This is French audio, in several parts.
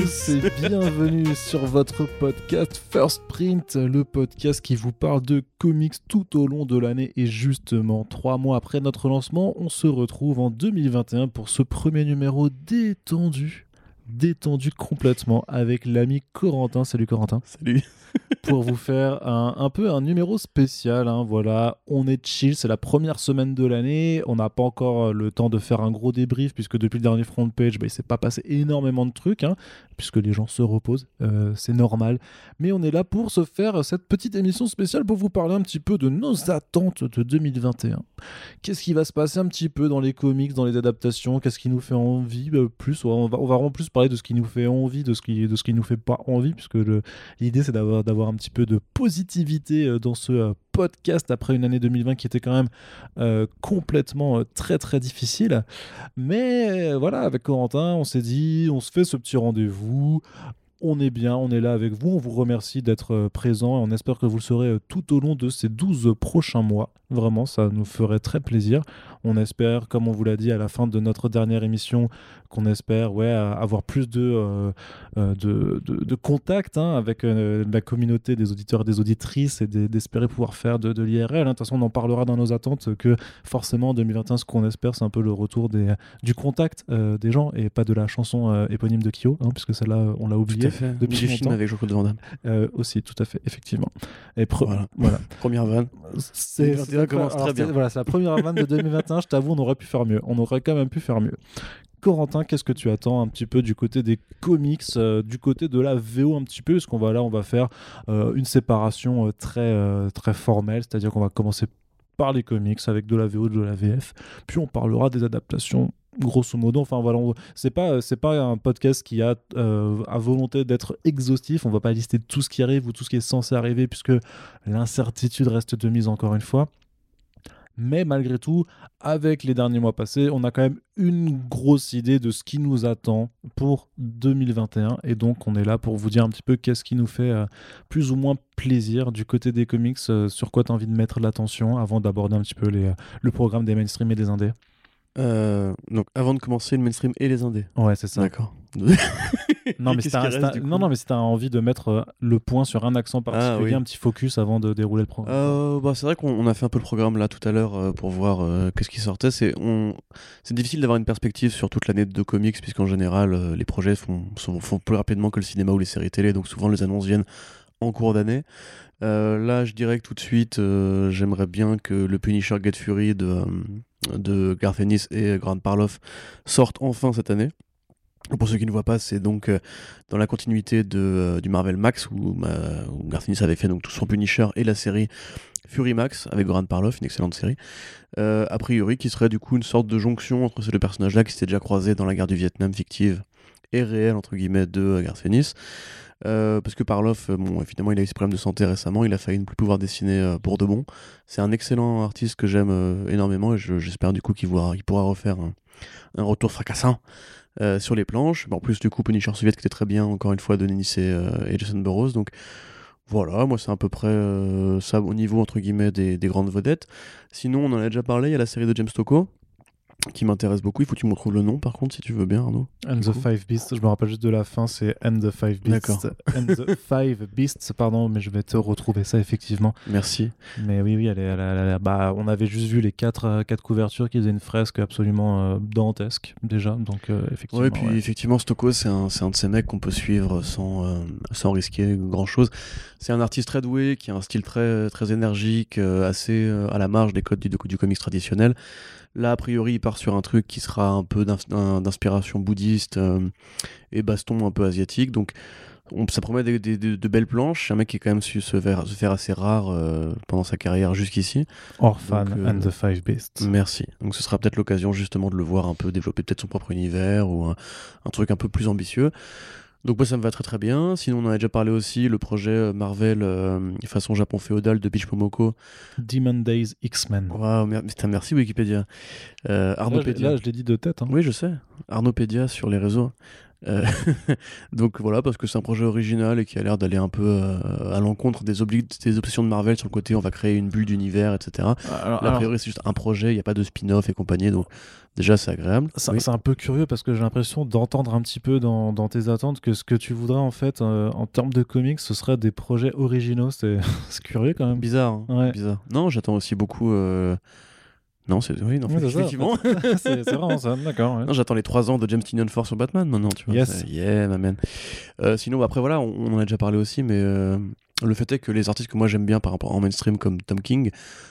tous et bienvenue sur votre podcast First Print, le podcast qui vous parle de comics tout au long de l'année. Et justement trois mois après notre lancement, on se retrouve en 2021 pour ce premier numéro détendu détendu complètement avec l'ami Corentin. Salut Corentin. Salut. pour vous faire un, un, peu un numéro spécial. Hein, voilà, on est chill, c'est la première semaine de l'année. On n'a pas encore le temps de faire un gros débrief puisque depuis le dernier front page, bah, il s'est pas passé énormément de trucs hein, puisque les gens se reposent. Euh, c'est normal. Mais on est là pour se faire cette petite émission spéciale pour vous parler un petit peu de nos attentes de 2021. Qu'est-ce qui va se passer un petit peu dans les comics, dans les adaptations? Qu'est-ce qui nous fait envie euh, Plus, on va, on va vraiment plus parler de ce qui nous fait envie, de ce qui, de nous fait pas envie, puisque l'idée c'est d'avoir d'avoir un petit peu de positivité euh, dans ce euh, podcast après une année 2020 qui était quand même euh, complètement très très difficile. Mais voilà, avec Corentin, on s'est dit, on se fait ce petit rendez-vous. On est bien, on est là avec vous. On vous remercie d'être présent et on espère que vous le serez tout au long de ces 12 prochains mois. Vraiment, ça nous ferait très plaisir. On espère, comme on vous l'a dit à la fin de notre dernière émission, qu'on espère ouais, avoir plus de, euh, euh, de, de, de, contact hein, avec euh, la communauté des auditeurs et des auditrices et d'espérer pouvoir faire de, de l'IRL. Hein. De toute façon, on en parlera dans nos attentes que forcément en 2021, ce qu'on espère, c'est un peu le retour des, du contact des gens et pas de la chanson éponyme de Kyo, hein, puisque celle-là, on l'a oublié. Depuis le film avec Jean-Claude Van Damme. aussi, tout à fait, effectivement. Et voilà. voilà. Première vanne. C'est la première vanne de 2021. Je t'avoue, on aurait pu faire mieux. On aurait quand même pu faire mieux. Corentin, qu'est-ce que tu attends un petit peu du côté des comics, euh, du côté de la VO un petit peu Parce qu'on va là, on va faire euh, une séparation euh, très, très formelle, c'est-à-dire qu'on va commencer par les comics avec de la VO, de la VF, puis on parlera des adaptations grosso modo. Enfin voilà, c'est pas c'est pas un podcast qui a à volonté d'être exhaustif. On va pas lister tout ce qui arrive ou tout ce qui est censé arriver puisque l'incertitude reste de mise encore une fois. Mais malgré tout, avec les derniers mois passés, on a quand même une grosse idée de ce qui nous attend pour 2021. Et donc, on est là pour vous dire un petit peu qu'est-ce qui nous fait euh, plus ou moins plaisir du côté des comics, euh, sur quoi tu as envie de mettre l'attention avant d'aborder un petit peu les, euh, le programme des mainstream et des indés? donc, avant de commencer, le mainstream et les indés. Ouais, c'est ça. D'accord. non, mais si non, non, mais si envie de mettre euh, le point sur un accent ah, particulier, un petit focus avant de dérouler le programme. Euh, bah, c'est vrai qu'on a fait un peu le programme là tout à l'heure euh, pour voir qu'est-ce qui sortait. C'est on... difficile d'avoir une perspective sur toute l'année de comics, puisqu'en général, les projets font, font plus rapidement que le cinéma ou les séries télé, donc souvent les annonces viennent en cours d'année. là, je dirais que tout de suite, j'aimerais bien que le Punisher Get Fury de, de Garth Ennis et Grant Parloff sorte enfin cette année. Pour ceux qui ne voient pas, c'est donc euh, dans la continuité de, euh, du Marvel Max où, euh, où avait fait donc tout son Punisher et la série Fury Max avec Goran Parloff, une excellente série. Euh, a priori, qui serait du coup une sorte de jonction entre ces deux personnages-là qui s'étaient déjà croisés dans la guerre du Vietnam fictive et réelle entre guillemets de Garth Ennis. parce que Parloff, bon, évidemment, il a eu ses problèmes de santé récemment, il a failli ne plus pouvoir dessiner pour de bon. C'est un excellent artiste que j'aime énormément et j'espère du coup qu'il pourra refaire un, un retour fracassant euh, sur les planches. en plus, du coup, Punisher Soviet qui était très bien, encore une fois, de Nice et, euh, et Jason Burroughs. Donc voilà, moi, c'est à peu près euh, ça au niveau, entre guillemets, des, des, grandes vedettes. Sinon, on en a déjà parlé, il y a la série de James Tocco qui m'intéresse beaucoup. Il faut que tu me retrouves le nom, par contre, si tu veux bien, Arnaud. And the Five Beasts, je me rappelle juste de la fin, c'est And the Five Beasts. And the Five Beasts, pardon, mais je vais te retrouver ça, effectivement. Merci. Mais oui, oui, elle est, elle, bah, on avait juste vu les quatre, euh, quatre couvertures qui faisaient une fresque absolument euh, dantesque, déjà. Donc, euh, effectivement. Ouais, puis effectivement, Stocco, c'est un, un, de ces mecs qu'on peut suivre sans, sans risquer grand-chose. C'est un artiste très doué, qui a un style très, très énergique, assez à la marge des codes du, du comics traditionnel. Là, a priori, il part sur un truc qui sera un peu d'inspiration bouddhiste euh, et baston un peu asiatique. Donc, ça promet de belles planches. Un mec qui est quand même su se faire, se faire assez rare euh, pendant sa carrière jusqu'ici. Orphan euh, and the Five Beasts. Merci. Donc, ce sera peut-être l'occasion justement de le voir un peu développer peut-être son propre univers ou un truc un peu plus ambitieux. Donc moi ça me va très très bien. Sinon on en a déjà parlé aussi, le projet euh, Marvel euh, façon Japon féodal de Momoko. Demon Days X-Men. Wow, merci Wikipédia. Euh, Arnaud Là, je l'ai dit de tête. Hein. Oui je sais. Arnaud Pédia sur les réseaux. Euh, donc voilà, parce que c'est un projet original et qui a l'air d'aller un peu euh, à l'encontre des, des obsessions de Marvel sur le côté on va créer une bulle d'univers, etc. Alors, Là, a priori, c'est juste un projet, il n'y a pas de spin-off et compagnie, donc déjà c'est agréable. C'est Oui. un peu curieux parce que j'ai l'impression d'entendre un petit peu dans, dans tes attentes que ce que tu voudrais en fait euh, en termes de comics ce serait des projets originaux. C'est c'est curieux quand même. Bizarre, hein, Ouais. bizarre. Non, j'attends aussi beaucoup. Non, c'est oui, non, effectivement. c'est vraiment ça, d'accord. ouais. J'attends les 3 ans de James Tynion Force sur Batman maintenant, tu vois. Yes. Yeah, ma man. Euh, sinon, bah, après, voilà, on, on en a déjà parlé aussi, mais euh, le fait est que les artistes que moi j'aime bien par rapport en mainstream comme Tom King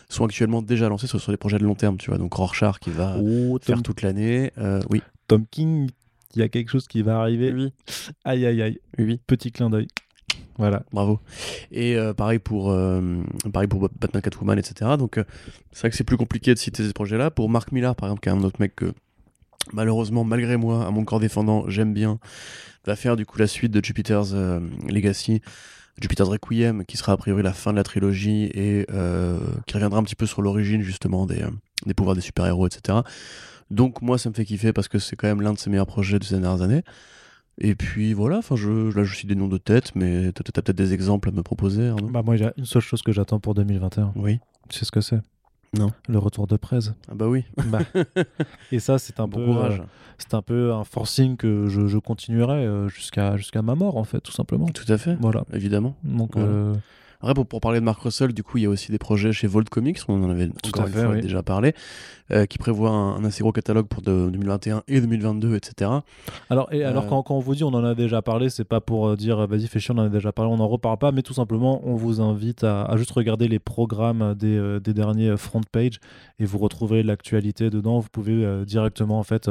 sont actuellement déjà lancés sur, sur des projets de long terme, tu vois. Donc Rorschach qui va Oh, faire Tom, toute l'année. Euh, oui. Tom King, il y a quelque chose qui va arriver. Oui. Aïe aïe aïe, oui. petit clin d'œil. Voilà. Bravo. Et euh, pareil pour euh, pareil pour Batman Catwoman, etc. Donc euh, c'est vrai que c'est plus compliqué de citer ces projets-là. Pour Mark Millar, par exemple, qui est un autre mec que malheureusement, malgré moi, à mon corps défendant, j'aime bien, va faire du coup la suite de Jupiter's Legacy, Jupiter's Requiem, qui sera a priori la fin de la trilogie et qui reviendra un petit peu sur l'origine justement des, des pouvoirs des super-héros, etc. Donc moi, ça me fait kiffer parce que c'est quand même l'un de ses meilleurs projets de ces dernières années. Et puis voilà, enfin je, là je suis des noms de tête, mais t'as t'as peut-être des exemples à me proposer, Arnaud? Bah moi il y a une seule chose que j'attends pour 2021. Oui. Tu sais ce que c'est? Non. Le retour de Prez. Ah bah oui. Bah, et ça c'est un bon peu courage. euh, c'est un peu un forcing que je, je continuerai euh, jusqu'à jusqu'à ma mort en fait tout simplement. Tout à fait, Voilà. évidemment. Donc Voilà. euh, Après, pour, pour parler de Mark Russell, du coup, il y a aussi des projets chez Vault Comics, on en avait encore à une fait, fois oui. déjà parlé, euh, qui prévoient un, un assez gros catalogue pour de- 2021 et 2022, etc. Alors, et alors Euh. quand, quand on vous dit on en a déjà parlé, c'est pas pour euh, dire vas-y fais chier, on en a déjà parlé, on n'en reparle pas, mais tout simplement on vous invite à, à juste regarder les programmes des, euh, des derniers front page et vous retrouverez l'actualité dedans. Vous pouvez directement en fait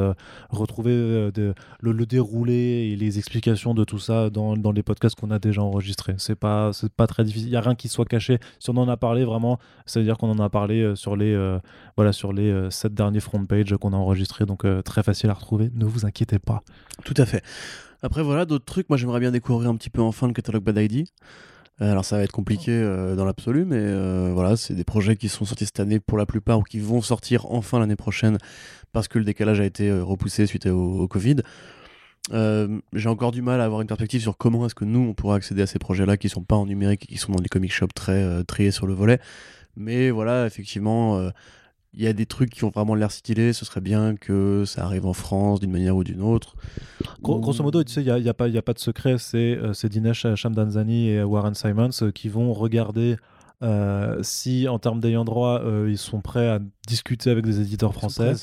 retrouver le, le déroulé et les explications de tout ça dans, dans les podcasts qu'on a déjà enregistrés. C'est pas pas très difficile, rien qui soit caché. Si on en a parlé vraiment, c'est à dire qu'on en a parlé euh, sur les euh, voilà sur les euh, sept derniers front page qu'on a enregistrés, donc euh, très facile à retrouver. Ne vous inquiétez pas. Tout à fait. Après, voilà, d'autres trucs. Moi, j'aimerais bien découvrir un petit peu enfin le catalogue Bad ID. Alors, ça va être compliqué dans l'absolu, mais voilà, c'est des projets qui sont sortis cette année pour la plupart ou qui vont sortir enfin l'année prochaine parce que le décalage a été repoussé suite au Covid. Euh, J'ai encore du mal à avoir une perspective sur comment est-ce que nous on pourra accéder à ces projets-là qui sont pas en numérique, qui sont dans des comic shops très euh, triés sur le volet. Mais voilà, effectivement, euh, il y a des trucs qui ont vraiment l'air stylés. Ce serait bien que ça arrive en France d'une manière ou d'une autre. Gros- grosso modo, tu sais, il n'y a, y a pas y a pas de secret. C'est euh, Dinesh Shamdanzani et Warren Simons qui vont regarder si, en termes d'ayant droit, ils sont prêts à discuter avec des éditeurs français.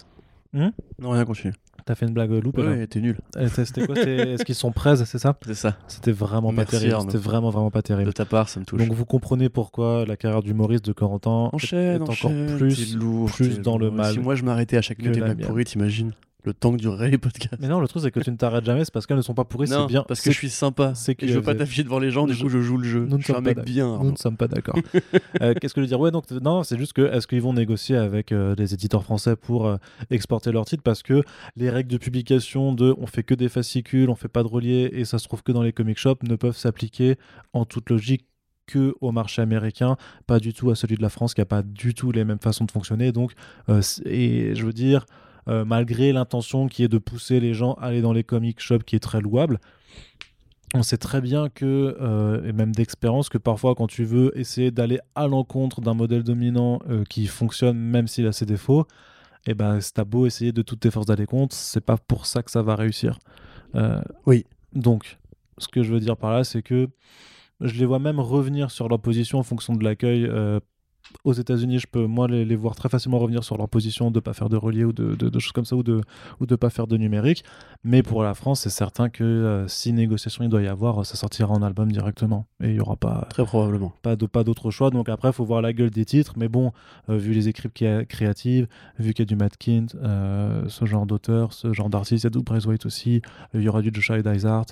Hmm? Non, rien, continue. T'as fait une blague loupe Ouais, ouais, t'es nul. C'était quoi Est-ce qu'ils sont prêts, c'est ça C'est ça. C'était vraiment Merci, pas terrible. C'était vraiment, vraiment pas De terrible. ta part, ça me touche. Donc vous comprenez pourquoi la carrière d'humoriste de Corentin enchaîne, est encore enchaîne, plus lourd, plus dans le mal Si moi je m'arrêtais à chaque que minute mienne. pourries, t'imagines le temps que dureraient les podcasts. Mais non, le truc c'est que tu ne t'arrêtes jamais, c'est parce qu'elles ne sont pas pourries, c'est non, bien. parce que je suis sympa. c'est que je veux pas t'afficher devant les gens, du coup je joue le jeu. Nous ne je suis un mec d'accord. bien. Nous ne sommes pas d'accord. Euh, Qu'est-ce que je veux dire? Ouais, donc non, c'est juste que est-ce qu'ils vont négocier avec euh, les éditeurs français pour euh, exporter leurs titres? Parce que les règles de publication de on fait que des fascicules, on fait pas de reliés et ça se trouve que dans les comic shops ne peuvent s'appliquer en toute logique que au marché américain, pas du tout à celui de la France qui a pas du tout les mêmes façons de fonctionner. Donc, euh, et je veux dire, euh, malgré l'intention qui est de pousser les gens à aller dans les comic shops, qui est très louable, on sait très bien que, euh, et même d'expérience, que parfois quand tu veux essayer d'aller à l'encontre d'un modèle dominant euh, qui fonctionne même s'il a ses défauts, et ben c'est t'as beau essayer de toutes tes forces d'aller contre, c'est pas pour ça que ça va réussir. Oui. Donc, ce que je veux dire par là, c'est que je les vois même revenir sur leur position en fonction de l'accueil. euh, aux États-Unis, je peux moi les, les voir très facilement revenir sur leur position de pas faire de relier ou de, de- de choses comme ça ou de ou de pas faire de numérique. Mais pour la France, c'est certain que euh, si négociation il doit y avoir, ça sortira en album directement et il y aura pas Très probablement. pas de pas d'autre choix. Donc après, il faut voir la gueule des titres. Mais bon, euh, vu les équipes qui a- créatives, vu qu'il y a du Matt Kint, euh, ce genre d'auteur, ce genre d'artiste, il y a du Bryce White aussi. Il y aura du Joshua Dysart,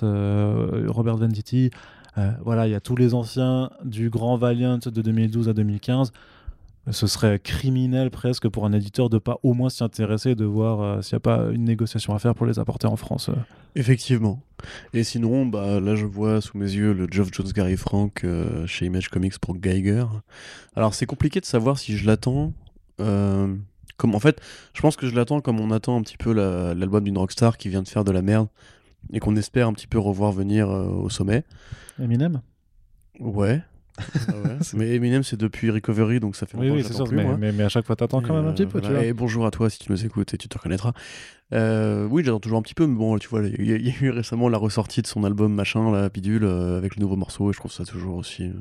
Robert Venditti. Euh, voilà, il y a tous les anciens du Grand Valiant de 2012 à 2015. Ce serait criminel presque pour un éditeur de pas au moins s'y intéresser de voir euh, s'il n'y a pas une négociation à faire pour les apporter en France. euh. Effectivement. Et sinon, bah, là je vois sous mes yeux le Geoff Jones Gary Frank chez Image Comics pour Geiger. Alors c'est compliqué de savoir si je l'attends. comme en fait, je pense que je l'attends comme on attend un petit peu la- l'album d'une rockstar qui vient de faire de la merde et qu'on espère un petit peu revoir venir euh, au sommet. Eminem? Ouais. Ah ouais. mais Eminem, c'est depuis Recovery, donc ça fait Oui, longtemps oui, que c'est j'attends sûr, plus, mais, moi. mais, mais à chaque fois, t'attends quand même un petit euh, peu, tu vois. Et bonjour à toi si tu nous écoutes et tu te reconnaîtras. Euh, oui, j'attends toujours un petit peu, mais bon, tu vois, il y, a- il y a eu récemment la ressortie de son album machin, la bidule, euh, avec le nouveau morceau, et je trouve ça toujours aussi, euh,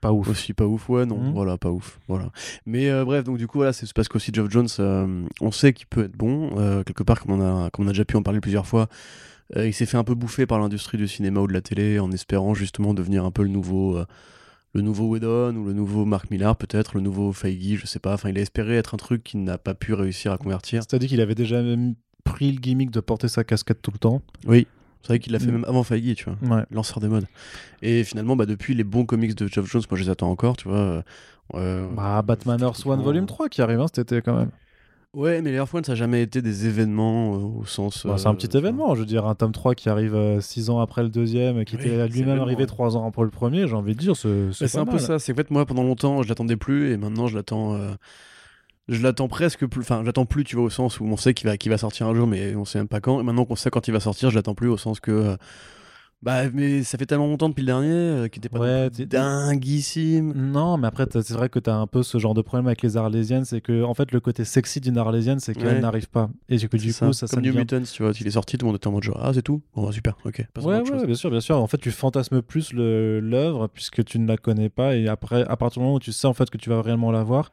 Pas ouf. aussi pas ouf. Ouais, non, Mhm. voilà, pas ouf. Voilà. Mais euh, bref, donc du coup, voilà, c'est parce qu'aussi Geoff Jones, euh, on sait qu'il peut être bon, euh, quelque part, comme on, a, comme on a déjà pu en parler plusieurs fois. Euh, il s'est fait un peu bouffer par l'industrie du cinéma ou de la télé en espérant justement devenir un peu le nouveau, euh, le nouveau Whedon ou le nouveau Mark Millar peut-être, le nouveau Feige, je sais pas. Enfin, il a espéré être un truc qu'il n'a pas pu réussir à convertir. C'est-à-dire qu'il avait déjà même pris le gimmick de porter sa casquette tout le temps. Oui, c'est vrai qu'il l'a fait Mm. même avant Feige, tu vois. Ouais. Lanceur des modes. Et finalement, bah, depuis les bons comics de Geoff Jones, moi je les attends encore, tu vois. euh, Bah, Batman Earth One Volume 3 qui arrive hein, cet été quand même. Ouais, mais les Earth One, ça n'a jamais été des événements euh, au sens. Bah, c'est un euh, petit événement, je veux dire, un tome 3 qui arrive 6 ans après le deuxième et qui Oui, était lui-même arrivé ouais. 3 ans après le premier, j'ai envie de dire, c'est Bah, un peu ça. C'est qu'en fait, moi, pendant longtemps, je l'attendais plus, et maintenant, je l'attends. euh, Je l'attends presque plus. Enfin, j'attends plus, tu vois, au sens où on sait qu'il va, qu'il va sortir un jour, mais on sait même pas quand. Et maintenant qu'on sait quand il va sortir, je l'attends plus, au sens que. euh, Bah, mais ça fait tellement longtemps depuis le dernier euh, qu'il était pas Ouais, dinguissime. Non, mais après, t'as- c'est vrai que tu as un peu ce genre de problème avec les Arlésiennes, c'est que en fait, le côté sexy d'une Arlésienne, c'est qu'elle Ouais. n'arrive pas. Et que du C'est coup, ça, ça Comme New devient Mutants, tu vois, il est sorti, tout le monde était en mode genre, ah, c'est tout Bon, bah, super, ok. Ouais, ouais, bien sûr, bien sûr. En fait, tu fantasmes plus l'œuvre puisque tu ne la connais pas et après, à partir du moment où tu sais en fait que tu vas réellement la voir,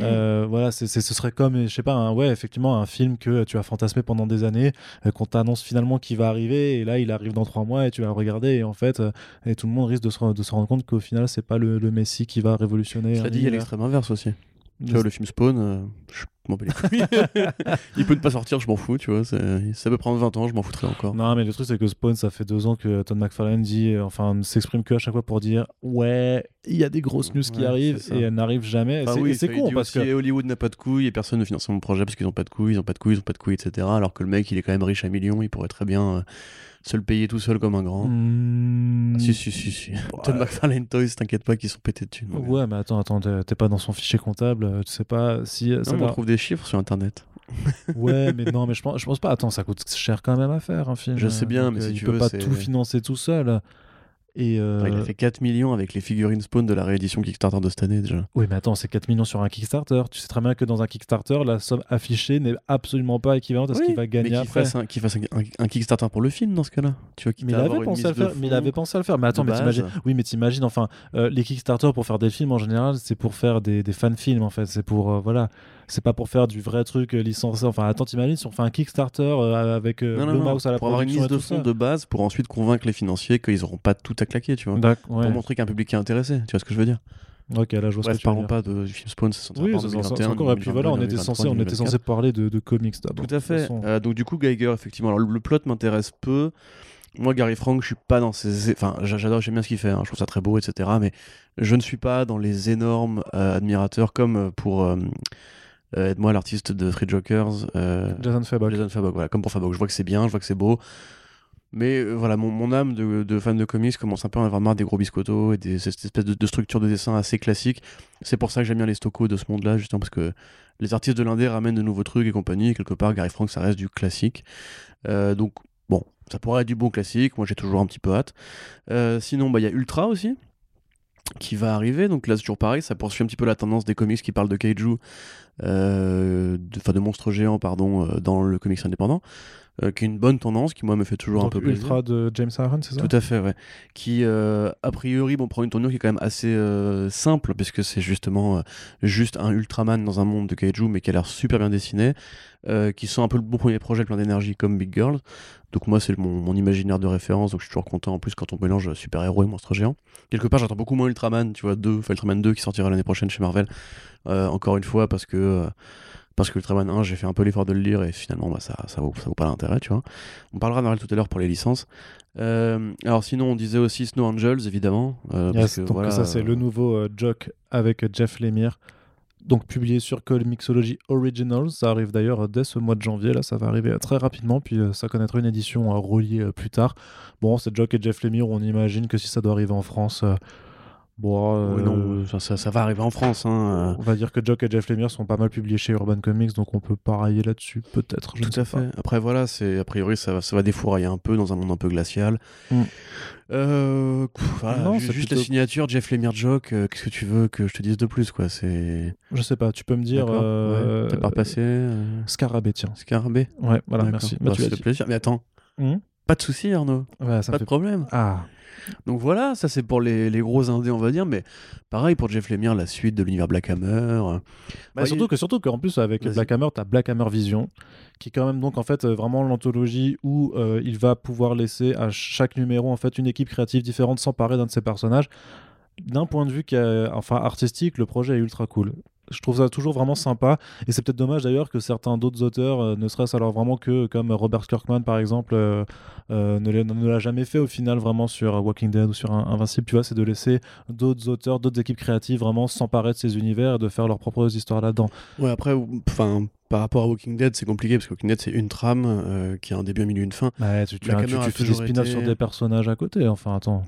euh, voilà, c'est, c'est- ce serait comme, je sais pas, un, ouais, effectivement, un film que tu as fantasmé pendant des années, euh, qu'on t'annonce finalement qu'il va arriver et là, il arrive dans trois mois et tu vas le regarder et en fait, euh, et tout le monde risque de se, de se rendre compte qu'au final, c'est pas le, le Messi qui va révolutionner. Un dit, il y a l'extrême inverse aussi. Tu vois, le film Spawn, euh, je m'en bats les couilles. il peut ne pas sortir, je m'en fous, tu vois. Ça peut prendre 20 ans, je m'en foutrais encore. Non, mais le truc, c'est que Spawn, ça fait deux ans que Todd McFarlane dit, euh, enfin, ne s'exprime que à chaque fois pour dire Ouais, il y a des grosses news qui Ouais, arrivent et elles n'arrivent jamais. Enfin, c'est oui, con parce aussi, que. Hollywood n'a pas de couilles et personne ne finance mon projet parce qu'ils n'ont pas de couilles, ils n'ont pas de couilles, ils n'ont pas de couilles, etc. Alors que le mec, il est quand même riche à millions, il pourrait très bien euh, se le payer tout seul comme un grand. Hmm, Ah, si, si, si, si. Todd McFarlane Toys, t'inquiète pas qu'ils sont pétés de thunes. mon gars. Ouais, mais attends, attends, t'es pas dans son fichier comptable, euh, tu sais pas si euh, ça Non, mais on trouve des chiffres sur internet. Ouais, mais non, mais je pense, je pense pas. Attends, ça coûte cher quand même à faire un film. Je sais euh, bien, donc, mais si tu peut veux, pas tout financer tout seul. Et euh, il a fait 4 millions avec les figurines Spawn de la réédition Kickstarter de cette année déjà. Oui, mais attends, c'est 4 millions sur un Kickstarter. Tu sais très bien que dans un Kickstarter, la somme affichée n'est absolument pas équivalente à ce Oui, qu'il va gagner mais après. fasse, un, qu'il fasse un, un- un Kickstarter pour le film dans ce cas-là. Tu vois, quitte Mais il avait pensé à le faire. Mais il avait pensé à le faire. Mais attends, mais t'imagines. Oui, mais t'imagines. Enfin, euh, les Kickstarter pour faire des films en général, c'est pour faire des, des fan films en fait. C'est pour euh, voilà. C'est pas pour faire du vrai truc euh, licencié. Enfin, attends, t'imagines si on fait un Kickstarter euh, avec euh, Non, non, à la pour avoir une et de fonds de base pour ensuite convaincre les financiers qu'ils n'auront pas tout à claquer, tu vois. Ouais. Pour montrer qu'un public est intéressé, tu vois ce que je veux dire. Ok, là, je vois ce Bref, que tu veux parlons dire. pas de, film Spawn, ça Oui, pas en c'est c'est 2021, encore. Et puis voilà, on était 2022, censé, on était 2023. censé parler de, de comics d'abord. Tout à fait. Euh, donc du coup, Geiger, effectivement. Alors le, plot m'intéresse peu. Moi, Gary Frank, je suis pas dans ses... Enfin, j'a- j'adore, j'aime bien ce qu'il fait. hein, Je trouve ça très beau, etc. Mais je ne suis pas dans les énormes euh, admirateurs comme pour... euh, euh, Aide-moi, l'artiste de Three Jokers. euh, Jason Fabok. Jason Fabok, voilà, comme pour Fabok. Je vois que c'est bien, je vois que c'est beau. Mais euh, voilà, mon, mon âme de, de fan de comics commence un peu à avoir marre des gros biscottos et des, cette espèce de, de structure de dessin assez classique. C'est pour ça que j'aime bien les stocos de ce monde-là, justement, parce que les artistes de l'indé ramènent de nouveaux trucs et compagnie. Et quelque part, Gary Frank, ça reste du classique. Euh, donc, bon, ça pourrait être du bon classique. Moi, j'ai toujours un petit peu hâte. Euh, sinon, bah, il y a Ultra aussi qui va arriver. Donc là, c'est toujours pareil, ça poursuit un petit peu la tendance des comics qui parlent de kaiju, euh, de, de monstres géants, pardon, euh, dans le comics indépendant, euh, qui est une bonne tendance, qui moi me fait toujours un peu plaisir. Ultra de James Aaron, c'est ça? Tout à fait, ouais. Qui, euh, a priori, bon, prend une tournure qui est quand même assez simple, puisque c'est justement juste un Ultraman dans un monde de kaiju, mais qui a l'air super bien dessiné, qui sont un peu le bon premier projet plein d'énergie comme Big Girl. Donc moi, c'est mon, mon imaginaire de référence, donc je suis toujours content en plus quand on mélange super-héros et monstres géants. Quelque part, j'attends beaucoup moins Ultraman, tu vois, 2, enfin Ultraman 2 qui sortira l'année prochaine chez Marvel, encore une fois, parce que... euh, parce que Ultraman 1, j'ai fait un peu l'effort de le lire et finalement, bah, ça, ça, vaut, ça vaut pas l'intérêt, tu vois. On parlera d'Arrêt tout à l'heure pour les licences. Euh, alors sinon, on disait aussi Snow Angels, évidemment. euh, Yes, parce que, donc voilà, ça c'est euh, le nouveau euh, Jock avec euh, Jeff Lemire. Donc publié sur Comixology Originals, ça arrive d'ailleurs euh, dès ce mois de janvier, là ça va arriver euh, très rapidement, puis euh, ça connaîtra une édition euh, reliée euh, plus tard. Bon, c'est Jock et Jeff Lemire, on imagine que si ça doit arriver en France, euh, Bon, Oui, euh, non, ça, ça- ça va arriver en France. Hein. On va dire que Jock et Jeff Lemire sont pas mal publiés chez Urban Comics, donc on peut parier là-dessus, peut-être. je ne Tout sais à pas. fait. Après, voilà, c'est a priori, ça va, ça va défourailler un peu dans un monde un peu glacial. Mm. Euh, voilà, Non, juste plutôt- la signature, Jeff Lemire Jock. euh, Qu'est-ce que tu veux que je te dise de plus, quoi C'est. Je sais pas, tu peux me dire. Euh, ouais. T'as pas repassé euh, Scarabée, tiens. Scarabée Ouais, voilà, merci. Bah, Bah, tu plaisir. Mais attends, Hum pas de souci, Arnaud. Ouais, ça Pas de problème. Ah, Donc voilà, ça c'est pour les, les gros indés, on va dire. Mais pareil pour Jeff Lemire, la suite de l'univers Black Hammer. euh, Bah, Ouais, surtout que surtout qu'en plus avec. Black Hammer, t'as Black Hammer Vision, qui est quand même donc en fait euh, vraiment l'anthologie où euh, il va pouvoir laisser à chaque numéro en fait une équipe créative différente s'emparer d'un de ses personnages. D'un point de vue qui est- enfin artistique, le projet est ultra cool. Je trouve ça toujours vraiment sympa et c'est peut-être dommage d'ailleurs que certains d'autres auteurs, euh, ne serait-ce alors vraiment que comme Robert Kirkman par exemple, euh, euh, ne l'a- jamais fait au final vraiment sur Walking Dead ou sur Invincible, tu vois, c'est de laisser d'autres auteurs, d'autres équipes créatives vraiment s'emparer de ces univers et de faire leurs propres histoires là-dedans. Ouais, après, enfin, par rapport à Walking Dead, c'est compliqué parce que Walking Dead, c'est une trame qui a un début, un milieu, une fin. Ouais, tu, fais des spin-offs été- sur des personnages à côté, enfin attends.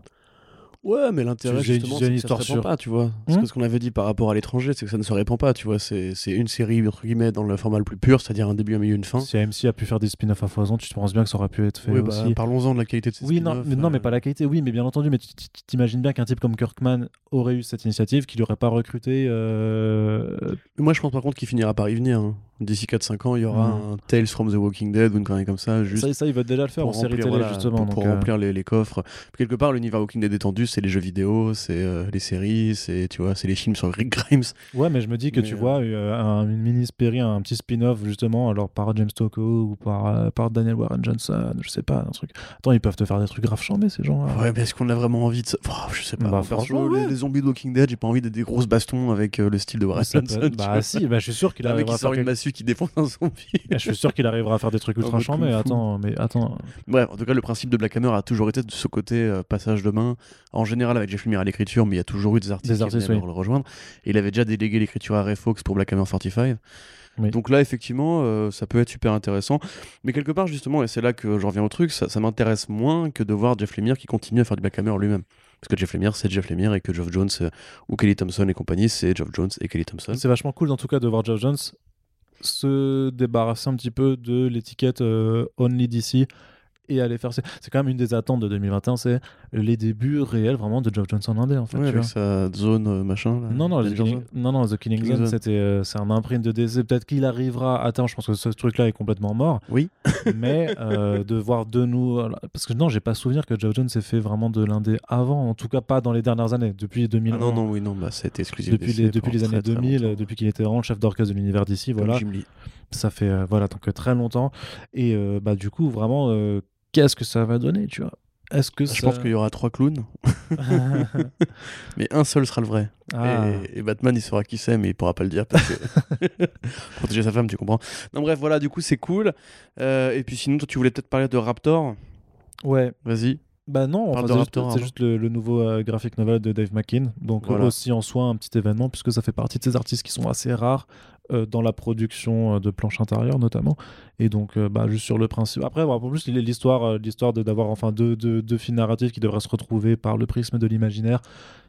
Ouais, mais l'intérêt, justement, c'est que ça se histoire répand sur- pas, tu vois. Parce Hmm que ce qu'on avait dit par rapport à l'étranger, c'est que ça ne se répand pas, tu vois. C'est une série, entre guillemets, dans le format le plus pur, c'est-à-dire un début, un milieu, une fin. Si AMC a pu faire des spin-offs à foison, tu te penses bien que ça aurait pu être fait Oui, bah, aussi. parlons-en de la qualité de ces Oui, non, mais, non, mais euh. pas la qualité, oui, mais bien entendu, mais tu t'imagines bien qu'un type comme Kirkman aurait eu cette initiative, qu'il n'aurait pas recruté. euh, Moi, je pense par contre qu'il finira par y venir. hein. D'ici 4-5 ans, il y aura Hmm. un Tales from the Walking Dead ou une connerie comme ça, juste Ça, ça, ils veulent déjà le faire en pour série remplir, télé, voilà, justement. pour, euh, remplir les, les coffres. Quelque part, l'univers Walking Dead étendu, c'est les jeux vidéo, c'est euh, les séries, c'est tu vois, c'est les films sur Rick Grimes. Ouais, mais je me dis que Mais, tu euh, vois, un, une mini-série, un petit spin-off, justement, alors par James Tocco ou par, par Daniel Warren Johnson, je sais pas, un truc. Attends, ils peuvent te faire des trucs grave chambés, ces gens-là. Ouais, mais est-ce qu'on a vraiment envie de ça Oh, Je sais pas. Bah, franchement, les, ouais. les zombies de Walking Dead, j'ai pas envie de des grosses bastons avec le style de Warren Johnson. bah si, bah, je suis sûr qu'il Un mec qui qui défonce un zombie. Je suis sûr qu'il arrivera à faire des trucs ultra kung fu. Attends, mais attends. Bref, en tout cas, le principe de Black Hammer a toujours été de ce côté euh, passage de main. En général, avec Jeff Lemire à l'écriture, mais il y a toujours eu des artistes, Des qui artistes, oui. le rejoindre. Et il avait déjà délégué l'écriture à Ray Fox pour Black Hammer 45. Oui. Donc là, effectivement, euh, ça peut être super intéressant. Mais quelque part, justement, et c'est là que j'en reviens au truc, ça, ça m'intéresse moins que de voir Jeff Lemire qui continue à faire du Black Hammer lui-même. Parce que Jeff Lemire, c'est Jeff Lemire et que Geoff Jones euh, ou Kelly Thompson et compagnie, c'est Geoff Jones et Kelly Thompson. C'est vachement cool, en tout cas, de voir Geoff Jones se débarrasser un petit peu de l'étiquette euh, Only DC et aller faire. C'est c'est quand même une des attentes de 2021, c'est les débuts réels vraiment de Geoff Jones en indé, en fait. Ouais, tu avec vois. sa zone euh, machin. là, Non non, The Killing, Zone. non, non, The Killing, Killing Zone, Zone. c'était, euh, c'est un imprint de DC. Peut-être qu'il arrivera terme, je pense que ce truc-là est complètement mort. Oui. mais euh, de voir de nous. Parce que non, j'ai pas souvenir que Geoff Jones ait fait vraiment de l'indé avant, en tout cas pas dans les dernières années, depuis 2000. Ah non, non, oui, non, bah, été exclusif. depuis DC les, depuis les années très, très 2000, longtemps. euh, depuis qu'il était vraiment le chef d'orchestre de l'univers d'ici, voilà, ça fait euh, voilà donc très longtemps. Et bah du coup vraiment, qu'est-ce que ça va donner, tu vois Est-ce que Je ça- pense qu'il y aura trois clowns, mais un seul sera le vrai. Ah. Et, et Batman, il saura qui c'est, mais il pourra pas le dire parce que protéger sa femme, tu comprends. Non, bref, voilà, du coup, c'est cool. Euh, et puis sinon, toi, tu voulais peut-être parler de Raptor. Ouais. Vas-y. Bah non, Parle enfin, de c'est juste, Raptor, c'est avant. juste le, le nouveau euh, graphic novel de Dave McKean. Donc Voilà. aussi en soi un petit événement puisque ça fait partie de ces artistes qui sont assez rares dans la production euh, de planches intérieures notamment. Et donc euh, bah, juste sur le principe. Après, en plus l'histoire, euh, l'histoire de d'avoir enfin deux, deux, deux fils narratifs qui devraient se retrouver par le prisme de l'imaginaire,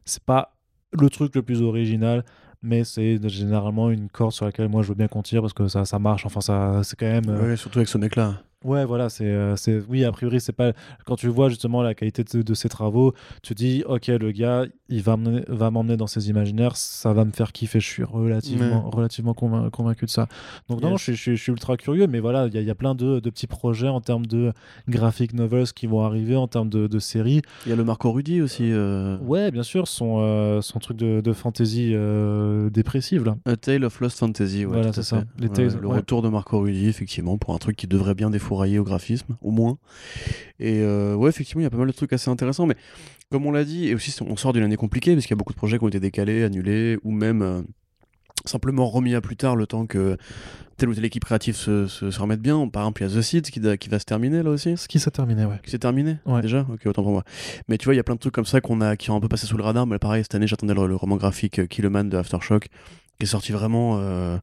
c'est pas le truc le plus original. Mais c'est généralement une corde sur laquelle moi je veux bien qu'on tire parce que ça, ça marche. Enfin, ça, c'est quand même. euh, surtout avec ce mec-là. Ouais, voilà, c'est, euh, c'est, oui, a priori, c'est pas. Quand tu vois justement la qualité de, de ses travaux, tu dis, ok, le gars, il va m'emmener, va m'emmener dans ses imaginaires, ça va me faire kiffer. Je suis relativement, relativement convain- convaincu de ça. Donc, non, non, Yes. je, suis- je je suis ultra curieux, mais voilà, il y, y a plein de, de petits projets en termes de graphic novels qui vont arriver, en termes de, de séries. Il y a le Marco Rudy aussi. euh, Ouais, bien sûr, son, euh, son truc de, de fantasy euh, dépressive, là. A Tale of Lost Fantasy. Ouais, Voilà, c'est ça. Les Ouais, Tales- le retour de Marco Rudy, effectivement, pour un truc qui devrait bien au graphisme, au moins. Et euh, ouais, effectivement, il y a pas mal de trucs assez intéressants, mais comme on l'a dit, et aussi on sort d'une année compliquée, parce qu'il y a beaucoup de projets qui ont été décalés, annulés, ou même euh, simplement remis à plus tard le temps que telle ou telle équipe créative se, se, se remette bien. Par exemple, il y a The Seeds qui, qui va se terminer là aussi. Ce qui s'est terminé, ouais. Qui s'est terminé Ouais. déjà? Ok, autant pour moi. Mais tu vois, il y a plein de trucs comme ça qu'on a, qui ont un peu passé sous le radar. Mais pareil, cette année, j'attendais le, le roman graphique euh, Killman de Aftershock, qui est sorti vraiment euh,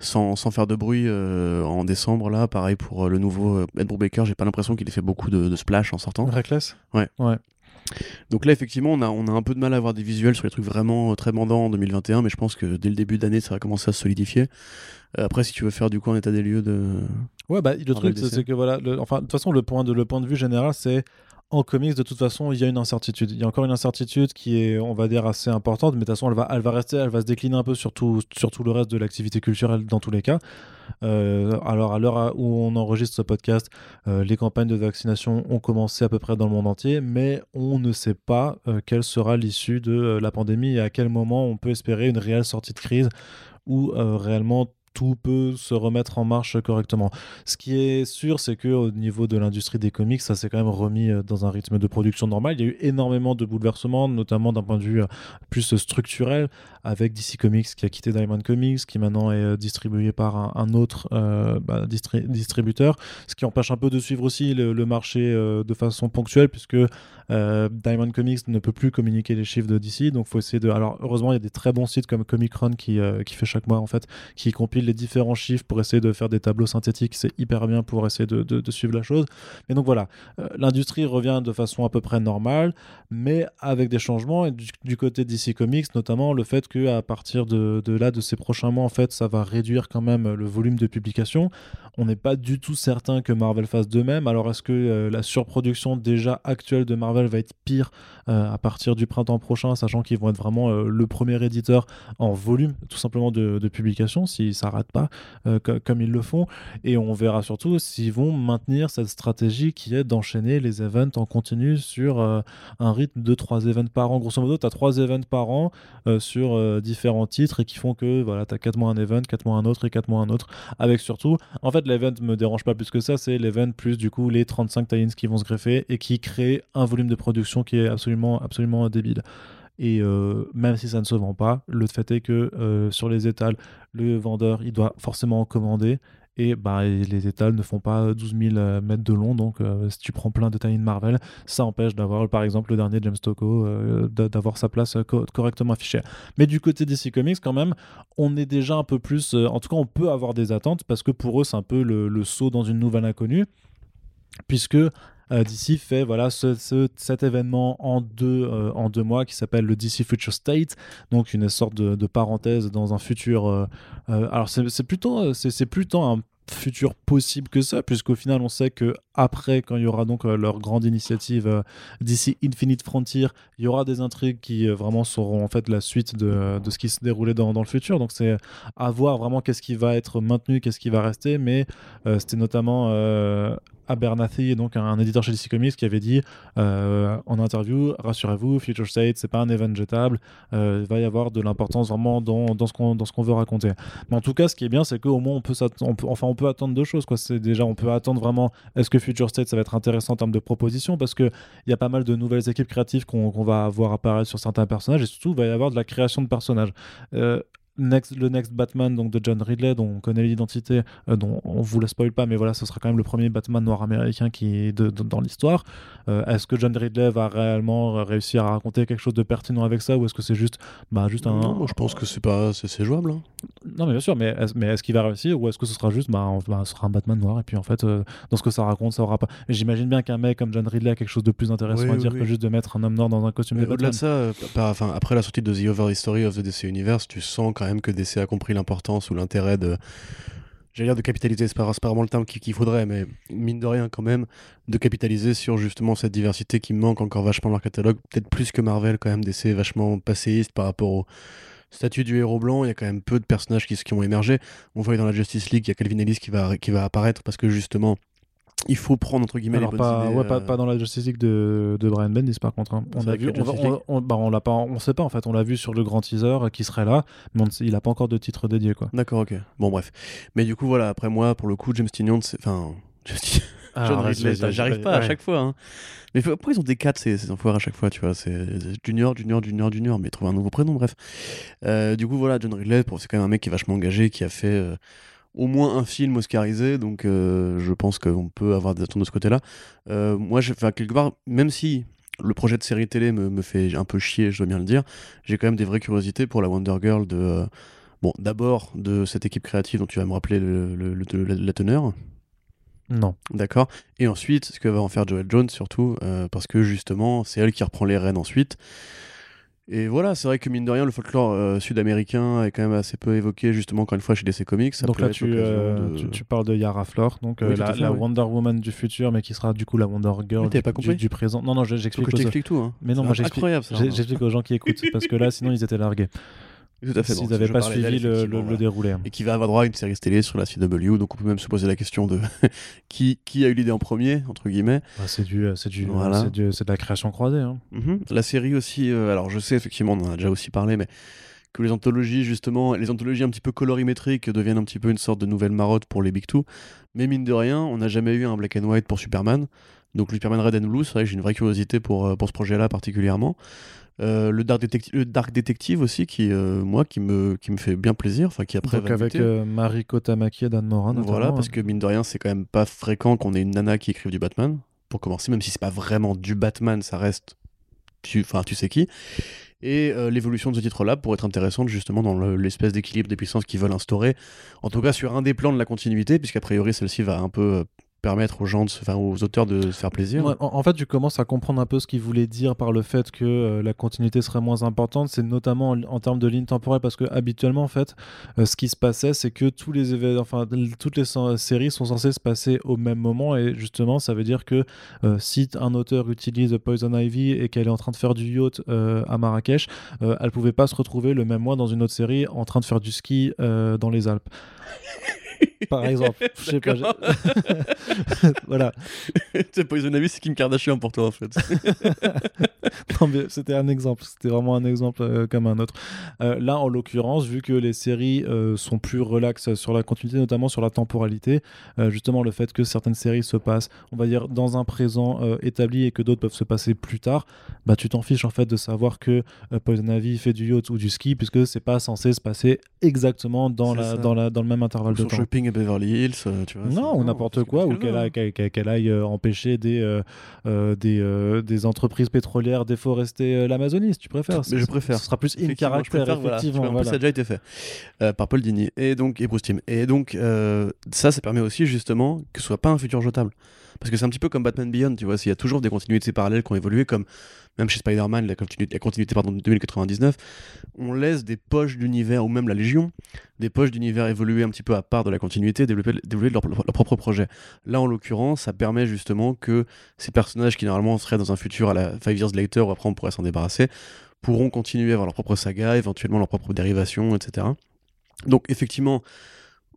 sans, sans faire de bruit euh, en décembre. Là, pareil pour euh, le nouveau euh, Ed Brubaker, j'ai pas l'impression qu'il ait fait beaucoup de, de splash en sortant. Reckless? Ouais. Ouais. Donc là, effectivement, on a, on a un peu de mal à avoir des visuels sur les trucs vraiment euh, très mandants en 2021, mais je pense que dès le début d'année, ça va commencer à se solidifier. Euh, après, si tu veux faire du coup un état des lieux de. Ouais, bah, le truc, c'est que voilà, enfin, de toute façon, le point de, le point de vue général, c'est en comics, de toute façon, il y a une incertitude. Il y a encore une incertitude qui est, on va dire, assez importante, mais de toute façon, elle va, rester, elle va se décliner un peu sur tout, le reste de l'activité culturelle dans tous les cas. Euh, alors, à l'heure où on enregistre ce podcast, euh, les campagnes de vaccination ont commencé à peu près dans le monde entier, mais on ne sait pas euh, quelle sera l'issue de la pandémie et à quel moment on peut espérer une réelle sortie de crise ou réellement tout peut se remettre en marche correctement. Ce qui est sûr, c'est que au niveau de l'industrie des comics, ça s'est quand même remis euh, dans un rythme de production normal. Il y a eu énormément de bouleversements, notamment d'un point de vue euh, plus structurel, avec DC Comics qui a quitté Diamond Comics, qui maintenant est euh, distribué par un, autre bah, distributeur, ce qui empêche un peu de suivre aussi le, marché de façon ponctuelle, puisque Diamond Comics ne peut plus communiquer les chiffres de DC, donc faut essayer de. Alors heureusement, il y a des très bons sites comme Comic Run qui, qui fait chaque mois en fait, qui compile les différents chiffres pour essayer de faire des tableaux synthétiques. C'est hyper bien pour essayer de, suivre la chose. Mais donc voilà, euh, l'industrie revient de façon à peu près normale, mais avec des changements. Du, côté DC Comics, notamment le fait qu'à partir de, là, de ces prochains mois, en fait, ça va réduire quand même le volume de publication. On n'est pas du tout certain que Marvel fasse de même. Alors est-ce que euh, la surproduction déjà actuelle de Marvel va être pire euh, à partir du printemps prochain, sachant qu'ils vont être vraiment le premier éditeur en volume tout simplement de, de publication si ça rate pas euh, comme ils le font. Et on verra surtout s'ils vont maintenir cette stratégie qui est d'enchaîner les events en continu sur euh, un rythme de 3 events par an. Grosso modo, tu as 3 events par an euh, sur différents titres et qui font que voilà, tu as 4 mois un event, 4 mois un autre et 4 mois un autre. Avec surtout, en fait, l'event me dérange pas plus que ça, c'est l'event plus du coup les 35 tie qui vont se greffer et qui créent un volume de production qui est absolument, absolument débile. Et euh, même si ça ne se vend pas, le fait est que euh, sur les étals, le vendeur, il doit forcément commander. Et bah, les étals ne font pas 12 000 euh, mètres de long, donc si tu prends plein de tailles Marvel, ça empêche d'avoir, par exemple, le dernier James Tocco, d'avoir sa place correctement affichée. Mais du côté DC Comics, quand même, on est déjà un peu plus. en tout cas, on peut avoir des attentes parce que pour eux, c'est un peu le, saut dans une nouvelle inconnue puisque DC fait voilà ce, cet événement en deux, euh, en deux mois qui s'appelle le DC Future State, donc une sorte de, parenthèse dans un futur. Euh, alors c'est plutôt c'est plutôt un futur possible que ça, puisqu'au final, on sait que après, quand il y aura donc leur grande initiative DC Infinite Frontier, il y aura des intrigues qui vraiment seront en fait la suite de, de ce qui se déroulait dans, dans le futur. Donc c'est à voir vraiment qu'est-ce qui va être maintenu, qu'est-ce qui va rester. Mais c'était notamment Abernathy, donc un, éditeur chez DC Comics, qui avait dit euh, en interview Rassurez-vous, Future State, c'est pas un event jetable, euh, il va y avoir de l'importance vraiment dans, dans ce qu'on veut raconter. Mais en tout cas, ce qui est bien, c'est qu'au moins on peut, on peut, enfin, on peut attendre deux choses. Quoi. Déjà, on peut attendre vraiment est-ce que Future State ça va être intéressant en termes de propositions parce qu'il y a pas mal de nouvelles équipes créatives qu'on va voir apparaître sur certains personnages et surtout, il va y avoir de la création de personnages. Euh, Next, le Next Batman donc de John Ridley, dont on connaît l'identité, euh, dont on vous la spoil pas, mais voilà, ce sera quand même le premier Batman noir américain qui de, dans l'histoire. Euh, est-ce que John Ridley va réellement réussir à raconter quelque chose de pertinent avec ça, ou est-ce que c'est juste, bah, juste un. Non, moi je pense que c'est pas, c'est jouable. Hein. Non, mais bien sûr, mais est-ce, mais est-ce qu'il va réussir, ou est-ce que ce sera juste, bah, bah, ce sera un Batman noir, et puis en fait, euh, dans ce que ça raconte, ça aura pas. J'imagine bien qu'un mec comme John Ridley a quelque chose de plus intéressant à dire que juste de mettre un homme noir dans un costume de Au-delà de ça, enfin, après la sortie de The Over History of the DC Universe, tu sens quand même que DC a compris l'importance ou l'intérêt de j'allais dire de capitaliser, c'est pas, vraiment le terme qu'il faudrait, mais mine de rien quand même, de capitaliser sur justement cette diversité qui manque encore vachement dans leur catalogue, peut-être plus que Marvel quand même, d'essayer vachement passéiste par rapport au statut du héros blanc, il y a quand même peu de personnages qui, qui ont émergé. On voit dans la Justice League, il y a Calvin Ellis qui va, qui va apparaître parce que justement, il faut prendre entre guillemets les bonnes pas, idées, ouais, pas, pas, dans la Justice League de, de Brian Bendis par contre. Hein. On a vu, on, on, bah, on l'a pas, on sait pas en fait. On l'a vu sur le grand teaser qui serait là, mais il a pas encore de titre dédié quoi. D'accord, ok. Bon bref. Mais du coup voilà, après moi pour le coup James Tynion, enfin, ah, j'arrive pas à chaque fois. Hein. Mais pourquoi ils ont des 4 ces, ces enfoirés à chaque fois, tu vois? C'est Junior, Junior, Junior, Junior, mais trouver un nouveau prénom, bref. Euh, du coup, voilà, John Ridley, c'est quand même un mec qui est vachement engagé, qui a fait euh, au moins un film oscarisé, donc euh, je pense qu'on peut avoir des attentes de ce côté-là. Euh, moi, quelque part, même si le projet de série télé me, me, fait un peu chier, je dois bien le dire, j'ai quand même des vraies curiosités pour la Wonder Girl de. Euh, bon, d'abord de cette équipe créative dont tu vas me rappeler le, la, teneur. Non. D'accord. Et ensuite, ce que va en faire Joel Jones, surtout, parce que justement, c'est elle qui reprend les rênes ensuite. Et voilà, c'est vrai que mine de rien, le folklore euh, sud-américain est quand même assez peu évoqué, justement, encore une fois, chez DC Comics. Ça donc là, tu, euh, de- tu, tu parles de Yara Flor, donc Oui, euh, la, fait, la oui. Wonder Woman du futur, mais qui sera du coup la Wonder Girl du, pas du- du présent. Non, non, j'explique que je aux- tout. Hein. Mais non, moi j'explique incroyable ça. j'ai- j'explique aux gens qui écoutent, parce que là, sinon, ils étaient largués. Tout à fait. S'ils n'avaient pas suivi le, le- voilà. déroulé. Et qui va avoir droit à une série télé sur la CW, donc on peut même se poser la question de qui, qui a eu l'idée en premier, entre guillemets. Bah, c'est du, c'est du, Voilà. c'est du- c'est de la création croisée. hein. Mhm. La série aussi, euh, alors je sais effectivement, on en a déjà aussi parlé, mais que les anthologies justement, les anthologies un petit peu colorimétriques deviennent un petit peu une sorte de nouvelle marotte pour les Big Two. Mais mine de rien, on n'a jamais eu un black and white pour Superman. Donc le Superman Red and Blue, c'est vrai que j'ai une vraie curiosité pour, euh, pour ce projet-là particulièrement. Euh, le, Dark Detective, le Dark Detective aussi, qui, euh, moi, qui me, qui me fait bien plaisir, enfin qui après Donc avec euh, Mariko Tamaki et Dan Moran. Voilà, notamment, parce hein. que mine de rien, c'est quand même pas fréquent qu'on ait une nana qui écrive du Batman. Pour commencer, même si c'est pas vraiment du Batman, ça reste. Tu, enfin, tu sais qui. Et l'évolution de ce titre-là pourrait être intéressante justement dans le- l'espèce d'équilibre des puissances qu'ils veulent instaurer. En tout cas, sur un des plans de la continuité, puisqu'a priori, celle-ci va un peu permettre aux gens, de se- enfin, aux auteurs de se faire plaisir. En, fait, tu commences à comprendre un peu ce qu'il voulait dire par le fait que euh, la continuité serait moins importante. C'est notamment en, termes de ligne temporelle, parce que habituellement, en fait, euh, ce qui se passait, c'est que tous les événements, enfin, toutes les séries sont censées se passer au même moment, et justement, ça veut dire que euh, si un auteur utilise Poison Ivy et qu'elle est en train de faire du yacht à Marrakech, elle pouvait pas se retrouver le même mois dans une autre série en train de faire du ski dans les Alpes. Par exemple, je sais pas. Voilà. c'est Poison c'est Kim Kardashian pour toi en fait. Non, mais c'était un exemple, c'était vraiment un exemple euh, comme un autre. Euh, là, en l'occurrence, vu que les séries euh, sont plus relaxes sur la continuité, notamment sur la temporalité, justement le fait que certaines séries se passent, on va dire, dans un présent établi et que d'autres peuvent se passer plus tard, bah tu t'en fiches en fait de savoir que Poison Ivy fait du yacht ou du ski, puisque c'est pas censé se passer exactement dans, C'est la, ça. dans, la, dans le même intervalle Ou de temps. shopping Beverly Hills, euh, tu vois. Non, ou n'importe quoi, ou qu'elle aille, euh, empêcher des, euh, des, euh, des entreprises pétrolières déforester l'Amazonie, si tu préfères. Mais je préfère. Ce sera plus in Effectivement, je caractère, préfère, voilà. Tu effectivement. vois, en plus, ça a déjà été fait euh, par Paul Dini et donc et Bruce Timm. Et donc ça, ça permet aussi justement que ce soit pas un futur jetable. Parce que c'est un petit peu comme Batman Beyond, tu vois, s'il y a toujours des continuités parallèles qui ont évolué, comme même chez Spider-Man, la continuité, la continuité pardon, de 2099, on laisse des poches d'univers, ou même la Légion, des poches d'univers évoluer un petit peu à part de la continuité, développer, développer leur, leur propre projet. Là, en l'occurrence, ça permet justement que ces personnages qui normalement seraient dans un futur à la Five Years Later, où après on pourrait s'en débarrasser, pourront continuer à avoir leur propre saga, éventuellement leur propre dérivation, etc. Donc effectivement,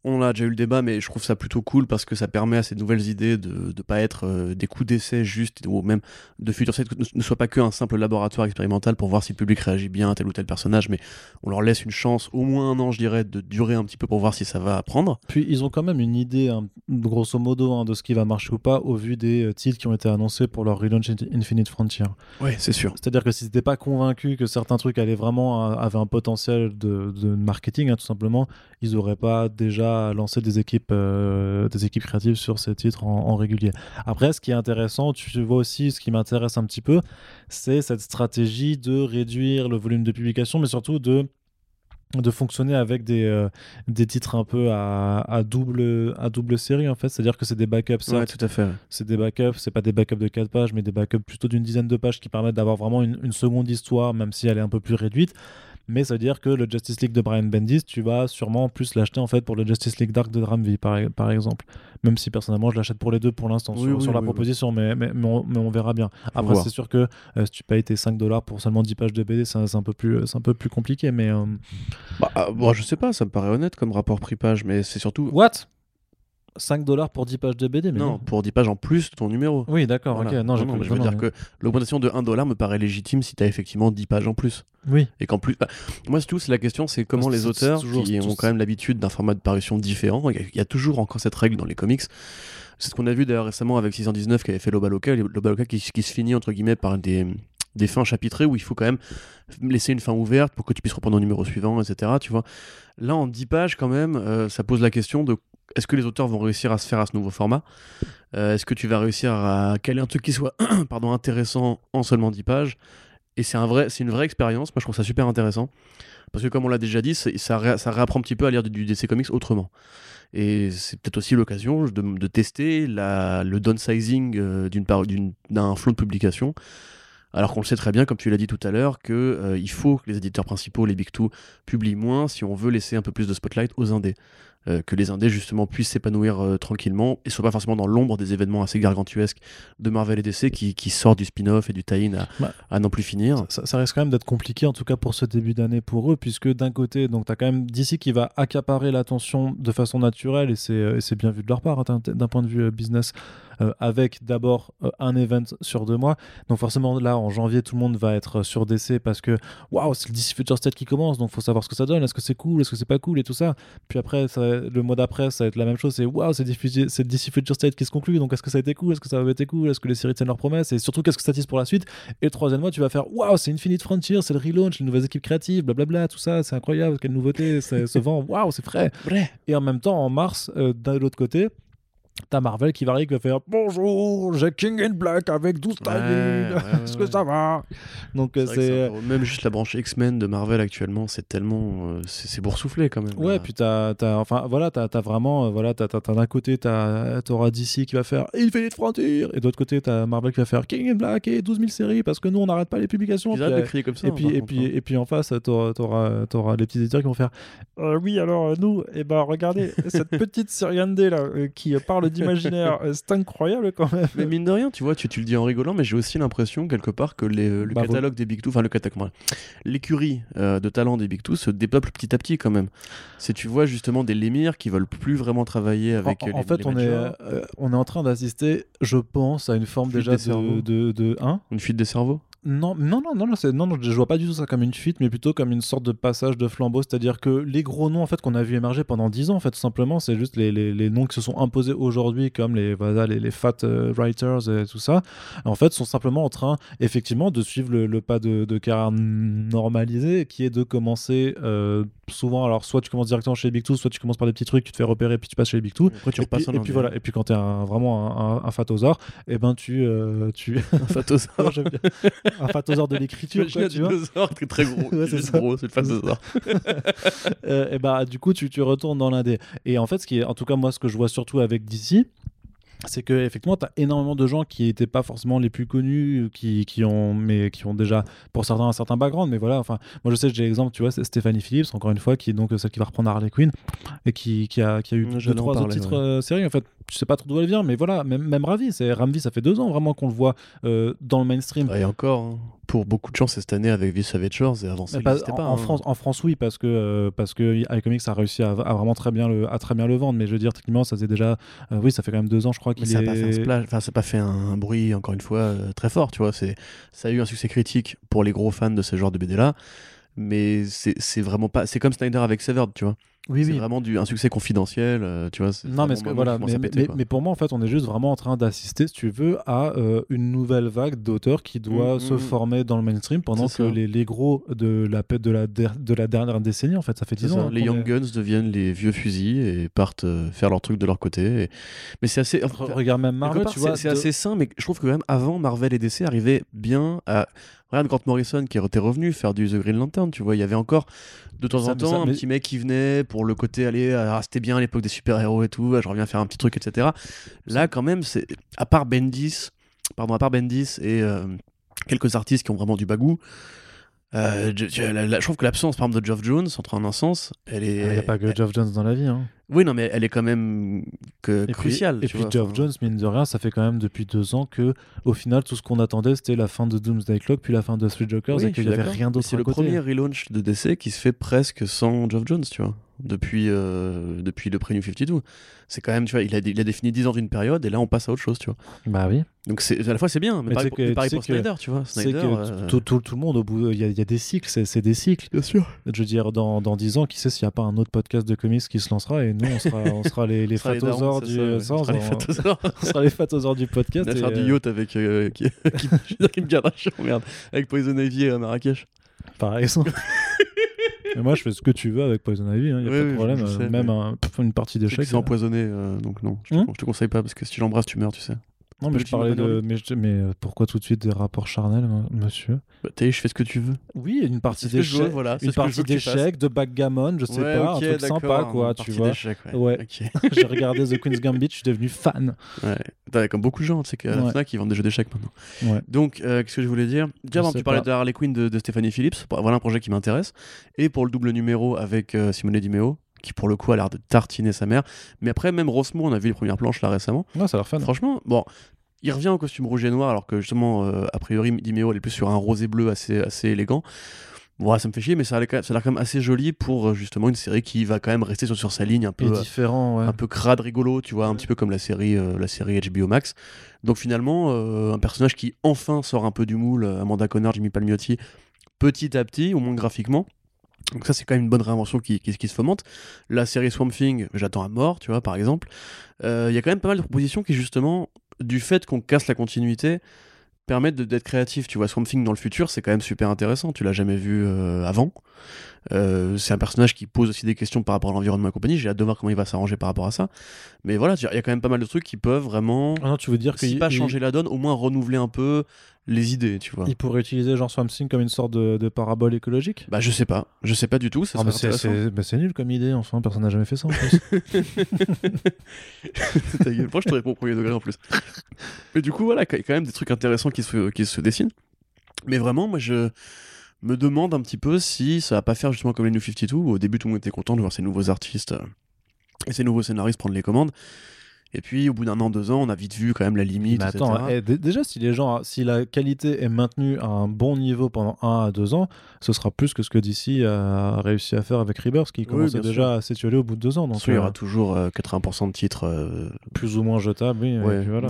on a déjà eu le débat, mais je trouve ça plutôt cool parce que ça permet à ces nouvelles idées de ne pas être euh, des coups d'essai juste, ou même de futur set ne, soit pas qu'un simple laboratoire expérimental pour voir si le public réagit bien à tel ou tel personnage, mais on leur laisse une chance, au moins un an, je dirais, de durer un petit peu pour voir si ça va apprendre. Puis ils ont quand même une idée, hein, grosso modo, hein, de ce qui va marcher ou pas au vu des euh, titres qui ont été annoncés pour leur relaunch In- Infinite Frontier. Ouais, c'est sûr. C'est-à-dire que s'ils n'étaient pas convaincus que certains trucs allaient vraiment avaient un potentiel de, de marketing, hein, tout simplement, ils n'auraient pas déjà lancé des équipes, euh, des équipes créatives sur ces titres en, en régulier. Après, ce qui est intéressant, tu vois aussi, ce qui m'intéresse un petit peu, c'est cette stratégie de réduire le volume de publication, mais surtout de de fonctionner avec des, euh, des titres un peu à, à double à double série en fait c'est à dire que c'est des backups Ouais, tout à fait. c'est des backups, c'est pas des backups de 4 pages, mais des backups plutôt d'une dizaine de pages qui permettent d'avoir vraiment une, une seconde histoire, même si elle est un peu plus réduite. Mais ça veut dire que le Justice League de Brian Bendis, tu vas sûrement plus l'acheter en fait pour le Justice League Dark de Dramvie, par, par exemple. Même si personnellement, je l'achète pour les deux pour l'instant Oui, sur, oui, sur la proposition, mais, mais, mais on, mais on verra bien. Après, c'est sûr que euh, si tu payes tes 5 dollars pour seulement 10 pages de BD, c'est un, peu plus- un peu plus compliqué. Mais euh, Bah, euh, bon, je sais pas, ça me paraît honnête comme rapport prix-page, mais c'est surtout. what? 5 dollars pour 10 pages de BD mais non, non. pour 10 pages en plus de ton numéro. Oui, d'accord. Voilà. ok. Non, je veux dire que l'augmentation de 1 dollar me paraît légitime si tu as effectivement 10 pages en plus. Oui. Et qu'en plus, bah, moi, c'est tout, c'est la question, c'est comment les auteurs toujours- qui ont quand même l'habitude d'un format de parution différent, il y, a- il y a toujours encore cette règle dans les comics. C'est ce qu'on a vu d'ailleurs récemment avec 619 qui avait fait Lobaloka, Lobaloka qui, qui se finit entre guillemets par des, des fins chapitrées où il faut quand même laisser une fin ouverte pour que tu puisses reprendre au numéro suivant, etc. Tu vois. Là, en 10 pages, quand même, euh, ça pose la question de est-ce que les auteurs vont réussir à se faire à ce nouveau format? Euh, Est-ce que tu vas réussir à caler un truc qui soit pardon, intéressant en seulement 10 pages? Et c'est un vrai, une vraie expérience. Moi, je trouve ça super intéressant. Parce que, comme on l'a déjà dit, ça, ça réapprend un petit peu à lire du, DC Comics autrement. Et c'est peut-être aussi l'occasion de, tester le downsizing euh, d'un flot de publication. Alors qu'on le sait très bien, comme tu l'as dit tout à l'heure, qu'il il faut que les éditeurs principaux, les Big Two, publient moins si on veut laisser un peu plus de spotlight aux indés. Euh, que les indés justement puissent s'épanouir euh, tranquillement et soient pas forcément dans l'ombre des événements assez gargantuesques de Marvel et DC qui, qui sortent du spin-off et du tie-in à, Bah, à n'en plus finir. ça, ça risque quand même d'être compliqué, en tout cas pour ce début d'année pour eux, puisque d'un côté, donc tu as quand même DC qui va accaparer l'attention de façon naturelle, et c'est euh, bien vu de leur part, hein, d'un point de vue business, euh, avec d'abord euh, un event sur deux mois. Donc forcément, là, en janvier, tout le monde va être euh, sur DC parce que, waouh, c'est le DC Future State qui commence, donc faut savoir ce que ça donne, est-ce que c'est cool, est-ce que c'est pas cool, et tout ça. Puis après, ça le mois d'après, ça va être la même chose, c'est waouh, c'est diffusé- c'est le DC Future State qui se conclut, donc est-ce que ça a été cool, est-ce que ça va été cool, est-ce que les séries tiennent leurs promesses, et surtout, qu'est-ce que ça tisse pour la suite? Et le troisième mois, tu vas faire waouh, c'est Infinite Frontier, c'est le relaunch, les nouvelles équipes créatives, blablabla, tout ça, c'est incroyable, quelle nouveauté, ça se vend, waouh, c'est frais. Et en même temps, en mars, euh, de l'autre côté, t'as Marvel qui va arriver, qui va faire bonjour, j'ai King in Black avec 12 timing, Ouais, ouais, est-ce que ça va? Donc euh, C'est peu- Même juste la branche X-Men de Marvel actuellement, c'est tellement. euh, c'est boursouflé quand même. Ouais, là. puis t'as, enfin voilà, t'as, t'as vraiment, euh, voilà, d'un côté t'auras DC qui va faire Infinite Frontier, et de l'autre côté t'as Marvel qui va faire King in Black et 12 000 séries parce que nous on n'arrête pas les publications. Puis, euh, de crier comme ça. Et hein, puis, par et, puis, hein. et puis en face, t'auras, t'auras les petits éditeurs qui vont faire Euh, Oui, alors euh, nous, et ben regardez, cette petite série indé là euh, qui euh, parle d'imaginaire, euh, c'est incroyable quand même. Mais mine de rien, tu vois, tu, tu le dis en rigolant, mais j'ai aussi l'impression quelque part que les- le Bah, catalogue des Big Two, enfin le catalogue, l'écurie euh, de talent des Big Two se dépeuple petit à petit quand même. C'est tu vois justement des lémires qui veulent plus vraiment travailler avec en, euh, en les, fait, les on est, euh, on est en train d'assister, je pense, à une forme Fuite déjà de, de, hein? Une fuite des cerveaux? Non, non, non, non, non, non, je vois pas du tout ça comme une fuite, mais plutôt comme une sorte de passage de flambeau. C'est-à-dire que les gros noms en fait qu'on a vu émerger pendant 10 ans, en fait, tout simplement, c'est juste les, les, les noms qui se sont imposés aujourd'hui, comme les, voilà, les, les fat euh, writers et tout ça. En fait, sont simplement en train, effectivement, de suivre le, pas de, de normalisé, qui est de commencer euh, souvent. Alors, soit tu commences directement chez les Big Two, soit tu commences par des petits trucs, tu te fais repérer, puis tu passes chez les Big Two. Après tu Et puis, et voilà, et puis quand t'es un, vraiment un, un, et ben tu, euh, tu... Un. Ouais, j'aime bien. un fatosaure de l'écriture, un tu vois. dinosaure très gros. Ouais, c'est gros, c'est le phatosaure. Euh, et bah du coup tu, tu retournes dans l'indé et en fait ce qui est en tout cas moi ce que je vois surtout avec DC c'est que effectivement tu as énormément de gens qui n'étaient pas forcément les plus connus qui, qui ont mais qui ont déjà pour certains un certain background mais voilà enfin moi je sais j'ai l'exemple tu vois c'est Stéphanie Phillips encore une fois qui est donc celle qui va reprendre Harley Quinn et qui, qui, a, qui a eu deux trois autres titres ouais. euh, séries en fait je sais pas trop d'où elle vient mais voilà même, même Ravi c'est Ramvi ça fait deux ans vraiment qu'on le voit euh, dans le mainstream Et encore, hein, pour beaucoup de gens, c'est cette année avec Vis Avengers et avant ça, pas- en, pas. en hein. France, en France, oui, parce que euh, parce que iComics a réussi à, à vraiment très bien le à très bien le vendre. Mais je veux dire, techniquement, ça faisait déjà, euh, oui, ça fait quand même deux ans, je crois qu'il ça n'a pas fait un splash, enfin ça pas fait un bruit encore une fois très fort, tu vois. C'est, ça a eu un succès critique pour les gros fans de ce genre de BD là, mais c'est, c'est vraiment pas, c'est comme Snyder avec Severed, tu vois. Oui, c'est oui. vraiment du, un succès confidentiel, euh, tu vois. Non, mais, que- voilà, mais, péter, mais- pour moi, en fait, on est juste vraiment en train d'assister, si tu veux, à euh, une nouvelle vague d'auteurs qui doit Mm, se mm. former dans le mainstream pendant que les, les gros de la, de, la, de la dernière décennie, en fait, ça fait C'est 10 ans. hein, les Young est- Guns deviennent les vieux fusils et partent euh, faire leur truc de leur côté. et- Mais c'est assez. Re- Regarde même Marvel, part, tu vois. c'est de- assez sain, mais je trouve que même avant, Marvel et DC arrivaient bien à. Regarde Grant Morrison qui était revenu faire du The Green Lantern, tu vois, il y avait encore de temps Ça, en temps ça, un mais- petit mec qui venait pour le côté aller, ah, c'était bien à l'époque des super-héros et tout, ah, je reviens faire un petit truc, etc. Là, quand même, c'est à part Bendis, pardon, à part Bendis et euh, quelques artistes qui ont vraiment du bagou. Euh, je, je- la- la- je trouve que l'absence, par exemple, de Geoff Jones, entre un sens, elle est. Il n'y a pas que Geoff Jones dans la vie. Hein. Oui, non, mais elle est quand même que Et cruciale. Puis, et puis vois, Geoff enfin. Jones, mine de rien, ça fait quand même depuis deux ans que, au final, tout ce qu'on attendait, c'était la fin de Doomsday Clock, puis la fin de Three Jokers, Oui, et qu'il n'y avait rien d'autre C'est le côté. premier relaunch de DC qui se fait presque sans Geoff Jones, tu vois, depuis, euh, depuis le Pre-New 52. C'est quand même, tu vois, il a, il a défini 10 ans d'une période et là on passe à autre chose, tu vois. Bah oui. Donc à la fois c'est bien, mais, Mais pareil, pour, que- pareil tu pour sais que- Snyder, tu vois. C'est Snyder, que euh, tout, tout- tout le monde, au bout, il y, a- il y a des cycles, c'est des cycles. Bien sûr. Je veux dire, dans, dans 10 ans, qui sait s'il n'y a pas un autre podcast de comics qui se lancera, et nous, on sera, on sera les, les phatosaures du... ça, on, sera les sera- phatosaures. on sera les phatosaures du On podcast. va et, faire du euh, yacht avec euh, qui, qui, dire, Kim Kardashian, merde, avec Poison Ivy à Marrakech. Par exemple. Et moi, je fais ce que tu veux avec Poison Ivy, il n'y a Oui, pas de oui, problème. euh, sais, même mais- un- une partie d'échecs. c'est empoisonné, euh, donc non, je te, Hmm je te conseille pas parce que si tu l'embrasses, tu meurs, tu sais. Non, mais je parlais de. Mais, mais, euh, pourquoi tout de suite des rapports charnels, monsieur? Bah, je fais ce que tu veux. Oui, une partie d'échecs, voilà, une partie d'échecs, de backgammon, je sais pas, un truc sympa, quoi, tu vois. Ouais. J'ai regardé The Queen's Gambit, je suis devenu fan. Ouais. Comme beaucoup de gens, tu sais qu'à la Fnac, ils vendent des jeux d'échecs maintenant. Donc, euh, qu'est-ce que je voulais dire? Déjà, tu parlais de Harley Quinn de, Stéphanie Phillips. Voilà un projet qui m'intéresse. Et pour le double numéro avec euh, Simone Di Meo, qui pour le coup a l'air de tartiner sa mère. Mais après, même Rosmo, on a vu les premières planches là récemment. Ouais, ça a l'air fun. Franchement, bon, il revient au costume rouge et noir, alors que justement, euh, a priori, Dimeo elle est plus sur un rosé bleu assez, assez élégant. Bon, ça me fait chier, mais ça a l'air quand même assez joli pour euh, justement une série qui va quand même rester sur, sur sa ligne un peu euh, différent, un peu crade, rigolo, tu vois, un petit peu comme la série, la série HBO Max. Donc finalement, un personnage qui enfin sort un peu du moule, Amanda Connor, Jimmy Palmiotti, petit à petit, au moins graphiquement. Donc ça, c'est quand même une bonne réinvention qui, qui, qui, se fomente. La série Swamp Thing, j'attends à mort, tu vois, par exemple. Il y a quand même pas mal de propositions qui, justement, du fait qu'on casse la continuité, permettent d'être créatif. Tu vois, Swamp Thing dans le futur, c'est quand même super intéressant. Tu l'as jamais vu euh, avant. Euh, c'est un personnage qui pose aussi des questions par rapport à l'environnement et compagnie. J'ai hâte de voir comment il va s'arranger par rapport à ça. Mais voilà, il y a quand même pas mal de trucs qui peuvent vraiment. Ah non, tu veux dire si pas changer la donne, au moins renouveler un peu les idées, tu vois. Il pourrait utiliser genre Swamp Thing comme une sorte de, parabole écologique? Bah je sais pas, je sais pas du tout. Ça ah, c'est nul comme idée, enfin personne n'a jamais fait ça en plus. Ta gueule, moi je te réponds au premier degré en plus? Mais du coup voilà, il y a quand même des trucs intéressants qui se, qui se dessinent. Mais vraiment, moi je me demande un petit peu si ça va pas faire justement comme les New 52, où au début tout le monde était content de voir ces nouveaux artistes euh, et ces nouveaux scénaristes prendre les commandes. Et puis, au bout d'un an, deux ans, on a vite vu quand même la limite. Mais attends, eh, déjà, si les gens, si la qualité est maintenue à un bon niveau pendant un à deux ans, ce sera plus que ce que DC a réussi à faire avec Rebirth, qui commençait déjà à s'étioler au bout de deux ans. Donc, il y aura euh, toujours 80% euh, de titres euh, plus ou moins jetables, oui.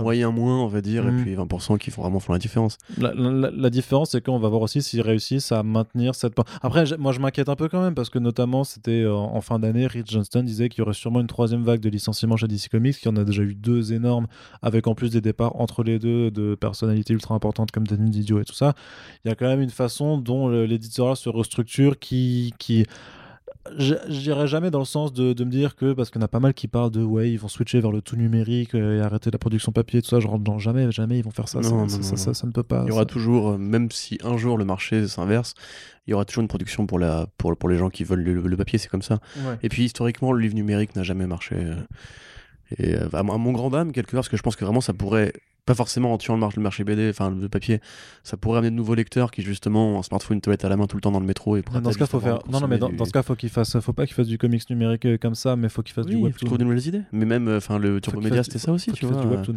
Moyen moins, on va dire, et mm. puis 20% qui font vraiment font la différence. La, différence, c'est qu'on va voir aussi s'ils réussissent à maintenir cette. Après, moi, je m'inquiète un peu quand même parce que notamment, c'était en, fin d'année, Rich Johnston disait qu'il y aurait sûrement une troisième vague de licenciements chez DC Comics, qui en a déjà eu deux énormes, avec en plus des départs entre les deux de personnalités ultra importantes comme Danny Didio et tout ça. Il y a quand même une façon dont l'éditorial se restructure qui, qui je dirais jamais dans le sens de, de me dire que, parce qu'on a pas mal qui parlent de ouais, ils vont switcher vers le tout numérique euh, et arrêter la production papier, tout ça. Je rentre dans jamais, jamais ils vont faire ça. ça, ça, ça, ne peut pas. Il y aura toujours, euh, même si un jour le marché s'inverse, il y aura toujours une production pour, la, pour, pour les gens qui veulent le, papier, c'est comme ça. Et puis historiquement, le livre numérique n'a jamais marché. Et euh, à, mon grand dame, quelque part, parce que je pense que vraiment ça pourrait, pas forcément en tuant le, le marché BD, enfin le papier, ça pourrait amener de nouveaux lecteurs qui justement un smartphone te à la main tout le temps dans le métro et dans ce cas faut faire non non mais dans, ce cas faut qu'il fasse faut pas qu'il fasse du comics numérique euh, comme ça mais faut qu'il fasse du webtoon trouve de nouvelles idées mais même euh, enfin le Turbo Media c'était ça aussi tu vois du webtoon.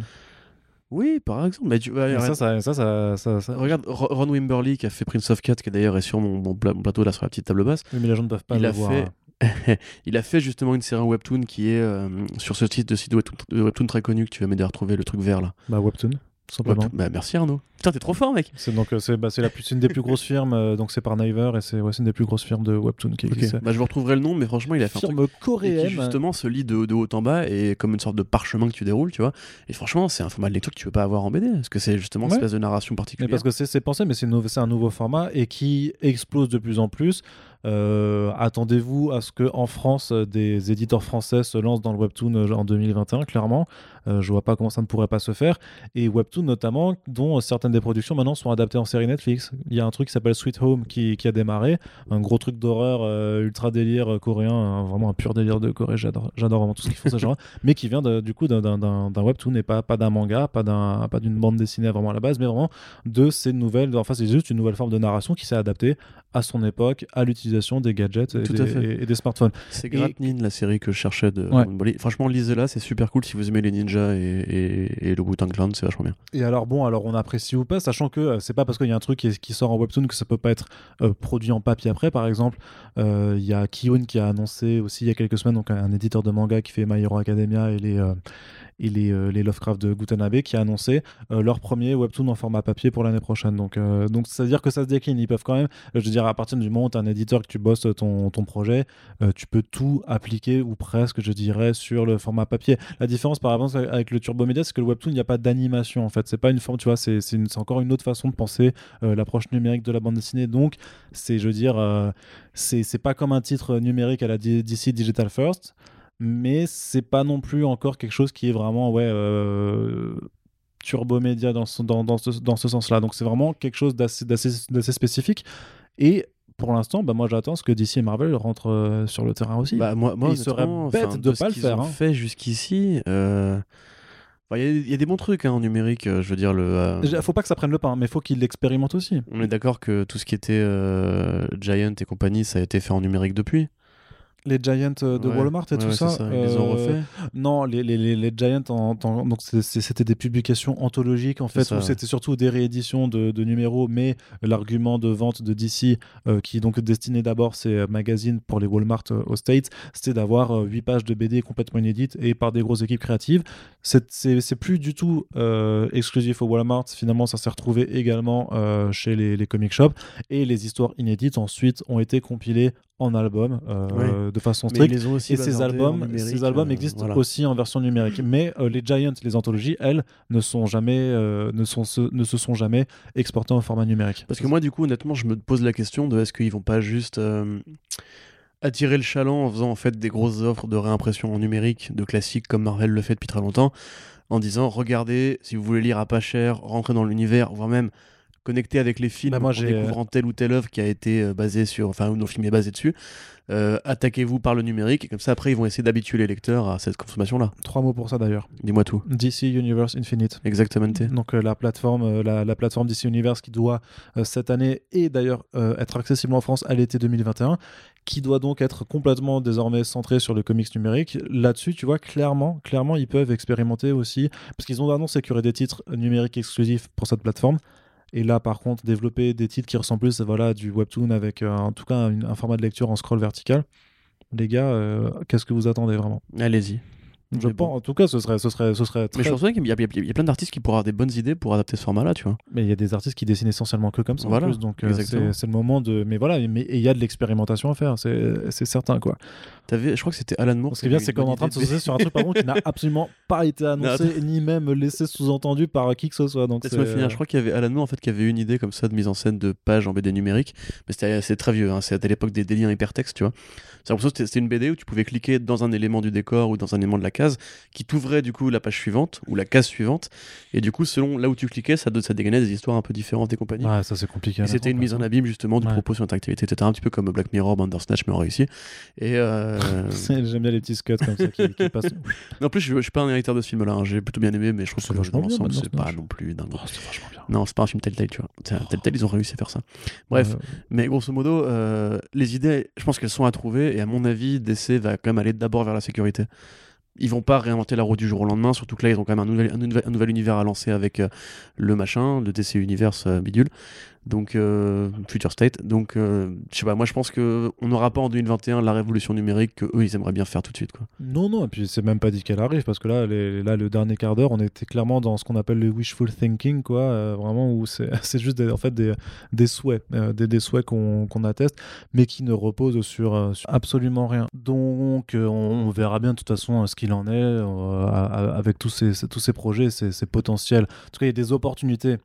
Oui, par exemple. Mais tu, ça, ça, ça, ça, Regarde Ron Wimberly qui a fait Prince of Cat, qui d'ailleurs est sur mon, plateau là sur la petite table basse. Oui, mais les gens ne peuvent pas il le a voir. Fait, il a fait justement une série webtoon qui est euh, sur ce titre de site webtoon, webtoon, très connu que tu vas m'aider à retrouver le truc vert là. Bah webtoon. Simplement. Bah, merci Arnaud. Putain, t'es trop fort, mec. C'est donc euh, c'est bah, la plus, une des plus grosses firmes, euh, donc c'est par Naver et c'est ouais, une des plus grosses firmes de webtoon qui existe. Bah, je vous retrouverai le nom, mais franchement, il a fait firme un truc coréenne qui justement se lit de, de, haut en bas et comme une sorte de parchemin que tu déroules, tu vois. Et franchement, c'est un format de lecture que tu peux pas avoir en BD, parce que c'est justement une espèce de narration particulière. Mais parce que c'est pensé, mais c'est un nouveau format et qui explose de plus en plus. Euh, attendez-vous à ce que en France, euh, des éditeurs français se lancent dans le webtoon euh, en 2021, clairement. je vois pas comment ça ne pourrait pas se faire. Et webtoon notamment, dont certaines des productions maintenant sont adaptées en série Netflix. Il y a un truc qui s'appelle Sweet Home qui, a démarré, un gros truc d'horreur ultra délire coréen, vraiment un pur délire de Corée. J'adore, vraiment tout ce qu'ils font ce genre, mais qui vient du coup d'un webtoon et pas pas d'un manga, pas d'un pas d'une bande dessinée vraiment à la base, mais vraiment de ces nouvelles. Enfin, c'est juste une nouvelle forme de narration qui s'est adaptée à son époque à l'utilisation des gadgets et, des, et, des, smartphones. C'est Gratnin, la série que je cherchais. De... Franchement, lisez-la, c'est super cool si vous aimez les ninjas et, le Wu-Tang Clan, c'est vachement bien. Et alors, bon, alors on apprécie ou pas, sachant que euh, c'est pas parce qu'il y a un truc qui, sort en webtoon que ça peut pas être euh, produit en papier après. Par exemple, euh, il y a Kiun qui a annoncé aussi il y a quelques semaines, donc un, éditeur de manga qui fait My Hero Academia et les et les, euh, les Lovecraft de Gutanabe qui a annoncé euh, leur premier webtoon en format papier pour l'année prochaine. Donc, euh, donc c'est-à-dire que ça se décline. Ils peuvent quand même, je veux dire, à partir du moment où tu es un éditeur que tu bosses ton, ton projet, tu peux tout appliquer ou presque, je dirais, sur le format papier. La différence, par exemple, avec le Turbo Media, c'est que le webtoon, il n'y a pas d'animation en fait. C'est pas une forme, tu vois, c'est encore une autre façon de penser l'approche numérique de la bande dessinée. Donc, c'est, je veux dire, c'est pas comme un titre numérique à la DC Digital First mais c'est pas non plus encore quelque chose qui est vraiment ouais euh, turbo média dans ce, dans, dans ce, dans ce sens-là. Donc c'est vraiment quelque chose d'assez, spécifique. Et pour l'instant, bah, moi j'attends ce que DC et Marvel rentrent euh, sur le terrain aussi. Bah, moi, moi il serait bête enfin, de ce pas le faire, ont hein. fait jusqu'ici. euh, Il y, a- il y a des bons trucs hein, en numérique, je veux dire. Le, euh, Faut pas que ça prenne le pain, mais faut qu'ils l'expérimentent aussi. On est d'accord que tout ce qui était euh, Giant et compagnie, ça a été fait en numérique depuis. Les Giants euh, de Ouais, Walmart et ouais, tout ça. Ils les ont euh, refait. Non, les, les, les, les Giants, en, en- donc c'était des publications anthologiques en fait, où c'était surtout des rééditions de, de numéros, mais l'argument de vente de DC, euh, qui est donc destiné d'abord ces euh, magazines pour les Walmart euh, aux States, c'était d'avoir 8 pages de BD complètement inédites et par des grosses équipes créatives. C'est- plus du tout euh, exclusif au Walmart, finalement ça s'est retrouvé également euh, chez les, les comic shops, et les histoires inédites ensuite ont été compilées en album euh, de façon stricte. Et ces albums, ces albums euh, existent voilà. aussi en version numérique. Mais euh, les Giants, les anthologies, elles, ne sont jamais, euh, ne, sont, se, ne se sont jamais exportées en format numérique. Parce que moi, du coup, honnêtement, je me pose la question de est-ce qu'ils vont pas juste attirer le chaland en faisant en fait des grosses offres de réimpression en numérique de classiques comme Marvel le fait depuis très longtemps, en disant regardez, si vous voulez lire à pas cher, rentrer dans l'univers, voire même connecter avec les films Bah, moi, en découvrant telle ou telle œuvre qui a été euh, basée sur, enfin, où le film est basé dessus, euh, attaquez-vous par le numérique et comme ça après ils vont essayer d'habituer les lecteurs à cette consommation-là. Trois mots pour ça d'ailleurs. Dis-moi tout. DC Universe Infinite. Exactement. Donc euh, la plateforme, euh, la, la plateforme DC Universe qui doit cette année et d'ailleurs être accessible en France à l'été 2021, qui doit donc être complètement désormais centrée sur le comics numérique. Là-dessus, tu vois clairement, clairement, ils peuvent expérimenter aussi parce qu'ils ont annoncé qu'il y aurait des titres numériques exclusifs pour cette plateforme. Et là, par contre, développer des titres qui ressemblent plus voilà, à du webtoon avec euh, en tout cas un format de lecture en scroll vertical. Les gars, euh, qu'est-ce que vous attendez vraiment? Allez-y. Je Mais bon. pense, en tout cas, ce serait, ce serait, ce serait Mais très je pense qu'il y, a- y y plein d'artistes qui pourraient avoir des bonnes idées pour adapter ce format-là, tu vois. Mais il y a des artistes qui dessinent essentiellement que comme ça Voilà, en plus, donc euh, c'est le moment de. Mais voilà, mais il y a de l'expérimentation à faire, c'est certain quoi. T'avais- je crois que c'était Alan Moore. Ce qui est bien, c'est qu'on est en train de se sur un truc par contre qui n'a absolument pas été annoncé ni même laissé sous-entendu par qui que ce soit. Donc Laisse-moi finir. Je crois qu'il y avait Alan Moore en fait qui avait une idée comme ça de mise en scène de pages en BD numérique, mais c'était c'est très vieux. Hein. C'est à l'époque des, des liens hypertextes, tu vois. C'est c'était- c'était une BD où tu pouvais cliquer dans un élément du décor ou dans un élément de la case qui t'ouvrait du coup la page suivante ou la case suivante, et du coup selon là où tu cliquais, ça, ça dégainait des histoires un peu différentes et compagnie. Ouais, ça c'est compliqué. Et c'était une mise en abîme justement du Ouais. propos sur l'interactivité, etc. Un petit peu comme Black Mirror, Bandersnatch, mais en réussi. Et euh, J'aime bien les petits cuts comme ça qui, qui passent. en plus, je, je suis pas un héritier de ce film-là. hein. J'ai plutôt bien aimé, mais je trouve que dans l'ensemble, c'est pas non plus dingue. Oh. Non, c'est pas un film Telltale, tu vois. Oh. Telltale, ils ont réussi à faire ça. Bref, Euh, mais grosso modo, euh, les idées, je pense qu'elles sont à trouver, et à mon avis, DC va quand même aller d'abord vers la sécurité. Ils vont pas réinventer la roue du jour au lendemain, surtout que là, ils ont quand même un nouvel, un nouvel, un nouvel univers à lancer avec euh, le machin, le DC Universe euh, bidule, donc euh, Future State. Donc, euh, je sais pas, moi je pense que on n'aura pas en 2021 la révolution numérique que eux ils aimeraient bien faire tout de suite. Quoi. Non, non, et puis c'est même pas dit qu'elle arrive, parce que là, là le dernier quart d'heure, on était clairement dans ce qu'on appelle le wishful thinking, quoi, euh, vraiment, où c'est juste des, en fait des, des souhaits, euh, des, des souhaits qu'on qu'on atteste, mais qui ne reposent sur, absolument rien. Donc, on, verra bien de toute façon ce qu'il en est avec tous ces, ces- tous ces projets, ces, ces potentiels. En tout cas, il y a des opportunités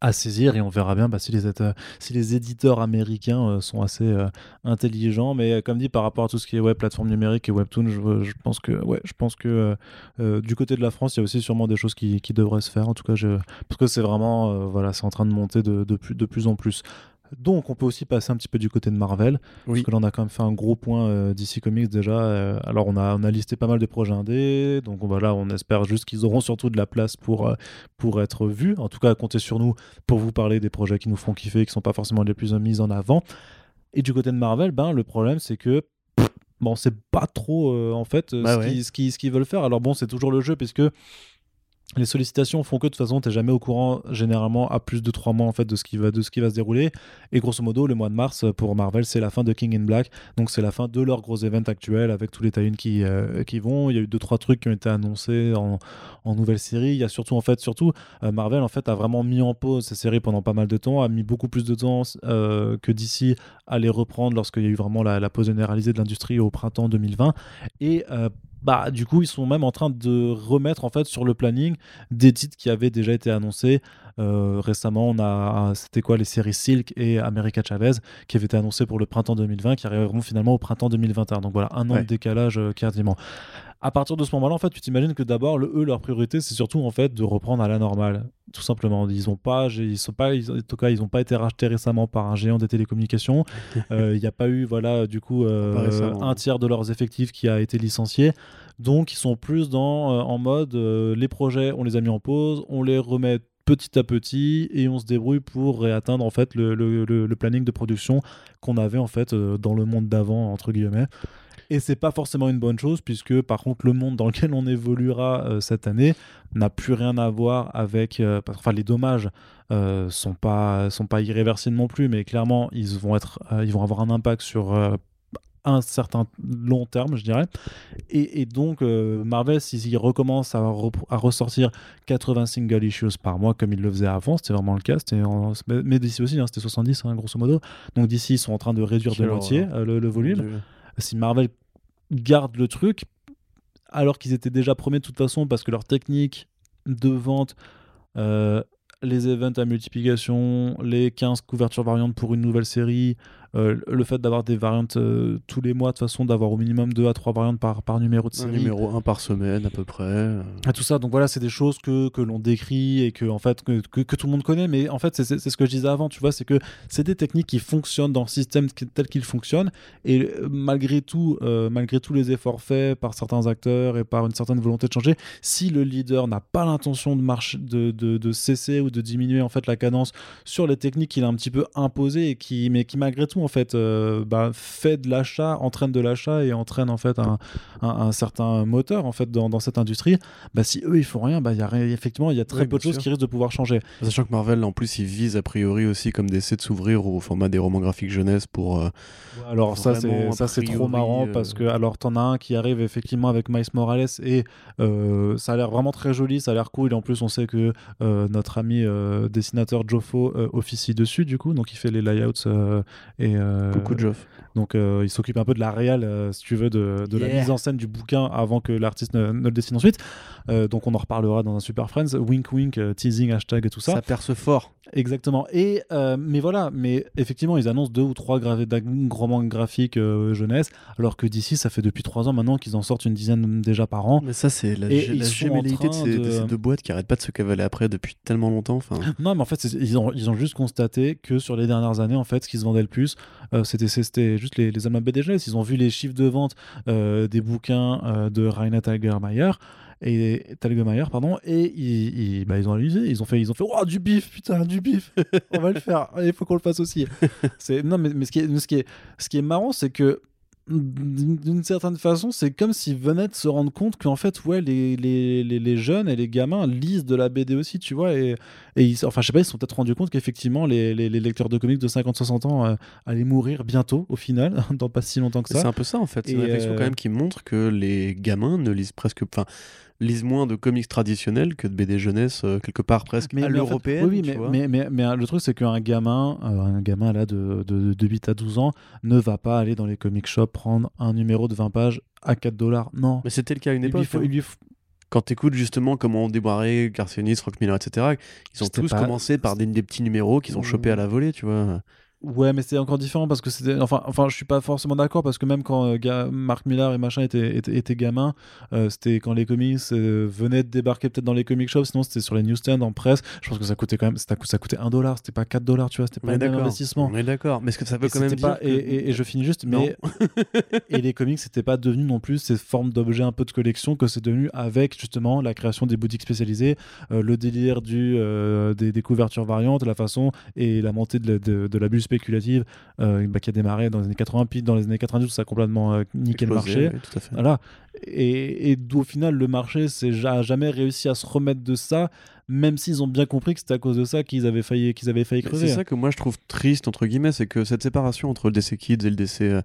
à saisir et on verra bien bah, si, les, éta- si les éditeurs américains euh, sont assez euh, intelligents. Mais euh, comme dit par rapport à tout ce qui est ouais, plateforme numérique et webtoon je, pense que euh, euh, du côté de la France il y a aussi sûrement des choses qui, devraient se faire. En tout cas parce que c'est vraiment euh, voilà c'est en train de monter de plus en plus donc on peut aussi passer un petit peu du côté de Marvel Oui. parce que là on a quand même fait un gros point euh, d'ici Comics déjà Euh, alors on a, on a listé pas mal de projets indés donc voilà on espère juste qu'ils auront surtout de la place pour, euh, pour être vus en tout cas comptez sur nous pour vous parler des projets qui nous font kiffer qui sont pas forcément les plus mis en avant et du côté de Marvel ben le problème c'est que bon c'est pas trop euh, en fait euh, Bah ce ouais. qu'ils ce qu'ils- ce qu'ils veulent faire alors bon c'est toujours le jeu puisque les sollicitations font que de toute façon, tu n'es jamais au courant généralement à plus de trois mois en fait de ce qui va de ce qui va se dérouler. Et grosso modo, le mois de mars pour Marvel, c'est la fin de King in Black, donc c'est la fin de leur gros event actuel avec tous les tie qui euh, qui vont. Il y a eu deux trois trucs qui ont été annoncés en, en nouvelle série. Il y a surtout en fait surtout euh, Marvel en fait a vraiment mis en pause ces séries pendant pas mal de temps, a mis beaucoup plus de temps euh, que DC à les reprendre lorsqu'il y a eu vraiment la, la pause généralisée de l'industrie au printemps 2020 et bah, du coup, ils sont même en train de remettre en fait sur le planning des titres qui avaient déjà été annoncés. Euh, récemment, on a, c'était quoi, les séries Silk et America Chavez qui avaient été annoncés pour le printemps 2020, qui arriveront finalement au printemps 2021. Donc voilà, un an Ouais. de décalage euh, quasiment. À partir de ce moment-là, en fait, tu t'imagines que d'abord, le, eux, leur priorité, c'est surtout en fait de reprendre à la normale, tout simplement. Ils ont pas, ils sont pas, en tout cas, ils n'ont pas été rachetés récemment par un géant des télécommunications. Euh, il n'y a pas eu, voilà, du coup, euh, un tiers de leurs effectifs qui a été licencié. Donc, ils sont plus dans, euh, en mode, les projets, on les a mis en pause, on les remet petit à petit et on se débrouille pour réatteindre en fait le, le, le planning de production qu'on avait en fait dans le monde d'avant entre guillemets et c'est pas forcément une bonne chose, puisque par contre, le monde dans lequel on évoluera euh, cette année n'a plus rien à voir avec. Euh, enfin, les dommages euh, sont, pas, sont pas irréversibles non plus, mais clairement, ils vont, être, ils vont avoir un impact sur un certain long terme, je dirais. Et, donc, Marvel, s'il recommence à, à, ressortir 80 single issues par mois, comme il le faisait avant, c'était vraiment le cas. mais d'ici aussi, hein, c'était 70, hein, grosso modo. Donc, d'ici, ils sont en train de réduire de moitié le, volume si Marvel garde le truc, alors qu'ils étaient déjà premiers de toute façon, parce que leur technique de vente, euh, les events à multiplication, les 15 couvertures variantes pour une nouvelle série, euh, le fait d'avoir des variantes euh, tous les mois, de façon d'avoir au minimum 2 à 3 variantes par, par numéro de série. Un numéro 1 par semaine à peu près. Et tout ça, donc voilà, c'est des choses que, que l'on décrit et que, en fait, que, que, tout le monde connaît, mais en fait, c'est ce que je disais avant, tu vois, c'est que c'est des techniques qui fonctionnent dans le système tel qu'il fonctionne, et euh, malgré tout, malgré tous les efforts faits par certains acteurs et par une certaine volonté de changer, si le leader n'a pas l'intention de, marcher, de, de, de, cesser ou de diminuer en fait la cadence sur les techniques qu'il a un petit peu imposées, et qui, mais qui malgré tout en fait euh, bah, fait de l'achat, entraîne de l'achat et entraîne en fait un, un, certain moteur en fait dans, dans, cette industrie. Bah, si eux ils font rien, bah, y a, effectivement il y a très peu de choses qui risquent de pouvoir changer. Sachant que Marvel en plus il vise a priori aussi comme d'essayer de s'ouvrir au format des romans graphiques jeunesse pour. Euh, alors ça c'est ça c'est trop marrant parce que euh, alors t'en as un qui arrive effectivement avec Miles Morales et ça a l'air vraiment très joli, ça a l'air cool et en plus on sait que notre ami dessinateur Joffo officie dessus du coup donc il fait les layouts et Coucou Joff. Donc euh, il s'occupe un peu de la réal, euh, si tu veux, de, la mise en scène du bouquin avant que l'artiste ne, le dessine ensuite. Euh, donc on en reparlera dans un Super Friends. Wink wink, teasing, hashtag et tout ça. Ça perce fort. Exactement. Et mais voilà, mais effectivement ils annoncent deux ou trois romans graphiques jeunesse, alors que d'ici ça fait depuis trois ans maintenant qu'ils en sortent une dizaine déjà par an. Mais ça c'est la, et la gémellité de ces, deux boîtes qui arrêtent pas de se cavaler après depuis tellement longtemps. Enfin. Non mais en fait ils ont, ils ont juste constaté que sur les dernières années en fait ce qui se vendait le plus c'était juste les, les Alma Ils ont vu les chiffres de vente euh, des bouquins euh, de Raina Talgermeyer et pardon et ils, bah, ils, ont analysé ils ont fait ils ont fait oh, du bif putain du bif on va le faire il faut qu'on le fasse aussi c'est non mais, mais ce qui est ce qui est ce qui est marrant c'est que d'une certaine façon, c'est comme s'ils venaient de se rendre compte qu'en fait, ouais, les, les, les, jeunes et les gamins lisent de la BD aussi, tu vois. Et, et ils, enfin, je sais pas, ils se sont peut-être rendus compte qu'effectivement, les, les, lecteurs de comics de 50-60 ans euh, allaient mourir bientôt, au final, dans pas si longtemps que ça. C'est un peu ça, en fait. C'est une réflexion quand euh, même qui montre que les gamins ne lisent presque. Enfin, lisent moins de comics traditionnels que de BD jeunesse euh, quelque part presque à l'européenne. oui, mais, mais, mais, le truc c'est qu'un gamin, euh, un gamin là de, de, de, 8 à 12 ans ne va pas aller dans les comic shops prendre un numéro de 20 pages à 4 dollars. Non. Mais c'était le cas à une époque. Hein. Quand tu écoutes justement comment on démarrait Garcionis, Rock Miller, etc., ils ont tous commencé par des, des, petits numéros qu'ils ont chopés à la volée, tu vois. Ouais, mais c'est encore différent parce que c'était. Enfin, enfin, je suis pas forcément d'accord parce que même quand euh, Mark Millar et machin étaient, étaient, gamins, euh, c'était quand les comics euh, venaient de débarquer peut-être dans les comic shops, sinon c'était sur les newsstands en presse. Je pense que ça coûtait quand même. Ça, ça coûtait 1 dollar, c'était pas 4 dollars, tu vois, c'était pas un investissement. On est d'accord, mais est-ce que ça veut quand même dire. et, je finis juste, mais. et les comics, c'était pas devenu non plus ces formes d'objets un peu de collection que c'est devenu avec justement la création des boutiques spécialisées, le délire du, des, couvertures variantes, la façon et la montée de, de, de la bulle spéculative euh, bah, qui a démarré dans les années 80, puis dans les années 90 ça a complètement euh, niqué le marché. Voilà. Et, et au final, le marché n'a jamais réussi à se remettre de ça même s'ils ont bien compris que c'était à cause de ça qu'ils avaient failli, qu'ils avaient failli crever. C'est ça que moi je trouve triste, entre guillemets, c'est que cette séparation entre le DC Kids et le DC euh,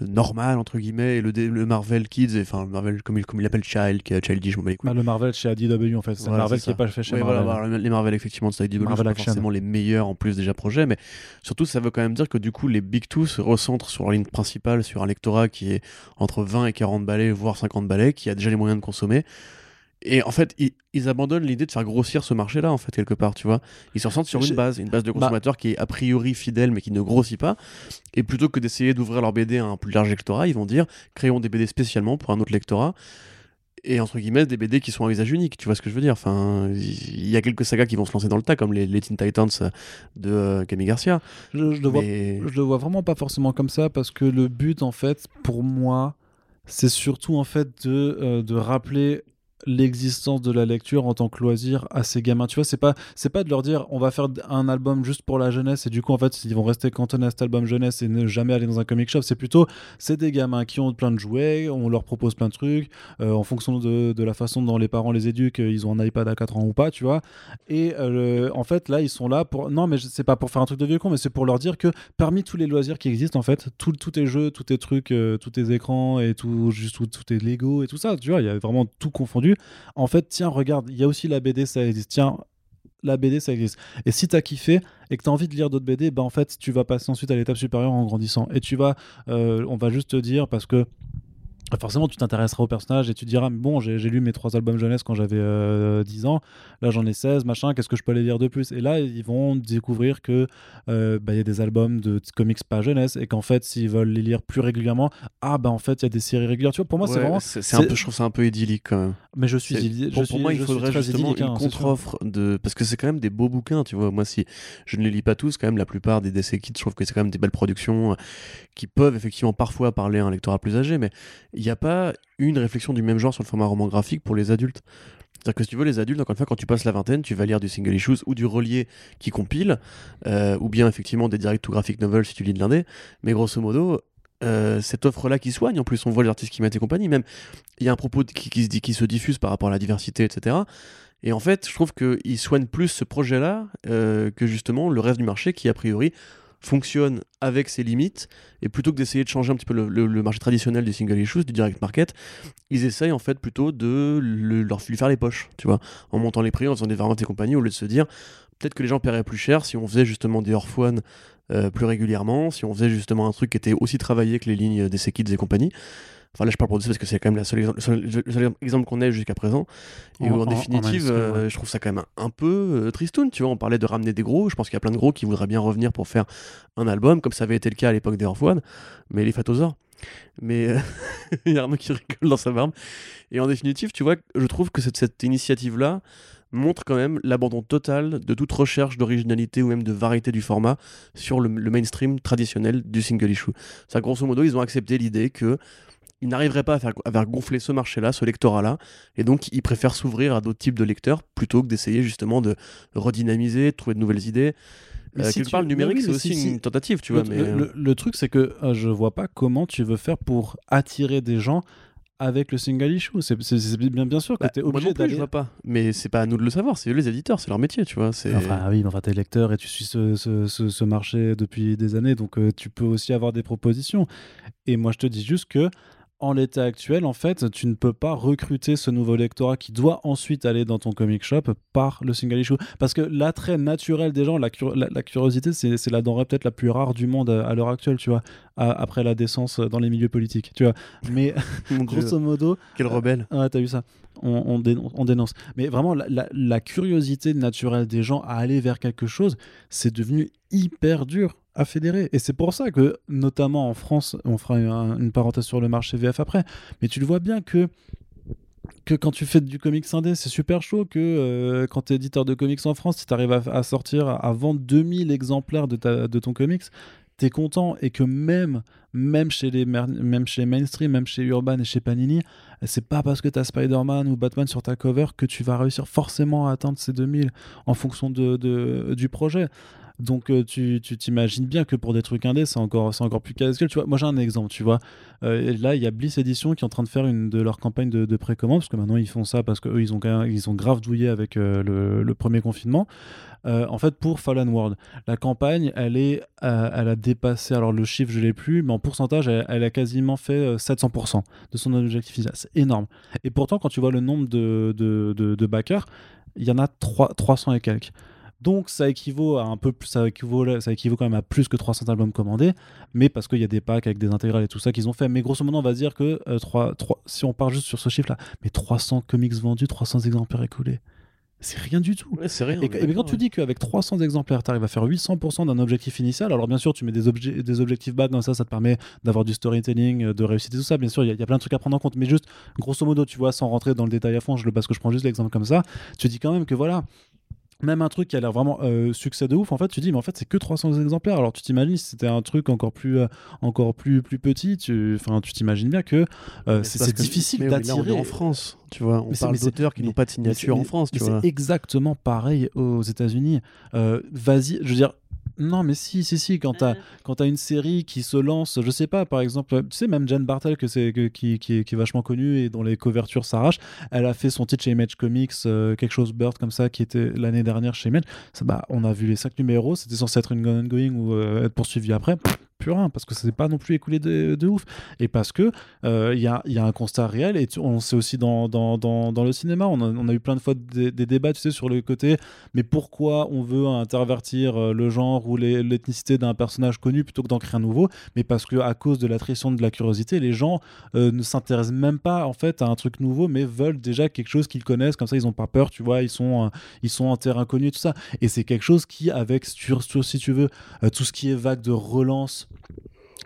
normal, entre guillemets, et le, le Marvel Kids, enfin le Marvel comme il, comme il appelle Child, qui est Childish, je m'en bah, le Marvel chez ADW en fait, c'est Marvel qui n'est pas fait chez Marvel. Voilà, les Marvel effectivement de ADW, Marvel sont forcément les meilleurs en plus déjà projets, mais surtout ça veut quand même dire que du coup les Big Two se recentrent sur la ligne principale, sur un lectorat qui est entre 20 et 40 balais, voire 50 balais, qui a déjà les moyens de consommer. Et en fait, ils, abandonnent l'idée de faire grossir ce marché-là, en fait, quelque part, tu vois. Ils se ressentent sur une base, une base de bah consommateurs qui est a priori fidèle, mais qui ne grossit pas. Et plutôt que d'essayer d'ouvrir leur BD à un plus large lectorat, ils vont dire créons des BD spécialement pour un autre lectorat. et entre guillemets des BD qui sont à usage unique tu vois ce que je veux dire enfin il y a quelques sagas qui vont se lancer dans le tas comme les, Teen Titans de euh, Camille Garcia je, je, le vois, je le vois vraiment pas forcément comme ça parce que le but en fait pour moi c'est surtout en fait de, euh, de rappeler l'existence de la lecture en tant que loisir à ces gamins. Tu vois, c'est pas c'est pas de leur dire on va faire un album juste pour la jeunesse et du coup en fait ils vont rester cantonnés à cet album jeunesse et ne jamais aller dans un comic shop. C'est plutôt c'est des gamins qui ont plein de jouets, on leur propose plein de trucs euh, en fonction de, la façon dont les parents les éduquent, ils ont un iPad à 4 ans ou pas, tu vois. Et euh, en fait là ils sont là pour non mais c'est pas pour faire un truc de vieux con mais c'est pour leur dire que parmi tous les loisirs qui existent en fait, tout tout tes jeux, tous tes trucs, euh, tous tes écrans et tout juste tout, tout tes Lego et tout ça, tu vois, il y a vraiment tout confondu en fait, tiens, regarde, il y a aussi la BD, ça existe. Tiens, la BD, ça existe. Et si tu as kiffé et que tu as envie de lire d'autres BD, bah en fait, tu vas passer ensuite à l'étape supérieure en grandissant. Et tu vas, euh, on va juste te dire, parce que forcément tu t'intéresseras au personnage et tu diras bon j'ai lu mes trois albums jeunesse quand j'avais 10 euh, ans. Là j'en ai 16 machin qu'est-ce que je peux aller lire de plus? Et là ils vont découvrir que euh, bah, il y a des albums de comics pas jeunesse et qu'en fait s'ils veulent les lire plus régulièrement ah bah en fait il y a des séries régulières. Tu vois pour moi c'est vraiment c'est un peu je trouve ça un peu idyllique quand même. Mais je suis pour, je pour moi il faudrait justement une hein, contre-offre de parce que c'est quand même des beaux bouquins tu vois. Moi si je ne les lis pas tous quand même la plupart des DC Kids je trouve que c'est quand même des belles productions qui peuvent effectivement parfois parler à un lectorat plus âgé mais il n'y a pas une réflexion du même genre sur le format roman graphique pour les adultes. C'est-à-dire que si tu veux, les adultes, encore une fois, quand tu passes la vingtaine, tu vas lire du single issues ou du relié qui compile, euh, ou bien effectivement des direct to graphic novels si tu lis de l'indé. Mais grosso modo, euh, cette offre-là qui soigne, en plus on voit les artistes qui mettent et compagnie, même il y a un propos qui, se, diffuse par rapport à la diversité, etc. Et en fait, je trouve qu'il soigne plus ce projet-là euh, que justement le reste du marché qui, a priori, fonctionne avec ses limites et plutôt que d'essayer de changer un petit peu le, marché traditionnel du single issues, du direct market, ils essayent en fait plutôt de leur faire les poches, tu vois, en montant les prix, en faisant des variantes et compagnie, au lieu de se dire peut-être que les gens paieraient plus cher si on faisait justement des off euh, plus régulièrement, si on faisait justement un truc qui était aussi travaillé que les lignes des Kids et compagnie. Enfin là je parle pour ça parce que c'est quand même la seule exemple, le seul exemple qu'on ait jusqu'à présent. Et en, définitive, euh, je trouve ça quand même un, peu euh, tristoun. Tu vois, on parlait de ramener des gros. Je pense qu'il y a plein de gros qui voudraient bien revenir pour faire un album, comme ça avait été le cas à l'époque des Orph mais les Fatosaures. Mais euh, il y a Arnaud qui rigole dans sa barbe. Et en définitive, tu vois, je trouve que cette, cette initiative-là montre quand même l'abandon total de toute recherche d'originalité ou même de variété du format sur le, le mainstream traditionnel du single issue. Ça, grosso modo, ils ont accepté l'idée que ils n'arriveraient pas à faire, gonfler ce marché-là, ce lectorat-là, et donc ils préfèrent s'ouvrir à d'autres types de lecteurs plutôt que d'essayer justement de redynamiser, de trouver de nouvelles idées. Euh, si tu parles numérique, c'est aussi une tentative, tu le, vois. Mais... Le, le, truc, c'est que euh, je vois pas comment tu veux faire pour attirer des gens avec le single issue. C'est bien, bien sûr que bah, tu es obligé d'aller. je vois pas. Mais c'est pas à nous de le savoir, c'est eux les éditeurs, c'est leur métier, tu vois. Enfin, oui, mais enfin, t'es lecteur et tu suis ce, ce, ce, marché depuis des années, donc euh, tu peux aussi avoir des propositions. Et moi, je te dis juste que en l'état actuel, en fait, tu ne peux pas recruter ce nouveau lectorat qui doit ensuite aller dans ton comic shop par le single issue. Parce que l'attrait naturel des gens, la, curiosité, c'est la denrée peut-être la plus rare du monde à, l'heure actuelle, tu vois, après la décence dans les milieux politiques, tu vois. Mais grosso modo. Quel rebelle. Ah, t'as vu ça on, dénonce, Mais vraiment, la curiosité naturelle des gens à aller vers quelque chose, c'est devenu hyper dur à fédérer. Et c'est pour ça que, notamment en France, on fera une parenthèse sur le marché VF après, mais tu le vois bien que que quand tu fais du comics indé, c'est super chaud que euh, quand tu es éditeur de comics en France, si tu arrives à, sortir, à vendre 2000 exemplaires de, de ton comics, tu es content et que même, même, chez les, même chez mainstream, même chez Urban et chez Panini, c'est pas parce que tu as Spider-Man ou Batman sur ta cover que tu vas réussir forcément à atteindre ces 2000 en fonction de du projet. Donc euh, tu t'imagines bien que pour des trucs indés, c'est encore, encore plus casse Tu vois, moi j'ai un exemple, tu vois. Euh, là, il y a Bliss Edition qui est en train de faire une de leur campagne de, précommande, parce que maintenant ils font ça parce qu'eux, ils ont, ils ont grave douillé avec euh, le, premier confinement. en fait, pour Fallen World, la campagne, elle, est, elle a dépassé, alors le chiffre, je l'ai plus, mais en pourcentage, elle, a quasiment fait 700% de son objectif. C'est énorme. Et pourtant, quand tu vois le nombre de, de, de, backers, il y en a 3, 300 et quelques. Donc ça équivaut à un peu plus, ça équivaut, ça équivaut quand même à plus que 300 albums commandés, mais parce qu'il y a des packs avec des intégrales et tout ça qu'ils ont fait. Mais grosso modo, on va dire que 3, euh, 3, si on part juste sur ce chiffre-là, mais 300 comics vendus, 300 exemplaires écoulés. c'est rien du tout. Ouais, c'est rien. Et, quand tu dis qu'avec 300 exemplaires, tu arrives à faire 800% d'un objectif initial, alors bien sûr, tu mets des, obje- des objectifs bas dans ça, ça te permet d'avoir du storytelling, euh, de réussite et tout ça. Bien sûr, il y, y a plein de trucs à prendre en compte, mais juste, grosso modo, tu vois, sans rentrer dans le détail à fond, je, le- parce que je prends juste l'exemple comme ça, tu dis quand même que voilà. Même un truc qui a l'air vraiment euh, succès de ouf, en fait, tu dis, mais en fait, c'est que 300 exemplaires. Alors, tu t'imagines si c'était un truc encore plus, euh, encore plus, plus petit, tu, enfin, tu t'imagines bien que euh, c'est difficile oui, d'attirer. en France, tu vois. On Mais parle d'auteurs qui n'ont pas de signature en France, tu mais vois. C'est exactement pareil aux États-Unis. Euh, Vas-y, je veux dire. Non, mais si, si, si, quand t'as quand t'as une série qui se lance, je sais pas, par exemple, tu sais, même Jen Bartel, que c'est, que- qui, qui, est, qui est vachement connue et dont les couvertures s'arrachent, elle a fait son titre chez Image Comics, euh, quelque chose Bird comme ça, qui était l'année dernière chez Image. Ça, bah, on a vu les cinq numéros, c'était censé être une Gone and Going ou euh, être poursuivi après. Pff, Plus rien, parce que ça s'est pas non plus écoulé de, ouf. Et parce que euh, il y, a, y a un constat réel, et tu- on sait aussi dans, dans, dans, le cinéma, on a, eu plein de fois des, débats, tu sais, sur le côté, mais pourquoi on veut intervertir euh, le genre ou l'ethnicité d'un personnage connu plutôt que d'en créer un nouveau? Mais parce que à cause de l'attrition de la curiosité, les gens euh, ne s'intéressent même pas en fait à un truc nouveau, mais veulent déjà quelque chose qu'ils connaissent. Comme ça, ils ont pas peur, tu vois. Ils sont, euh, ils sont en terrain connu, tout ça. Et c'est quelque chose qui, avec, sur, si tu veux, euh, tout ce qui est vague de relance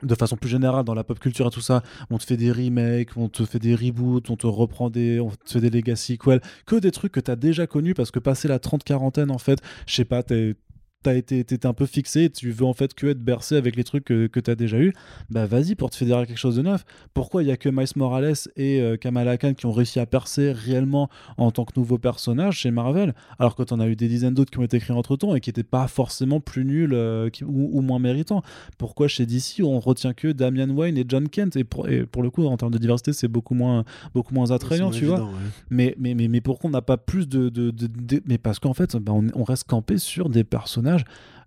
de façon plus générale dans la pop culture et tout ça, on te fait des remakes, on te fait des reboots, on te reprend des, on te fait des legacy sequels, que des trucs que t'as déjà connus parce que passé la trente quarantaine en fait, je sais pas, t'es t'as été t'étais un peu fixé et tu veux en fait que être bercé avec les trucs que, que t'as déjà eu bah vas-y pour te fédérer quelque chose de neuf pourquoi il y a que Miles Morales et euh, Kamala Khan qui ont réussi à percer réellement en tant que nouveau personnage chez Marvel alors que t'en as eu des dizaines d'autres qui ont été créés entre temps et qui étaient pas forcément plus nuls euh, qui- ou, ou moins méritants? Pourquoi chez DC on retient que Damian Wayne et John Kent? Et pour, et pour le coup en termes de diversité c'est beaucoup moins beaucoup moins attrayant tu vois ouais. mais, mais, mais, mais pourquoi on n'a pas plus de. de, de- de- mais parce qu'en fait, bah, on, on reste campé sur des personnages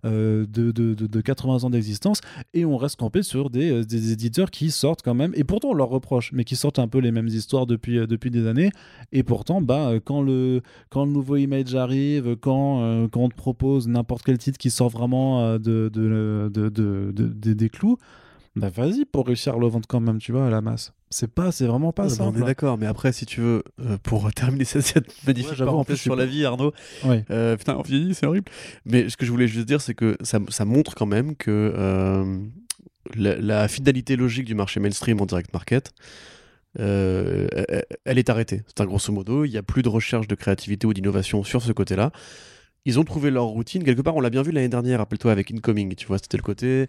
euh, de, de, de, de 80 ans d'existence et on reste campé sur des, euh, éditeurs qui sortent quand même, et pourtant on leur reproche, mais qui sortent un peu les mêmes histoires depuis, euh, depuis des années. Et pourtant, bah, quand, le, quand le nouveau image arrive, quand, quand on te propose n'importe quel titre qui sort vraiment de- des clous, bah vas-y pour réussir à le vendre quand même, tu vois, à la masse. C'est pas, c'est vraiment pas Ouais, bah, on est d'accord, mais après, si tu veux, euh, pour terminer cette, magnifique en plus, sur pas- la vie, Arnaud, Ouais. euh, putain, on vieillit, c'est horrible. Mais ce que je voulais juste dire, c'est que ça, ça montre quand même que euh, la, la fidélité logique du marché mainstream en direct market, elle- elle est arrêtée. C'est un grosso modo, il n'y a plus de recherche de créativité ou d'innovation sur ce côté-là. Ils ont trouvé leur routine. Quelque part, on l'a bien vu l'année dernière, rappelle-toi, avec Incoming. Tu vois, c'était le côté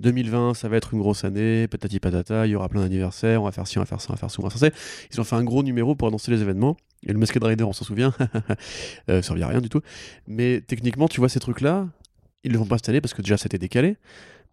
2020, ça va être une grosse année, patati patata, il y aura plein d'anniversaires, on va faire ci, on va faire ça, on va faire ça, on va faire ça. Ils ont fait un gros numéro pour annoncer les événements. Et le Masked Rider, on s'en souvient, euh, ça servait à rien du tout. Mais techniquement, tu vois, ces trucs-là, ils ne vont pas cette année parce que déjà c'était décalé.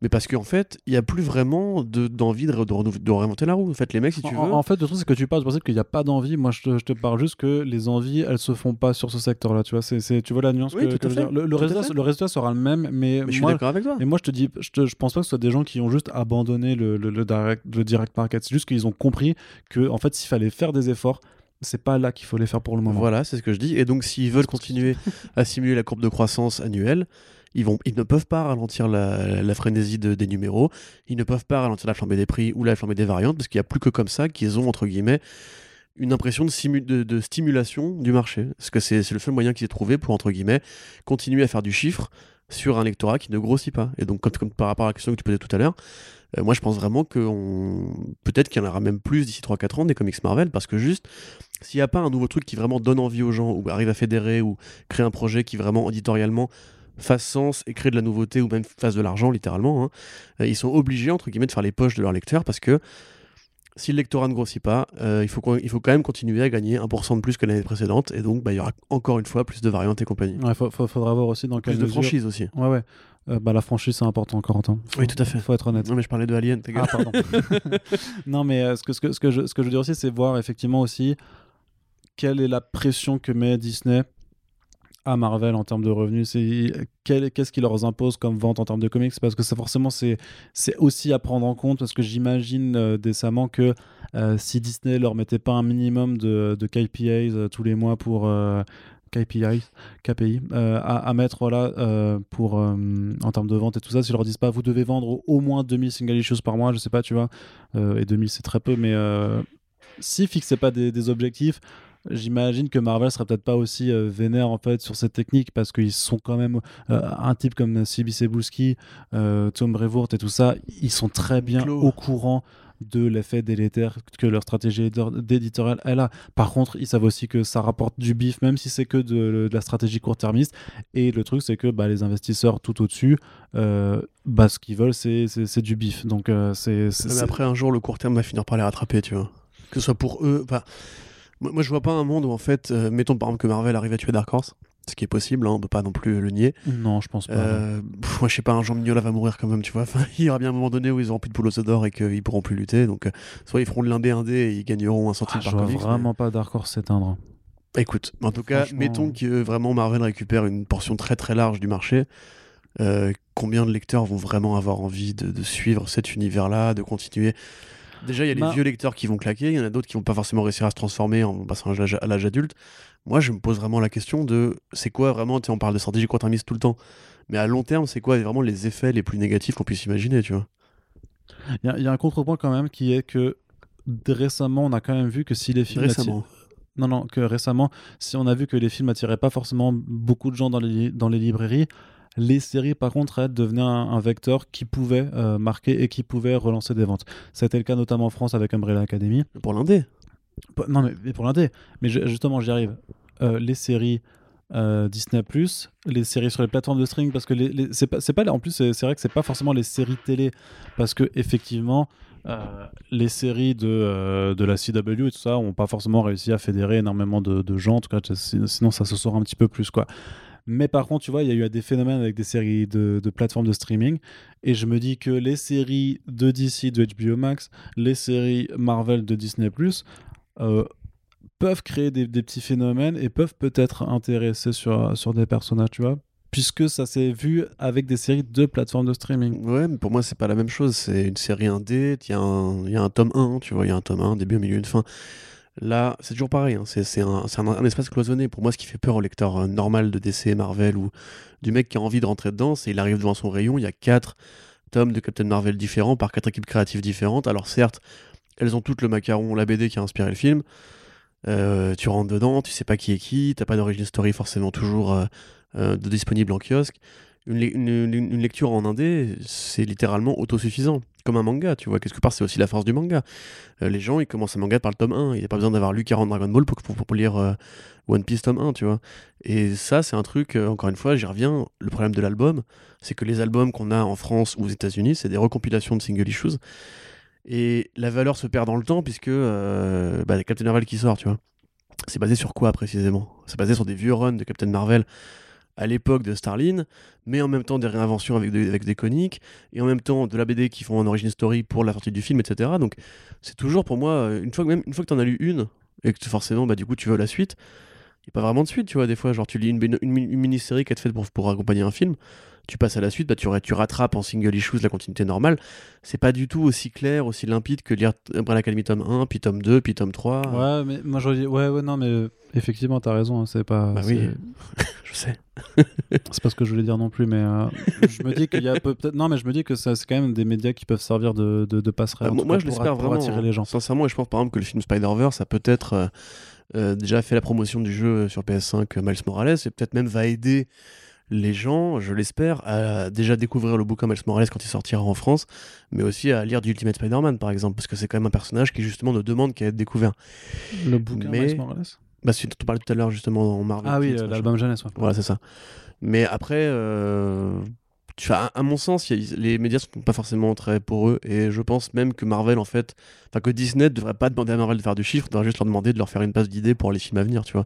Mais parce qu'en fait, il n'y a plus vraiment de- d'envie de, de, renouveler- de réinventer la roue. En fait, les mecs, si tu veux. En, en fait, le truc, c'est que tu parles du principe qu'il n'y a pas d'envie. Moi, je te, je te parle juste que les envies, elles se font pas sur ce secteur-là. Tu vois, c'est, tu vois la nuance Oui, que, tout que à je veux fait. dire. Le, le Tout à résultat, fait. le résultat sera le même, mais, Mais je suis d'accord avec toi. et moi, je te dis, je, te- je pense pas que ce soit des gens qui ont juste abandonné le, le, le direct, le direct market. C'est juste qu'ils ont compris que, en fait, s'il fallait faire des efforts, c'est pas là qu'il faut les faire pour le moment. Voilà, c'est ce que je dis. Et donc, s'ils veulent continuer à simuler la courbe de croissance annuelle, ils, vont, ils ne peuvent pas ralentir la, frénésie de- des numéros, ils ne peuvent pas ralentir la flambée des prix ou la flambée des variantes, parce qu'il n'y a plus que comme ça qu'ils ont, entre guillemets, une impression de, stimulation du marché. Parce que c'est le seul moyen qu'ils aient trouvé pour, entre guillemets, continuer à faire du chiffre sur un lectorat qui ne grossit pas. Et donc, comme par rapport à la question que tu posais tout à l'heure, euh, moi je pense vraiment que on- peut-être qu'il y en aura même plus d'ici 3-4 ans des comics Marvel, parce que juste, s'il n'y a pas un nouveau truc qui vraiment donne envie aux gens, ou arrive à fédérer, ou crée un projet qui vraiment éditorialement fasse sens et crée de la nouveauté, ou même fasse de l'argent littéralement, hein, euh, ils sont obligés, entre guillemets, de faire les poches de leurs lecteurs, parce que si le lectorat ne grossit pas, euh, il, faut, il faut quand même continuer à gagner 1% de plus que l'année précédente, et donc bah, il y aura encore une fois plus de variantes et compagnie. Ouais, faut- faudra voir aussi dans quelle Plus de franchises aussi. Ouais, ouais. Euh, bah, la franchise, c'est important, Corentin. Faut- Oui, tout à fait. Faut être honnête. Non mais je parlais de Alien. Ah, pardon. non, mais euh, ce, que, ce, que, ce, que je, ce que je veux dire aussi, c'est voir effectivement aussi quelle est la pression que met Disney à Marvel en termes de revenus. Qu'est-ce qui leur impose comme vente en termes de comics? Parce que ça, forcément, c'est aussi à prendre en compte. Parce que j'imagine euh, décemment que euh, si Disney leur mettait pas un minimum de, de KPIs euh, tous les mois pour. KPI, KPI à, à mettre voilà, pour, en termes de vente et tout ça, s'ils leur disent pas vous devez vendre au, moins 2000 single issues par mois, je sais pas, tu vois, et 2000 c'est très peu, mais euh, s'ils fixaient pas des objectifs, j'imagine que Marvel serait peut-être pas aussi euh, vénère en fait sur cette technique parce qu'ils sont quand même euh, un type comme Sibi Sebulski, euh, Tom Brevoort et tout ça, ils sont très bien Clos. au courant de l'effet délétère que leur stratégie d'éditorial elle a. Par contre, ils savent aussi que ça rapporte du bif, même si c'est que de, de la stratégie court-termiste. Et le truc, c'est que bah, les investisseurs tout au-dessus, euh, bah, ce qu'ils veulent, c'est du bif. Donc, euh, c'est après, un jour, le court terme va finir par les rattraper, tu vois. Que ce soit pour eux. Moi, je vois pas un monde où, en fait, euh, mettons par exemple que Marvel arrive à tuer Dark Horse, ce qui est possible, hein, on peut pas non plus le nier. Non, je pense pas. Euh, pff, moi, je sais pas, un Jean Mignola va mourir quand même, tu vois. Enfin, il y aura bien un moment donné où ils auront plus de poulos d'or et qu'ils pourront plus lutter. Donc, euh, soit ils feront de l'indé indé et ils gagneront un centime Ah, je par vois comics. mais- vraiment pas Dark Horse s'éteindre. Écoute, en tout cas, Franchement- mettons que vraiment Marvel récupère une portion très très large du marché. combien de lecteurs vont vraiment avoir envie de, de suivre cet univers-là, de continuer Déjà, il y a les Bah- vieux lecteurs qui vont claquer, il y en a d'autres qui vont pas forcément réussir à se transformer en passant à l'âge- adulte. Moi, je me pose vraiment la question de c'est quoi vraiment, tu sais, on parle de stratégie court-termiste tout le temps, mais à long terme, c'est quoi vraiment les effets les plus négatifs qu'on puisse imaginer, tu vois? Il y, a- il y a un contrepoint quand même qui est que récemment, on a quand même vu que si les films Récemment. Non, non, que récemment, si on a vu que les films attiraient pas forcément beaucoup de gens dans les, dans les librairies, les séries, par contre, elles devenaient un, un vecteur qui pouvait euh, marquer et qui pouvait relancer des ventes. C'était le cas notamment en France avec Umbrella Academy. Pour l'indé. Non, mais, mais pour l'indé. Mais je- justement, j'y arrive. Euh, les séries euh, Disney+, les séries sur les plateformes de streaming, parce que les, les- c'est pas, c'est pas, en plus, c'est vrai que c'est pas forcément les séries télé, parce que effectivement, euh, les séries de, euh, de la CW et tout ça ont pas forcément réussi à fédérer énormément de, de gens, en tout cas, si- sinon ça se sort un petit peu plus, quoi. Mais par contre, tu vois, il y a eu des phénomènes avec des séries de, plateformes de streaming. Et je me dis que les séries de DC, de HBO Max, les séries Marvel de Disney, euh, peuvent créer des, petits phénomènes et peuvent peut-être intéresser sur, sur des personnages, tu vois. Puisque ça s'est vu avec des séries de plateformes de streaming. Ouais, mais pour moi, c'est pas la même chose. C'est une série indé, il y, y a un tome 1, tu vois, il y a un tome 1, un début, milieu, une fin. Là, c'est toujours pareil, hein. c'est un, espace cloisonné. Pour moi, ce qui fait peur au lecteur euh, normal de DC, Marvel ou du mec qui a envie de rentrer dedans, c'est il arrive devant son rayon, il y a quatre tomes de Captain Marvel différents par quatre équipes créatives différentes. Alors certes, elles ont toutes le macaron, la BD qui a inspiré le film. Euh, tu rentres dedans, tu sais pas qui est qui, t'as pas d'origine story forcément toujours euh, disponible en kiosque. Une, une- une- lecture en indé, c'est littéralement autosuffisant. Comme un manga, tu vois. Quelque part, c'est aussi la force du manga. Euh, les gens, ils commencent un manga par le tome 1. Il n'y a pas besoin d'avoir lu 40 Dragon Ball pour, pour, pour lire euh, One Piece tome 1, tu vois. Et ça, c'est un truc, euh, encore une fois, j'y reviens. Le problème de l'album, c'est que les albums qu'on a en France ou aux États-Unis, c'est des recompilations de single issues. Et la valeur se perd dans le temps, puisque bah, Captain Marvel qui sort, tu vois. C'est basé sur quoi précisément? C'est basé sur des vieux runs de Captain Marvel à l'époque de Starlin, mais en même temps des réinventions avec des, avec des coniques, et en même temps de la BD qui font un origin story pour la sortie du film, etc. Donc c'est toujours pour moi, euh, une fois même, une fois que tu en as lu une, et que forcément, bah, du coup, tu veux la suite, il n'y a pas vraiment de suite, tu vois, des fois, genre tu lis une, mini-série qui est faite pour accompagner un film, tu passes à la suite, bah, tu, tu rattrapes en single issues la continuité normale. C'est pas du tout aussi clair, aussi limpide que lire Umbrella Academy tome 1, puis tome 2, puis tome 3. Ouais, mais moi je dis, ouais, ouais, non, mais euh, effectivement, t'as raison, hein, c'est pas. Bah oui. Je sais. C'est pas ce que je voulais dire non plus, mais euh, je me dis qu'il y a peu- peut-être. Non, mais je me dis que c'est quand même des médias qui peuvent servir de, de, de passerelle. En moi, moi, je l'espère vraiment. attirer les gens. Sincèrement, et je pense par exemple que le film Spider-Verse a peut-être euh, déjà fait la promotion du jeu sur PS5 euh, Miles Morales et peut-être même va aider les gens, je l'espère, à déjà découvrir le bouquin Miles Morales quand il sortira en France, mais aussi à lire du Ultimate Spider-Man par exemple, parce que c'est quand même un personnage qui justement ne demande qu'à être découvert. Le bouquin Mais- Miles Morales? Bah, on parlait tout à l'heure justement en Marvel. Ah oui, euh, l'album jeunesse. ouais. Voilà, c'est ça. Mais après, euh, tu vois, à, mon sens, a- les médias sont pas forcément très pour eux. Et je pense même que Marvel, en fait, enfin que Disney ne devrait pas demander à Marvel de faire du chiffre, devrait juste leur demander de leur faire une base d'idées pour les films à venir, tu vois.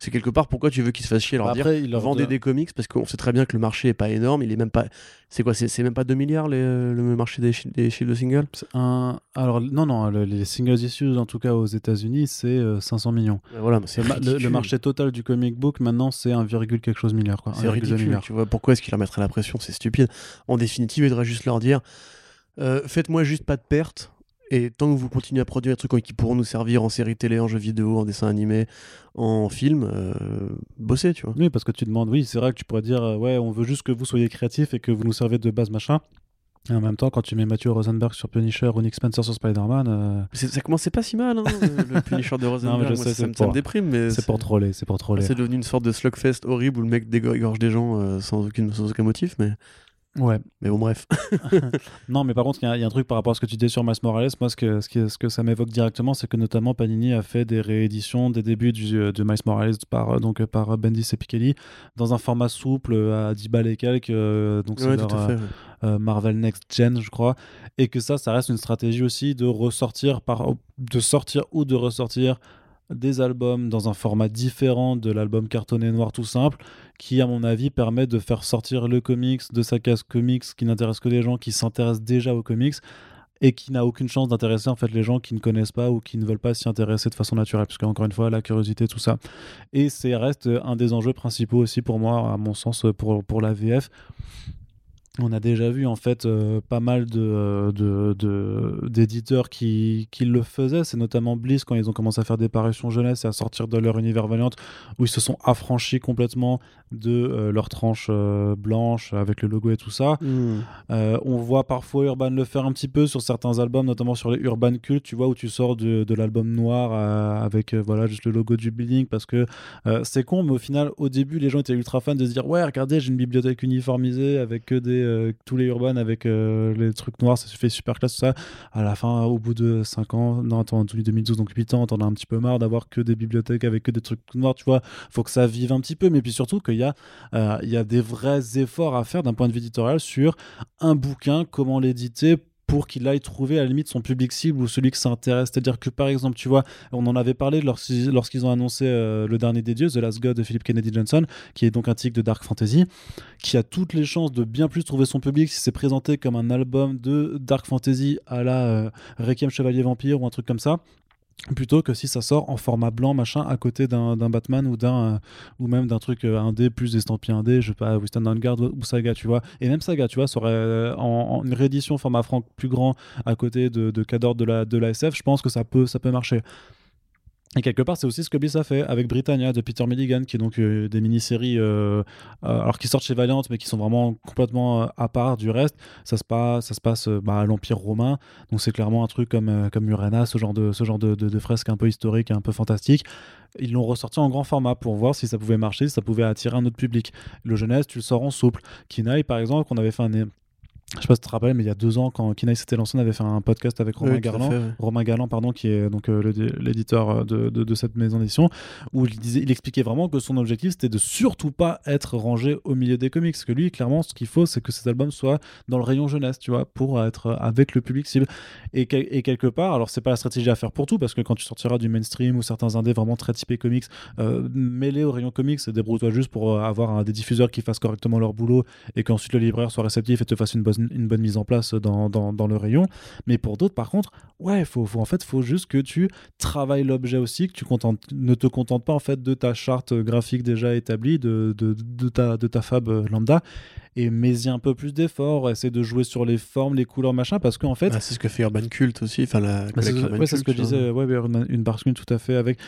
C'est quelque part pourquoi tu veux qu'ils se fassent chier à leur dire Après, il leur vendez des comics parce qu'on sait très bien que le marché est pas énorme, il est même pas. C'est quoi C'est c'est même pas 2 milliards les- euh, le marché des, des chiffres de single C'est Un... Alors, non, non, le- les singles issues, en tout cas aux États-Unis, c'est euh, 500 millions. Voilà, c'est Le, ma- le- le ridicule. marché total du comic book, maintenant, c'est 1, quelque chose milliard. quoi. C'est 1,2 ridicule, milliard. tu vois. Pourquoi est-ce qu'il leur mettrait la pression? C'est stupide. En définitive, il devrait juste leur dire euh, faites-moi juste pas de perte. Et tant que vous continuez à produire des trucs qui pourront nous servir en série télé, en jeu vidéo, en dessin animé, en film, euh, bossez, tu vois. Oui, parce que tu demandes, oui, c'est vrai que tu pourrais dire, euh, ouais, on veut juste que vous soyez créatifs et que vous nous servez de base, machin. Et en même temps, quand tu mets Matthew Rosenberg sur Punisher ou Nick Spencer sur Spider-Man. euh, Ça commençait pas si mal, hein, le, Punisher de Rosenberg. mais je Moi, ça, me- c'est ça me pour- déprime, mais c'est pour troller, c'est pour troller. c'est devenu une sorte de slugfest horrible où le mec dégorge des gens euh, sans, aucune, sans aucun motif. Mais, Ouais. mais bon, bref. Non, mais par contre, il y, a- il y a un truc par rapport à ce que tu disais sur Miles Morales. Moi, ce que, ce que ça m'évoque directement, c'est que notamment Panini a fait des rééditions des débuts du, euh, de Miles Morales par, euh, donc, euh, par Bendis et Piketty dans un format souple à 10 balles et quelques. euh, donc, c'est Ouais, leur, tout à fait. ouais. euh, Marvel Next Gen, je crois, et que ça, ça reste une stratégie aussi de ressortir par, de sortir ou de ressortir des albums dans un format différent de l'album cartonné noir tout simple, qui à mon avis permet de faire sortir le comics de sa case comics qui n'intéresse que les gens qui s'intéressent déjà aux comics et qui n'a aucune chance d'intéresser en fait les gens qui ne connaissent pas ou qui ne veulent pas s'y intéresser de façon naturelle parce qu'encore une fois la curiosité tout ça. Et c'est reste un des enjeux principaux aussi pour moi à mon sens pour, pour la VF on a déjà vu en fait euh, pas mal de, euh, de- de- d'éditeurs qui, qui le faisaient. C'est notamment Bliss quand ils ont commencé à faire des parutions jeunesse et à sortir de leur univers Valiant où ils se sont affranchis complètement de euh, leur tranche euh, blanche avec le logo et tout ça. Hmm. On voit parfois Urban le faire un petit peu sur certains albums, notamment sur les Urban Cult, tu vois, où tu sors de, de l'album noir avec voilà juste le logo du building parce que c'est con, mais au final, au début, les gens étaient ultra fans de se dire ouais, regardez, j'ai une bibliothèque uniformisée avec que des euh, tous les Urban avec euh, les trucs noirs, ça se fait super classe tout ça. À la fin, au bout de 5 ans, non, attends, depuis 2012, donc 8 ans, t'en as un petit peu marre d'avoir que des bibliothèques avec que des trucs noirs, tu vois. Faut que ça vive un petit peu, mais puis surtout qu'il y a euh, il y a des vrais efforts à faire d'un point de vue éditorial sur un bouquin, comment l'éditer pour qu'il aille trouver à la limite son public cible ou celui qui s'intéresse. C'est-à-dire que par exemple, tu vois, on en avait parlé lorsqu'ils ont annoncé euh, le dernier des dieux, The Last God de Philip Kennedy Johnson, qui est donc un titre de Dark Fantasy, qui a toutes les chances de bien plus trouver son public si c'est présenté comme un album de Dark Fantasy à la euh, Requiem Chevalier Vampire ou un truc comme ça plutôt que si ça sort en format blanc machin à côté d'un Batman ou d'un euh, ou même d'un truc euh, indé plus estampillé indé je sais pas Western Vanguard ou, Saga tu vois. Et même Saga tu vois ça aurait euh, en, une réédition format franc plus grand à côté de, Cador de la, de SF je pense que ça peut ça peut marcher et quelque part, c'est aussi ce que Bliss a fait avec Britannia de Peter Milligan, qui est donc euh, des mini-séries, euh, euh, alors qui sortent chez Valiant, mais qui sont vraiment complètement à part du reste. Ça se passe, ça se passe bah, à l'Empire romain, donc c'est clairement un truc comme, comme ce genre, de, ce genre de, fresque un peu historique un peu fantastique. Ils l'ont ressorti en grand format pour voir si ça pouvait marcher, si ça pouvait attirer un autre public. Le jeunesse, tu le sors en souple. Kinaï, par exemple, qu'on avait fait un. Je sais pas si tu te rappelles, mais il y a deux ans, quand Kinaï s'était lancé, on avait fait un podcast avec Romain Oui, Garland. fait. Romain Galland, pardon, qui est donc euh, l'éditeur euh, de, de- de cette maison d'édition, où il, disait, il expliquait vraiment que son objectif c'était de surtout pas être rangé au milieu des comics. Parce que lui, clairement, ce qu'il faut, c'est que cet album soit dans le rayon jeunesse, tu vois, pour être avec le public cible. Et, quel- et quelque part, alors c'est pas la stratégie à faire pour tout, parce que quand tu sortiras du mainstream ou certains indés vraiment très typés comics, euh, mêlés au rayon comics, débrouille-toi juste pour euh, avoir des diffuseurs qui fassent correctement leur boulot et qu'ensuite le libraire soit réceptif et te fasse une bonne, une bonne mise en place dans, dans, le rayon. Mais pour d'autres, par contre, ouais, faut, faut, en fait, faut juste que tu travailles l'objet aussi, que tu ne te contentes pas en fait de ta charte graphique déjà établie, de, de, de ta, de ta fab lambda, et mets-y un peu plus d'effort, essaie de jouer sur les formes, les couleurs, machin, parce qu'en fait, Ah, c'est ce que fait Urban Cult aussi. Enfin, la bah, c'est Urban ouais, ce que je Cult, hein. disais, ouais, ouais, une, barque tout à fait avec,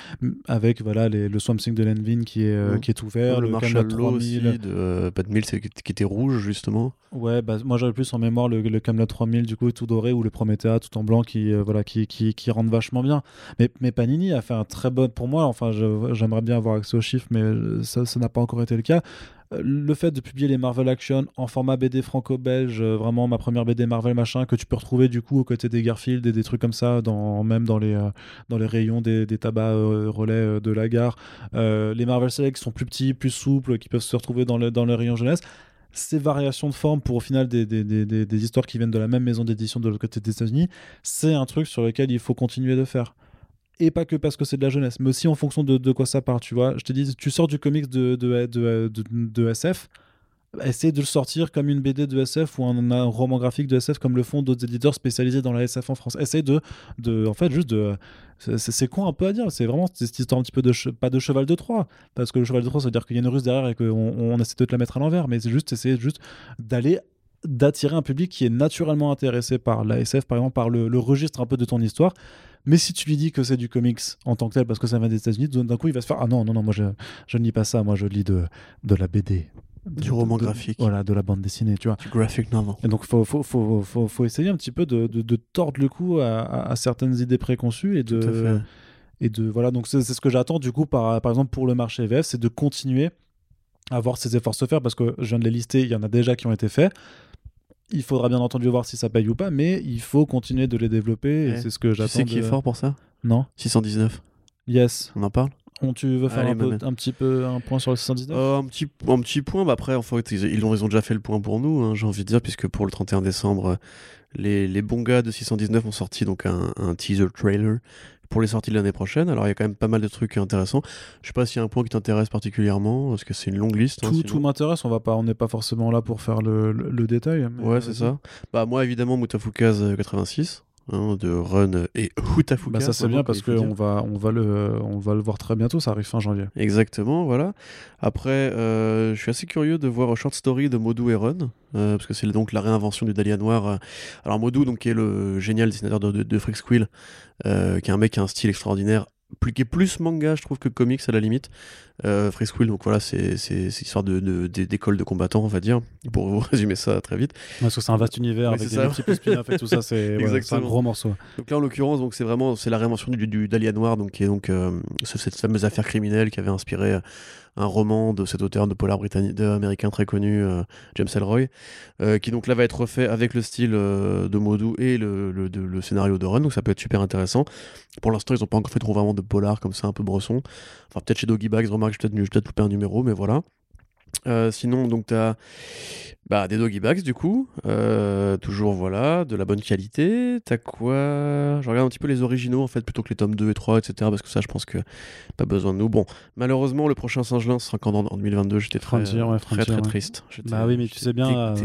avec voilà, les, le Swamp Thing de Lenvin qui est, euh, Mm. qui est ouvert, le, le, Marshall Camelot Law aussi 3000. de euh, Pat Mills qui était rouge justement. Ouais, bah, moi j'avais plus en mémoire le, le Camelot 3000 du coup tout doré ou le Promethea tout en blanc qui euh, voilà qui, qui, qui rendent vachement bien. Mais, mais Panini a fait un très bon pour moi. Enfin, j'aimerais bien avoir accès aux chiffres, mais euh, ça n'a pas encore été le cas. Euh, Le fait de publier les Marvel Action en format BD franco-belge, euh, vraiment ma première BD Marvel machin, que tu peux retrouver du coup aux côtés des Garfield et des trucs comme ça, dans, même dans les, euh, dans les rayons des, tabacs relais de la gare. Les Marvel Select sont plus petits, plus souples, qui peuvent se retrouver dans le, dans le rayon jeunesse ces variations de forme pour au final des, des, des- des histoires qui viennent de la même maison d'édition de l'autre côté des États-Unis, c'est un truc sur lequel il faut continuer de faire. Et pas que parce que c'est de la jeunesse, mais aussi en fonction de, de quoi ça part, tu vois. Je te dis, tu sors du comics de, de, de, SF, essaye de le sortir comme une BD de SF ou un, roman graphique de SF comme le font d'autres éditeurs spécialisés dans la SF en France. Essaye de, de en fait, juste de... C'est con un peu à dire, c'est vraiment cette histoire un petit peu de... pas de cheval de Troie, parce que le cheval de Troie, ça veut dire qu'il y a une ruse derrière et qu'on on essaie de te la mettre à l'envers, mais c'est juste essayer juste d'aller d'attirer un public qui est naturellement intéressé par la SF, par exemple, par le registre un peu de ton histoire. Mais si tu lui dis que c'est du comics en tant que tel parce que ça vient des États-Unis, d'un coup il va se faire Ah non, non, non, moi je, je ne lis pas ça, moi je lis de, de la BD. de- Du roman de- graphique. Voilà, de la bande dessinée, tu vois. Du graphic novel. Et donc, faut, faut, faut, faut, faut essayer un petit peu de, tordre le cou à, à- à certaines idées préconçues et de, Tout à fait. et de voilà. Donc, c'est c'est ce que j'attends du coup, par, par exemple, pour le marché VF, c'est de continuer à voir ces efforts se faire parce que je viens de les lister, il y en a déjà qui ont été faits. Il faudra bien entendu voir si ça paye ou pas, mais il faut continuer de les développer et Ouais. c'est ce que Tu j'attends. sais qui de- est fort pour ça? Non 619. Yes. On en parle? On, tu veux faire Allez, un, peu- Mohamed. un petit peu un point sur le 619 Euh, un, petit, un petit point, bah après, en fait, ils, ils ont, ils ont déjà fait le point pour nous, hein, j'ai envie de dire, puisque pour le 31 décembre, les, les bons gars de 619 ont sorti donc un, un teaser trailer pour les sorties de l'année prochaine. Alors, il y a quand même pas mal de trucs intéressants. Je sais pas s'il y a un point qui t'intéresse particulièrement, parce que c'est une longue liste. hein, Tout, tout m'intéresse, on va pas, on n'est pas forcément là pour faire le, le- le détail. mais Ouais, c'est ça. Bah, moi, évidemment, Mutafukaz euh, 86, hein, de Run et Hutafukaz. Bah ça c'est bien parce qu'on va, on va le, on va le voir très bientôt. Ça arrive fin janvier. Exactement, voilà. Après, euh, je suis assez curieux de voir Short Story de Modou et Run, euh, parce que c'est donc la réinvention du Dahlia Noir. Alors Modou, donc, qui est le génial dessinateur de, de, de Freak Squill, euh, qui est un mec qui a un style extraordinaire, plus, qui est plus manga, je trouve, que comics à la limite. Euh, Freak Squill, donc voilà, c'est histoire de, de, d'école de combattants, on va dire, pour vous résumer ça très vite. Parce que c'est un vaste univers Ouais, avec des multiples spin-offs et tout ça. C'est ouais, un gros morceau. Donc là, en l'occurrence, c'est vraiment c'est la réinvention du, du Dahlia Noir, donc qui est donc euh, ce- cette fameuse affaire criminelle qui avait inspiré un roman de cet auteur de polar britannique, américain très connu, euh, James Ellroy, euh, qui donc là va être refait avec le style euh, de Modou et le, le, scénario de Run, donc ça peut être super intéressant. Pour l'instant, ils n'ont pas encore fait trop vraiment de polar comme ça, un peu bresson. Enfin, peut-être chez Doggy Bags, remarque, j'ai peut-être peut-être loupé un numéro, mais voilà. Euh, sinon, donc, tu as bah, des Doggy Bags, du coup. Euh, toujours, voilà, de la bonne qualité. T'as quoi? Je regarde un petit peu les originaux, en fait, plutôt que les tomes 2 et 3, etc. Parce que ça, je pense que pas besoin de nous. Bon, malheureusement, le prochain Singelin sera quand en, en 2022. J'étais très, ouais, très, très ouais. triste. Bah oui, mais tu sais bien, euh,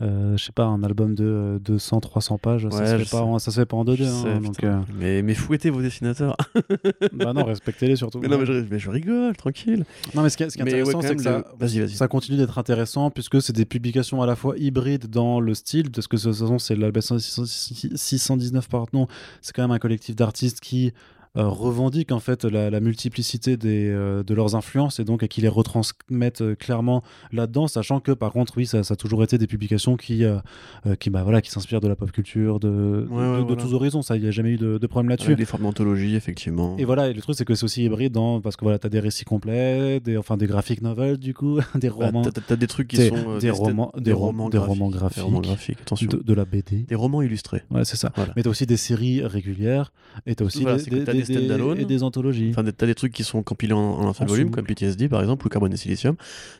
je sais pas, un album de euh, 200, 300 pages, ça, se fait pas, en- ça se fait pas en 2D. Je hein, sais, donc, putain. euh, mais, mais fouettez vos dessinateurs. bah non, respectez-les surtout. mais non, mais je, mais je rigole, tranquille. Non, mais ce qui est, ce qui est Mais ouais, intéressant, c'est que ça, continue d'être intéressant puisque c'est des publications à la fois hybrides dans le style, parce que de toute façon, c'est l'album 619, pardon, c'est quand même un collectif d'artistes qui euh, revendiquent en fait la, la multiplicité des, euh, de leurs influences et donc qui les retransmettent euh, clairement là-dedans, sachant que par contre, oui, ça, ça a toujours été des publications qui, euh, euh, qui, bah, voilà, qui s'inspirent de la pop culture, de, Ouais, de, ouais, de voilà. tous horizons, ça, il n'y a jamais eu de, problème là-dessus. Avec des formes d'anthologie, effectivement. Et voilà, et le truc c'est que c'est aussi hybride dans parce que voilà, t'as des récits complets, des enfin des graphic novels du coup, des Bah, romans, t'as- t'as- T'as des trucs qui des- sont. euh, des romans- des rom- des romans Des graphiques. romans graphiques, attention. de, de la BD. Des romans illustrés. Ouais, c'est ça. Voilà. Mais t'as aussi des séries régulières et aussi Voilà, des, c'est que t'as des des- stand-alone. et des anthologies. Enfin, des- t'as des trucs qui sont compilés en, en un seul En volume, comme PTSD par exemple, ou Carbone et Silicium.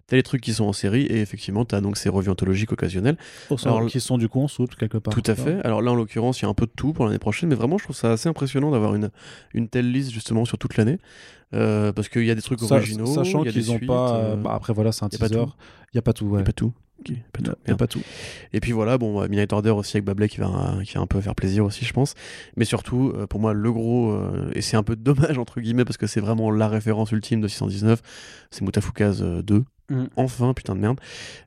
T'as les trucs qui sont en série, et effectivement, t'as donc ces revues anthologiques occasionnelles. Alors, qui sont du coup en soupe quelque part. Tout à fait. Alors là, en l'occurrence, il y a un peu de tout pour l'année prochaine, mais vraiment, je trouve ça assez impressionnant d'avoir une, une telle liste justement sur toute l'année. Euh, parce qu'il y a des trucs originaux. sachant il y a des qu'ils ont suites, pas. euh, bah, après voilà, c'est un teaser. Il y a pas tout. il Ouais. a pas tout. Pas tout. Pas tout. Et puis voilà, bon, euh, Midnight Order aussi avec Bablé qui va, qui va un peu faire plaisir aussi, je pense. Mais surtout, euh, pour moi, le gros, euh, et c'est un peu dommage entre guillemets parce que c'est vraiment la référence ultime de 619, c'est Mutafukaz euh, 2. Mm. Enfin, putain de merde.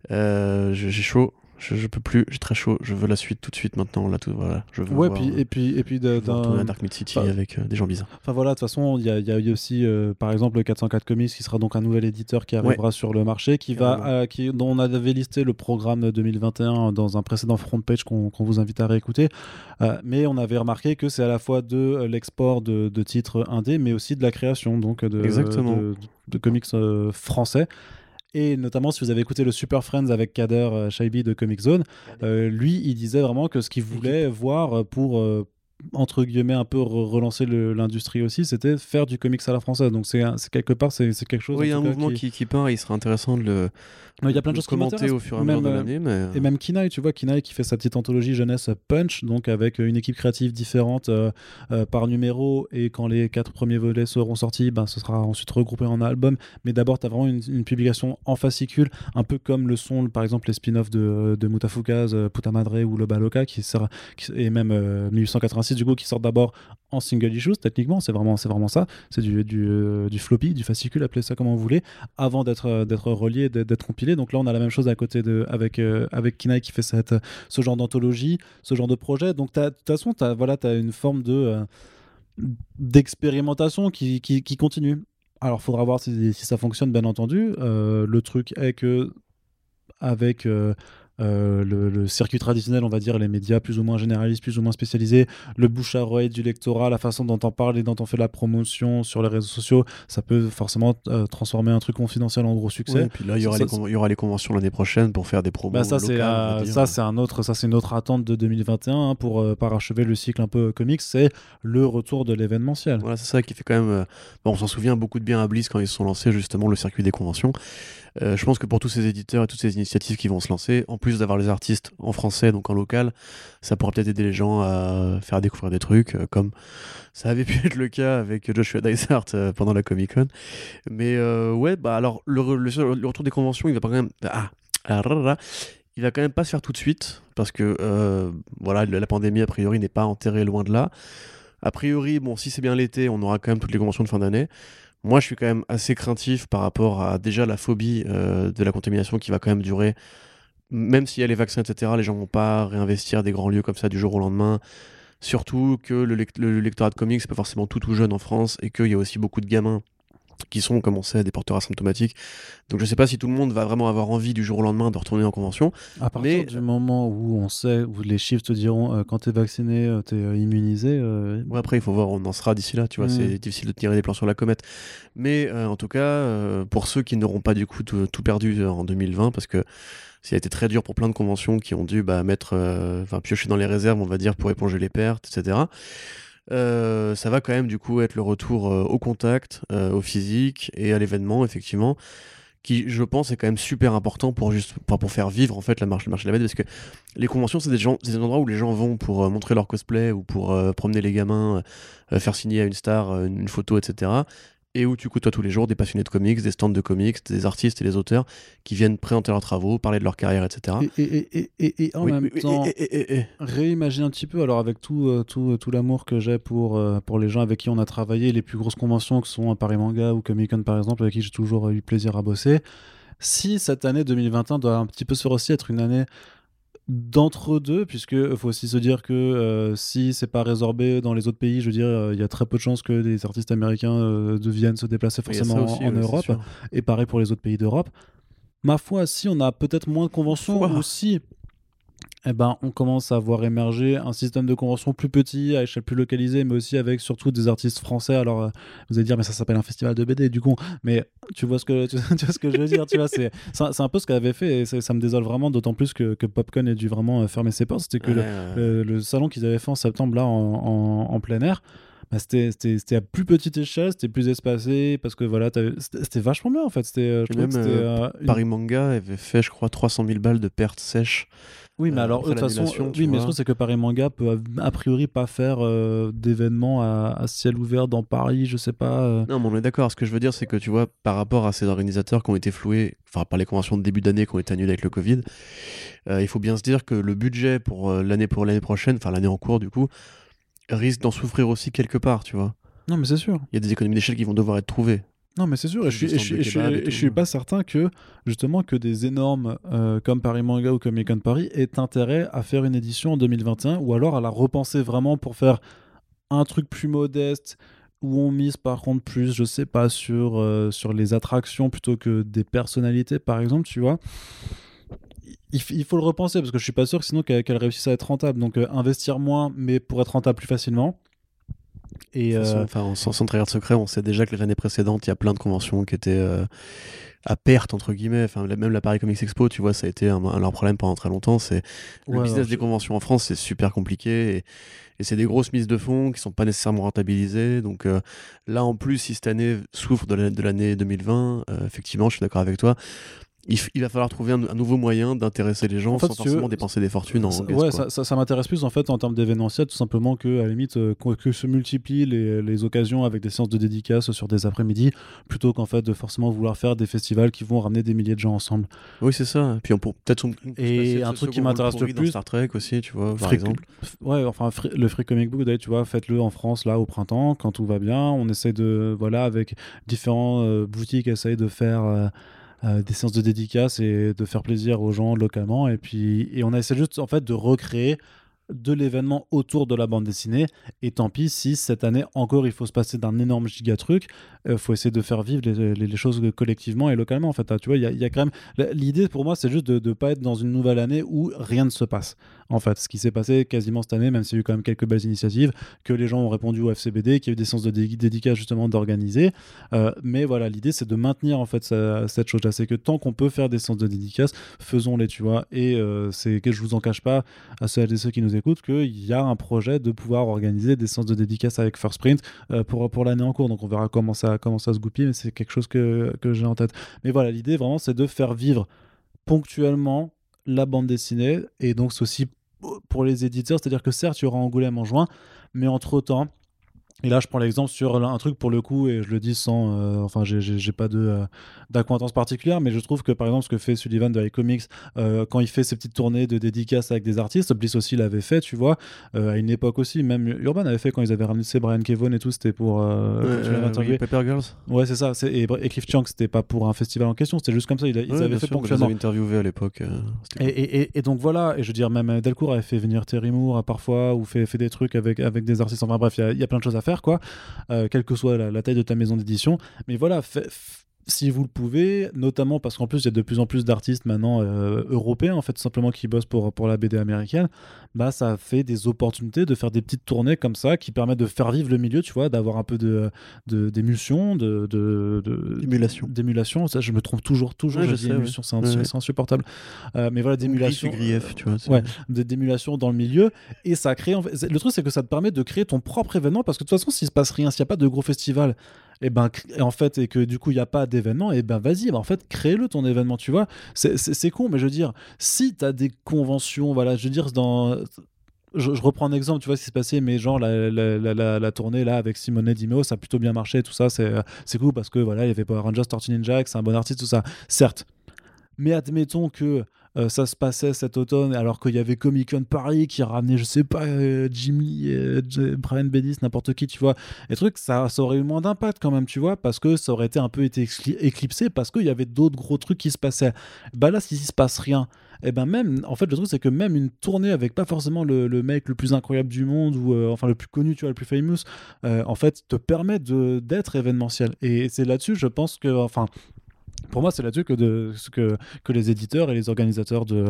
Euh, j'ai chaud, je, je peux plus, j'ai très chaud, je veux la suite tout de suite maintenant, là, tout, voilà. Je veux Ouais, voir, puis, euh, et puis et puis d'un Dark Mid City avec euh, des gens bizarres. Enfin voilà, de toute façon, il y a, y a aussi, euh, par exemple, le 404 Comics, qui sera donc un nouvel éditeur qui arrivera sur le marché, qui va, euh, qui, dont on avait listé le programme 2021 dans un précédent front page qu'on vous invite à réécouter. Mais on avait remarqué que c'est à la fois de l'export de, de titres indés, mais aussi de la création donc de, Exactement. de, de comics français. Et notamment, si vous avez écouté le Super Friends avec Kader euh, Shaibi de Comic Zone, euh, lui, il disait vraiment que ce qu'il voulait voir pour, euh, entre guillemets, un peu re- relancer l'industrie aussi, c'était faire du comics à la française. Donc, c'est quelque part, c'est quelque chose. Oui, il y a un mouvement qui, qui peint et il serait intéressant de le Il y a plein de de choses qui commenter au fur et à mesure de euh, l'année. Mais... Et même Kinaï, tu vois, Kinaï qui fait sa petite anthologie jeunesse Punch, donc avec une équipe créative différente euh, euh, par numéro, et quand les quatre premiers volets seront sortis, ben, ce sera ensuite regroupé en album. Mais d'abord, tu as vraiment une, une publication en fascicule, un peu comme le sont par exemple les spin-offs de, de Mutafukaz, euh, Puta Madre ou Le Baloka, qui sera, qui- et même euh, 1886 du coup, qui sortent d'abord en single issues, techniquement, c'est vraiment, c'est vraiment ça. C'est du, du, euh, du floppy, du fascicule, appelez ça comme vous voulez, avant d'être euh, d'être relié, d'être compilé. Donc là, on a la même chose à côté de avec euh, avec Kinaï qui fait cette ce genre d'anthologie, ce genre de projet. Donc de toute façon, tu as voilà, as une forme de d'expérimentation qui, qui, continue. Alors, faudra voir si, ça fonctionne, bien entendu. Le truc est que avec euh, le, circuit traditionnel, on va dire, les médias plus ou moins généralistes, plus ou moins spécialisés, le bouche à oreille du lectorat, la façon dont on parle et dont on fait la promotion sur les réseaux sociaux, ça peut forcément euh, transformer un truc confidentiel en gros succès. et puis là, il y, aura les il y aura les conventions l'année prochaine pour faire des promos. Bah ça, c'est c'est un autre, ça c'est une autre attente de 2021 hein, pour euh, parachever le cycle un peu comics, c'est le retour de l'événementiel. Voilà, c'est ça qui fait quand même. Bon, on s'en souvient beaucoup de bien à Bliss quand ils se sont lancés justement le circuit des conventions. Euh, je pense que pour tous ces éditeurs et toutes ces initiatives qui vont se lancer, en plus d'avoir les artistes en français, donc en local, ça pourra peut-être aider les gens à faire découvrir des trucs, euh, comme ça avait pu être le cas avec Joshua Dysart euh, pendant la Comic Con. Mais ouais, bah alors le, retour des conventions, il va pas quand même. Ah, ah il va quand même pas se faire tout de suite parce que voilà, la pandémie a priori n'est pas enterrée loin de là. A priori, bon, si c'est bien l'été, on aura quand même toutes les conventions de fin d'année. Moi, je suis quand même assez craintif par rapport à déjà la phobie euh, de la contamination qui va quand même durer. Même s'il y a les vaccins, etc., les gens vont pas réinvestir des grands lieux comme ça du jour au lendemain. Surtout que le, le lectorat de comics, c'est pas forcément tout tout jeune en France et qu'il y a aussi beaucoup de gamins qui sont, comme on sait, des porteurs asymptomatiques. Donc je ne sais pas si tout le monde va vraiment avoir envie du jour au lendemain de retourner en convention. À partir du moment où on sait, où les chiffres te diront euh, quand tu es vacciné, euh, tu es euh, immunisé. Ouais, après, il faut voir, on en sera d'ici là, tu vois, c'est mm. difficile de tirer des plans sur la comète. Mais en tout cas, pour ceux qui n'auront pas du coup tout, perdu en 2020, parce que ça a été très dur pour plein de conventions qui ont dû bah, mettre, enfin piocher dans les réserves, on va dire, pour éponger les pertes, etc. Euh, ça va quand même du coup être le retour euh, au contact, euh, au physique et à l'événement effectivement, qui je pense est quand même super important pour juste pour, faire vivre en fait la marche, marché de la BD parce que les conventions c'est des, gens, des endroits où les gens vont pour montrer leur cosplay ou pour promener les gamins, faire signer à une star une photo etc et où tu côtoies tous les jours des passionnés de comics, des stands de comics, des artistes et des auteurs qui viennent présenter leurs travaux, parler de leur carrière, etc. Et, en même temps, réimaginer un petit peu, alors avec tout, euh, tout, tout l'amour que j'ai pour, euh, pour les gens avec qui on a travaillé, les plus grosses conventions que sont Paris Manga ou Comic Con par exemple, avec qui j'ai toujours eu plaisir à bosser, si cette année 2021 doit un petit peu se aussi être une année d'entre deux, puisque faut aussi se dire que euh, si c'est pas résorbé dans les autres pays, je veux dire, euh, il y a très peu de chances que des artistes américains euh, deviennent se déplacer forcément en, Europe, et pareil pour les autres pays d'Europe. Ma foi, si on a peut-être moins de conventions, ou si eh ben, on commence à voir émerger un système de convention plus petit, à échelle plus localisée, mais aussi avec surtout des artistes français. Alors, euh, vous allez dire, mais ça s'appelle un festival de BD, du coup. Mais tu vois ce que, tu, vois ce que je veux dire, tu vois, c'est, c'est un peu ce qu'elle avait fait, et ça me désole vraiment, d'autant plus que, que Popcorn ait dû vraiment euh, fermer ses portes. C'était que le, salon qu'ils avaient fait en septembre, là, en, plein air, bah, c'était à plus petite échelle, c'était plus espacé, parce que voilà, c'était vachement bien en fait. C'était, euh, même, Paris Manga avait fait, je crois, 300 000 balles de pertes sèches oui, mais euh, alors, de toute façon, oui, mais c'est que Paris Manga peut a, priori pas faire euh, d'événements à, ciel ouvert dans Paris, je sais pas. Euh. Non, mais on est d'accord. Ce que je veux dire, c'est que tu vois, par rapport à ces organisateurs qui ont été floués, enfin, par les conventions de début d'année qui ont été annulées avec le Covid, il faut bien se dire que le budget pour l'année pour l'année prochaine, enfin l'année en cours du coup, risque d'en souffrir aussi quelque part, tu vois. Non, mais c'est sûr. Il y a des économies d'échelle qui vont devoir être trouvées. Non, mais c'est sûr, et je, suis, je, suis pas certain que justement que des énormes euh, comme Paris Manga ou comme Econ Paris aient intérêt à faire une édition en 2021 ou alors à la repenser vraiment pour faire un truc plus modeste où on mise par contre plus, je sais pas, sur, euh, sur les attractions plutôt que des personnalités par exemple, tu vois. Il, faut le repenser parce que je suis pas sûr que sinon qu'elle réussisse à être rentable. Donc euh, investir moins mais pour être rentable plus facilement et euh, enfin, sans, sans trahir de secret, on sait déjà que les années précédentes, il y a plein de conventions qui étaient euh, à perte entre guillemets. Enfin, même la Paris Comics Expo, tu vois, ça a été un, leur problème pendant très longtemps. C'est le business des conventions en France, c'est super compliqué et, c'est des grosses mises de fonds qui sont pas nécessairement rentabilisées. Donc euh, là, en plus, si cette année souffre de l'année 2020, effectivement, je suis d'accord avec toi il, va falloir trouver un, nouveau moyen d'intéresser les gens sans forcément dépenser des fortunes en Ouais, ça, ça, m'intéresse plus en fait en termes d'événementiel, tout simplement que à la limite euh, que, se multiplient les, les, occasions avec des séances de dédicaces sur des après-midi, plutôt qu'en fait de forcément vouloir faire des festivals qui vont ramener des milliers de gens ensemble. Oui, c'est ça. Puis on peut peut-être et un truc qui m'intéresse le plus, Star Trek aussi, tu vois, par exemple. Ouais, enfin le Free Comic Book, tu vois, faites-le en France là au printemps quand tout va bien. On essaie de voilà avec différents euh, boutiques, essaye de faire euh, euh, des séances de dédicaces et de faire plaisir aux gens localement. Et puis, et on essaie juste en fait de recréer de l'événement autour de la bande dessinée. Et tant pis si cette année encore il faut se passer d'un énorme giga truc, il faut essayer de faire vivre les, choses collectivement et localement. En fait, hein. tu vois, il y a quand même l'idée pour moi, c'est juste de ne pas être dans une nouvelle année où rien ne se passe. En fait, ce qui s'est passé quasiment cette année, même s'il y a eu quand même quelques belles initiatives, que les gens ont répondu au FCBD, qu'il y a eu des séances de dé- dédicaces justement d'organiser. Euh, mais voilà, l'idée c'est de maintenir en fait cette chose-là. C'est que tant qu'on peut faire des séances de dédicaces, faisons-les, tu vois. Et euh, c'est que je vous en cache pas à celles et ceux qui nous écoutent qu'il y a un projet de pouvoir organiser des séances de dédicaces avec First Print euh, pour, pour l'année en cours. Donc on verra comment ça, comment ça se goupille, mais c'est quelque chose que, que j'ai en tête. Mais voilà, l'idée vraiment c'est de faire vivre ponctuellement la bande dessinée. Et donc c'est aussi pour les éditeurs, c'est-à-dire que certes, il y aura Angoulême en juin, mais entre-temps, et là, je prends l'exemple sur un truc pour le coup, et je le dis sans. euh, enfin, j'ai- pas de, euh, d'acquaintance particulière, mais je trouve que par exemple, ce que fait Sullivan de iComics, euh, quand il fait ses petites tournées de dédicaces avec des artistes, Bliss aussi l'avait fait, tu vois, euh, à une époque aussi, même Urban avait fait quand ils avaient ramené c'est Brian Kevon et tout, c'était pour. euh, euh, interviewé. oui, Paper Girls. Ouais, c'est ça. Et, et Cliff Chang, c'était pas pour un festival en question, c'était juste comme ça, ils, ils Ouais, avaient fait sûr, ponctuellement. avais interviewés à l'époque. Et, donc voilà, et je veux dire, même Delcourt avait fait venir Terry Moore euh, parfois, ou fait, fait des trucs avec, avec des artistes. Enfin bref, il y a- il y, a plein de choses à faire, quoi, euh, quelle que soit la, la taille de ta maison d'édition. Mais voilà, fait- si vous le pouvez, notamment parce qu'en plus, il y a de plus en plus d'artistes maintenant euh, européens, en fait, simplement, qui bossent pour, pour la BD américaine, bah ça fait des opportunités de faire des petites tournées comme ça qui permettent de faire vivre le milieu, tu vois, d'avoir un peu de de- d'émulsion, de, de, de- Émulation. d'émulation. Ça, je me trouve toujours, toujours, Ouais, je sais, émulsion, c'est ins- Ouais, c'est insupportable. Euh, mais voilà, d'émulation. Grief, tu vois. Ouais, d'émulation dans le milieu et ça crée en fait, le truc c'est que ça te permet de créer ton propre événement parce que de toute façon s'il se passe rien s'il n'y a pas de gros festival et ben et en fait et que du coup il n'y a pas d'événement et ben vas-y ben, en fait crée-le ton événement tu vois c'est con mais je veux dire si tu as des conventions voilà je veux dire dans je, reprends un exemple, tu vois ce qui s'est passé, mais genre la, la, la, la- tournée là avec Simone Dimeo, ça a plutôt bien marché, tout ça, c'est c'est cool parce que voilà, il y avait Power Rangers, Tortue Ninja, c'est un bon artiste, tout ça, certes. Mais admettons que euh, ça se passait cet automne alors qu'il y avait Comic Con Paris qui ramenait, je sais pas, euh, Jimmy, euh, Brian Bendis, n'importe qui, tu vois. Et truc, ça, ça aurait eu moins d'impact quand même, tu vois, parce que ça aurait été un peu été éclipsé parce qu'il y avait d'autres gros trucs qui se passaient. Bah là, s'il se passe rien, et ben même, en fait, le truc, c'est que même une tournée avec pas forcément le, le mec le plus incroyable du monde ou enfin le plus connu, tu vois, le plus famous, en fait, te permet d'être événementiel. Et c'est là-dessus, je pense que, enfin, pour moi, c'est là-dessus que, de, que, que les éditeurs et les organisateurs de,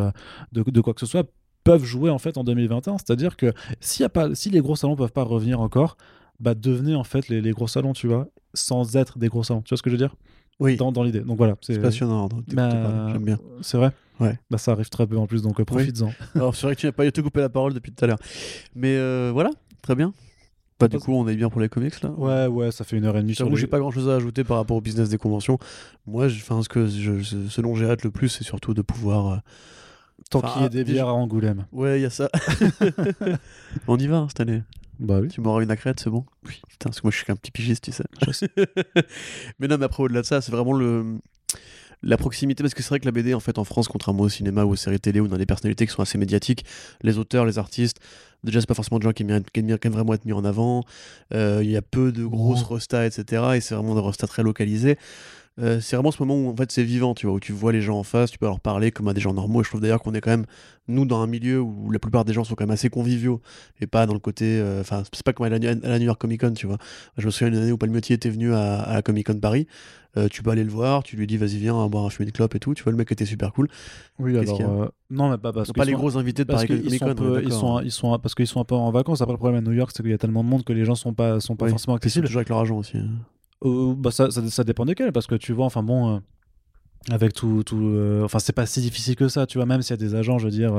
de, de quoi que ce soit peuvent jouer en fait en 2021. C'est-à-dire que y a pas, si les gros salons peuvent pas revenir encore, bah devenez en fait les, les gros salons, tu vois, sans être des gros salons. Tu vois ce que je veux dire? Oui, dans, dans l'idée. Donc voilà, c'est passionnant. Bah, J'aime bien. C'est vrai? Ouais. Bah ça arrive très peu en plus, donc euh, profites-en. Alors, c'est vrai que tu n'as pas te couper la parole depuis tout à l'heure. Mais euh, voilà, très bien. Du coup, on est bien pour les comics là? Ouais, ouais, ça fait une heure et demie J'avoue, les... j'ai pas grand chose à ajouter par rapport au business des conventions. Moi, je, ce, que je, ce dont j'ai hâte le plus, c'est surtout de pouvoir. euh, Tant Enfin, qu'il y ait des bières à Angoulême. Ouais, il y a ça. on y va hein, cette année. Bah oui. Tu m'auras une accrète, c'est bon? Oui. Putain, parce que moi, je suis qu'un petit pigiste, tu sais. mais non, mais après, au-delà de ça, c'est vraiment le. La proximité, parce que c'est vrai que la BD, en fait, en France, contrairement au cinéma ou aux séries télé ou dans des personnalités qui sont assez médiatiques, les auteurs, les artistes, déjà, c'est pas forcément des gens qui méritent, qui même vraiment être mis en avant. Euh, Il y a peu de grosses Oh. restas, etc. Et c'est vraiment des restas très localisés. Euh, c'est vraiment ce moment où en fait c'est vivant, tu vois, où tu vois les gens en face, tu peux leur parler comme à des gens normaux. Et je trouve d'ailleurs qu'on est quand même, nous, dans un milieu où la plupart des gens sont quand même assez conviviaux et pas dans le côté. euh, Enfin, c'est pas comme à la, à la New York Comic Con, tu vois. Je me souviens d'une année où Palmiotti était venu à, à la Comic Con Paris. Euh, tu peux aller le voir, tu lui dis vas-y, viens, on va boire un fumer de clope et tout. Tu vois, le mec était super cool. Oui, Qu'est-ce alors... a Non, mais pas parce que... pas les gros invités de Parce Paris Comic Con, peu- ils sont, ils sont, parce qu'ils sont un peu en vacances. Après, le problème à New York, c'est qu'il y a tellement de monde que les gens sont pas, sont pas Oui, forcément accessibles. toujours avec leur argent aussi. hein. Euh, bah ça, ça, dépend desquels, parce que tu vois, enfin bon, euh, avec tout. tout euh, enfin, c'est pas si difficile que ça, tu vois, même s'il y a des agents, je veux dire,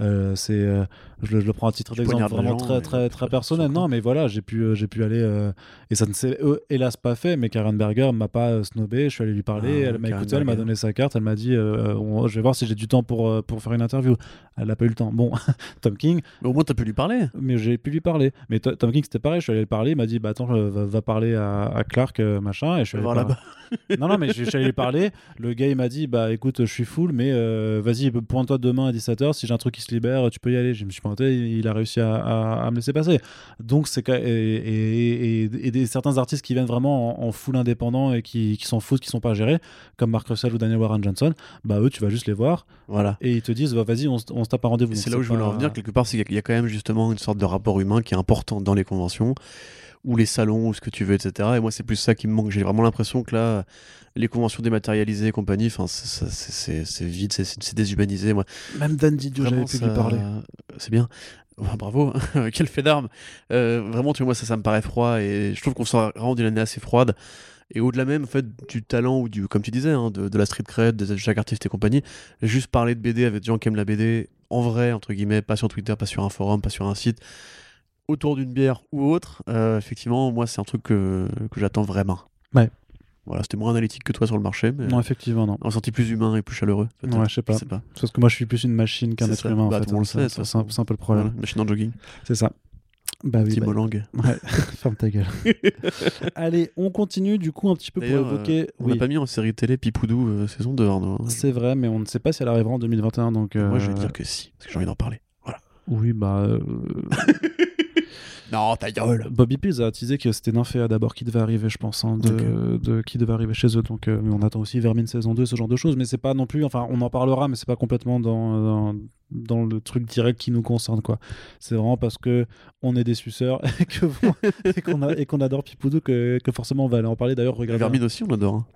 euh, euh, c'est. euh, je, le- je le prends à titre Tu d'exemple vraiment très, et très, très euh, personnel. Non, mais voilà, j'ai pu, euh, j'ai pu aller. euh, et ça ne s'est euh, hélas pas fait, mais Karen Berger m'a pas euh, snobé. Je suis allé lui parler, Ah, elle m'a écouté, elle m'a donné sa carte, elle m'a dit euh, on- je vais voir si j'ai du temps pour, euh, pour faire une interview. Elle n'a pas eu le temps. Bon, Tom King, Mais au moins, t'as pu lui parler. mais j'ai pu lui parler. Mais To- Tom King, c'était pareil. Je suis allé le parler. Il m'a dit bah attends, euh, va, va parler à, à Clark, euh, machin. Et je suis allé voir là-bas. non, non, mais je suis allé lui parler. Le gars, il m'a dit Bah écoute, je suis full, mais euh, vas-y, pointe-toi demain à 17h. Si j'ai un truc qui se libère, tu peux y aller. Je me suis pointé, il a réussi à, à- à me laisser passer. Donc, c'est. Et, et, et- et des, certains artistes qui viennent vraiment en, en full indépendant et qui, qui s'en foutent, qui sont pas gérés, comme Mark Russell ou Daniel Warren Johnson, bah eux, tu vas juste les voir Voilà. et ils te disent Bah, Vas-y, on, se- on se tape un rendez-vous. C'est là où je voulais en venir, quelque part, c'est qu'il y y a quand même justement une sorte de rapport humain qui est important dans les conventions, ou les salons, ou ce que tu veux, etc. Et moi, c'est plus ça qui me manque. J'ai vraiment l'impression que là, les conventions dématérialisées et compagnie, c'est- vide, c'est- déshumanisé. Moi, Même Dan Didio, j'avais pu lui parler. C'est bien. Ouais, bravo, quel fait d'armes. Euh, vraiment, tu vois, moi, ça, ça me paraît froid et je trouve qu'on sort vraiment d'une année assez froide. Et au-delà même, en fait, du talent ou du, comme tu disais, hein, de, de la street cred, de chaque artiste et compagnie, juste parler de BD avec des gens qui aiment la BD en vrai, entre guillemets, pas sur Twitter, pas sur un forum, pas sur un site, autour d'une bière ou autre, euh, effectivement, moi, c'est un truc que, que j'attends vraiment. Ouais. Voilà, c'était moins analytique que toi sur le marché, mais Non, effectivement, non. on sentit plus humain et plus chaleureux. Ouais, je sais pas. Pas. Parce que moi, je suis plus une machine qu'un être ça. humain. en Bah, fait. tout le sait, C'est un, peu le problème. Voilà, machine en jogging. C'est ça. Bah oui. Petit bah- molang. Ouais, ferme ta gueule. Allez, on continue du coup un petit peu pour évoquer. euh, on oui, n'a pas mis en série télé Pipoudou euh, saison 2. Arnaud, hein. c'est vrai, mais on ne sait pas si elle arrivera en 2021. Donc, Moi, je vais euh, dire que si, parce que j'ai envie d'en parler. Voilà. Oui, bah. Non, ta gueule Bobby Pills a teasé que c'était Nymphéa d'abord qui devait arriver, je pense, hein, de, de- qui devait arriver chez eux. Donc, euh, on attend aussi Vermine saison 2, ce genre de choses. Mais c'est pas non plus. Enfin, on en parlera, mais c'est pas complètement dans, dans, dans le truc direct qui nous concerne, quoi. C'est vraiment parce que on est des suceurs et qu'on et qu'on adore Pipoudou que, que forcément on va aller en parler. D'ailleurs, regardez. Vermine aussi, on l'adore. hein.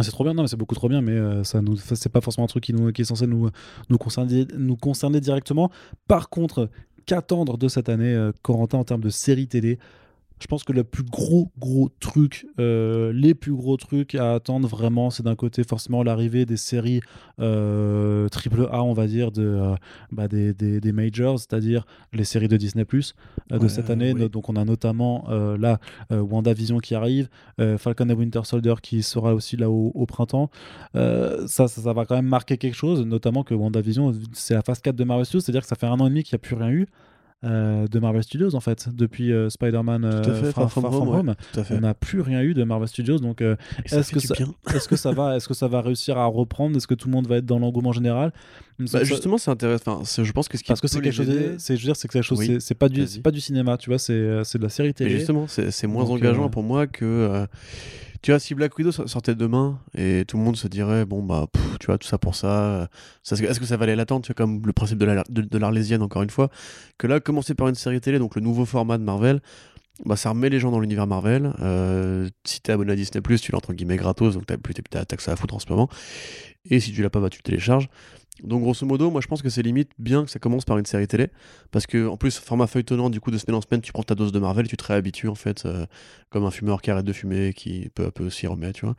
C'est trop bien, non, mais c'est beaucoup trop bien, mais euh, ça nous, c'est pas forcément un truc qui, nous, qui est censé nous, nous, concerner, nous concerner directement. Par contre, qu'attendre de cette année, euh, Corentin, en termes de séries télé? Je pense que le plus gros, gros truc, euh, les plus gros trucs à attendre vraiment, c'est d'un côté forcément l'arrivée des séries euh, triple A, on va dire, de, euh, bah, des, des, des majors, c'est-à-dire les séries de Disney Plus de Ouais, cette année. oui. Donc on a notamment euh, là euh, WandaVision qui arrive, euh, Falcon et Winter Soldier qui sera aussi là au, au printemps. Euh, ça, ça, ça va quand même marquer quelque chose, notamment que WandaVision, c'est la phase 4 de Marvel Studios, c'est-à-dire que ça fait un an et demi qu'il n'y a plus rien eu. Euh, de Marvel Studios en fait depuis euh, Spider-Man euh, Far, Far From Far From Home, on n'a plus rien eu de Marvel Studios donc euh, est-ce que ça- est-ce que ça va est-ce que ça va réussir à reprendre? Est-ce que tout le monde va être dans l'engouement général? Bah, Ça- justement, c'est intéressant. C'est- je pense que ce qui parce que c'est quelque chose c'est je veux dire c'est quelque chose Oui, c'est- c'est pas du vas-y. c'est pas du cinéma tu vois c'est de la série Mais télé justement, c'est moins Donc, engageant pour moi que. Tu vois, si Black Widow so- sortait demain et tout le monde se dirait, bon, bah, tu vois, tout ça pour ça, euh, est-ce que ça valait l'attente, tu vois, comme le principe de la- de, de l'Arlésienne, encore une fois, que là, commencer par une série télé, donc le nouveau format de Marvel, bah, ça remet les gens dans l'univers Marvel. Euh, si t'es abonné à Disney, tu l'as entre guillemets gratos, donc t'as plus t'as que ça à foutre en ce moment. Et si tu l'as pas, bah, tu télécharges. Donc grosso modo, moi je pense que c'est limite bien que ça commence par une série télé, parce que en plus format feuilletonnant, du coup de semaine en semaine, tu prends ta dose de Marvel, tu te réhabitues en fait, euh, comme un fumeur qui arrête de fumer, qui peu à peu s'y remet, tu vois.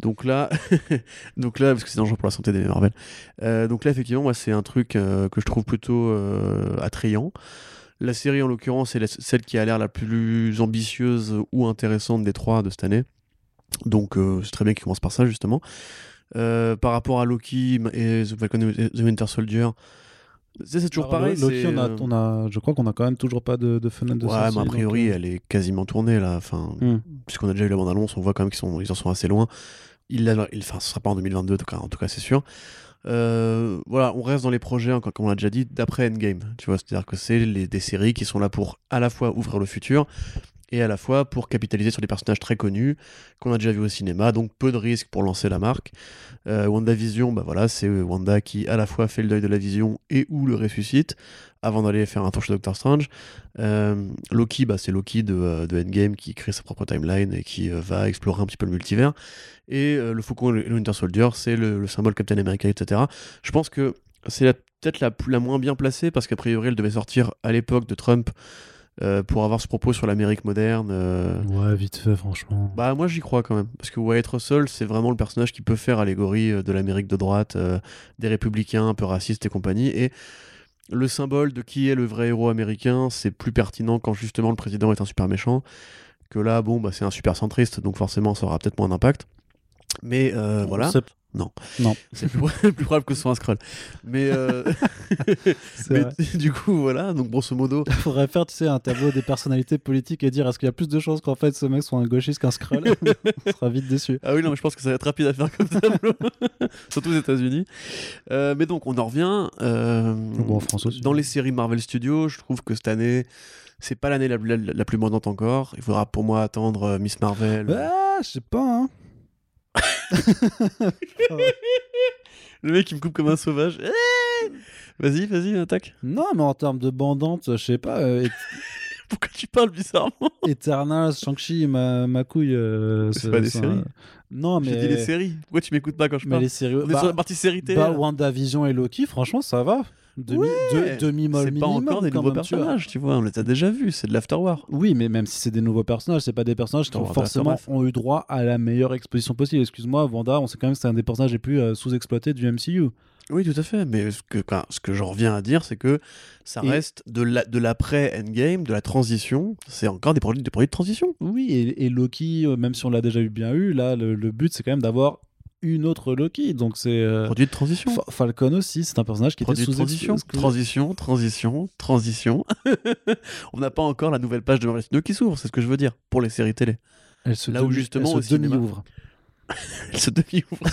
Donc là, donc là, parce que c'est dangereux pour la santé des Marvel. Euh, donc là effectivement, moi c'est un truc euh, que je trouve plutôt attrayant. La série en l'occurrence, c'est la- celle qui a l'air la plus ambitieuse ou intéressante des trois de cette année. Donc c'est très bien qu'il commence par ça justement. Euh, par rapport à Loki et The Falcon et The Winter Soldier, c'est toujours Alors, pareil. Lo- Loki, on a, euh, on a, je crois qu'on a quand même toujours pas de, de fenêtre de Ouais, sortie, mais a priori, euh, elle est quasiment tournée là. Enfin, Hmm. puisqu'on a déjà eu la bande-annonce, on voit quand même qu'ils ils en sont assez loin. Il, l'a- il, enfin, ce sera pas en 2022, en tout cas, en tout cas c'est sûr. Euh, voilà, on reste dans les projets, comme on l'a déjà dit, d'après Endgame. Tu vois, c'est-à-dire que c'est les- des séries qui sont là pour à la fois ouvrir le futur et à la fois pour capitaliser sur des personnages très connus qu'on a déjà vus au cinéma, donc peu de risques pour lancer la marque. Euh, WandaVision, bah voilà, c'est Wanda qui à la fois fait le deuil de la vision et ou le ressuscite avant d'aller faire un tour chez Doctor Strange. Euh, Loki, bah, c'est Loki de, euh, de Endgame qui crée sa propre timeline et qui euh, va explorer un petit peu le multivers. Et euh, le Faucon et le Winter Soldier, c'est le, le symbole Captain America, etc. Je pense que c'est peut-être la, la moins bien placée parce qu'a priori elle devait sortir à l'époque de Trump euh, pour avoir ce propos sur l'Amérique moderne. euh, Ouais, vite fait, franchement. bah moi j'y crois quand même parce que Wyatt Russell c'est vraiment le personnage qui peut faire allégorie euh, de l'Amérique de droite, euh, des républicains un peu racistes et compagnie et le symbole de qui est le vrai héros américain c'est plus pertinent quand justement le président est un super méchant que là bon bah c'est un super centriste donc forcément ça aura peut-être moins d'impact mais euh, voilà Non. Non. C'est plus, plus probable que ce soit un scroll. Mais, euh, mais du coup, voilà. Donc, grosso modo, Il faudrait faire, tu sais, un tableau des personnalités politiques et dire est-ce qu'il y a plus de chances qu'en fait ce mec soit un gauchiste qu'un scroll On sera vite déçu. Ah oui, non, mais je pense que ça va être rapide à faire comme tableau, surtout aux États-Unis. Euh, mais donc, on en revient. euh, Bon, en France aussi. Dans les séries Marvel Studios, je trouve que cette année, c'est pas l'année la, la- la plus moindante encore. Il faudra pour moi attendre Miss Marvel. Ah, je sais pas, hein. Le mec, il me coupe comme un sauvage. Eh vas-y, vas-y, attaque. Non, mais en termes de bandante, je sais pas. euh, Et- Pourquoi tu parles bizarrement Eternals, Shang-Chi, ma, ma couille. euh, C'est pas des séries. Non, J'ai mais. dit les séries. Pourquoi tu m'écoutes pas quand je Mais parle les séries. On est bah, sur la partie série télé. bah. WandaVision et Loki, franchement, ça va. Demi, Ouais, de- demi-molle c'est pas minimum, encore des nouveaux même, personnages, tu vois. On les a déjà vus. C'est de l'afterwar. Oui, mais même si c'est des nouveaux personnages, c'est pas des personnages qui ont forcément ont eu droit à la meilleure exposition possible. Excuse-moi, Wanda, on sait quand même que c'est un des personnages les plus euh, sous-exploités du MCU. Oui, tout à fait. Mais ce que, enfin, ce que j'en reviens à dire, c'est que ça Et- reste de la- de l'après-endgame, de la transition. C'est encore des produits, des produits de transition. Oui, et, et Loki, euh, même si on l'a déjà eu bien eu, là, le, le but, c'est quand même d'avoir une autre Loki. Donc c'est. euh, Produits de transition. Fa- Falcon aussi, c'est un personnage qui Produit était de sous transition, exclu- transition, transition, transition. On n'a pas encore la nouvelle page de Marvel Studios qui s'ouvre, c'est ce que je veux dire, pour les séries télé. Elle se Là où demi- justement, elle se cinéma- demi-ouvre. Elle se demi-ouvre,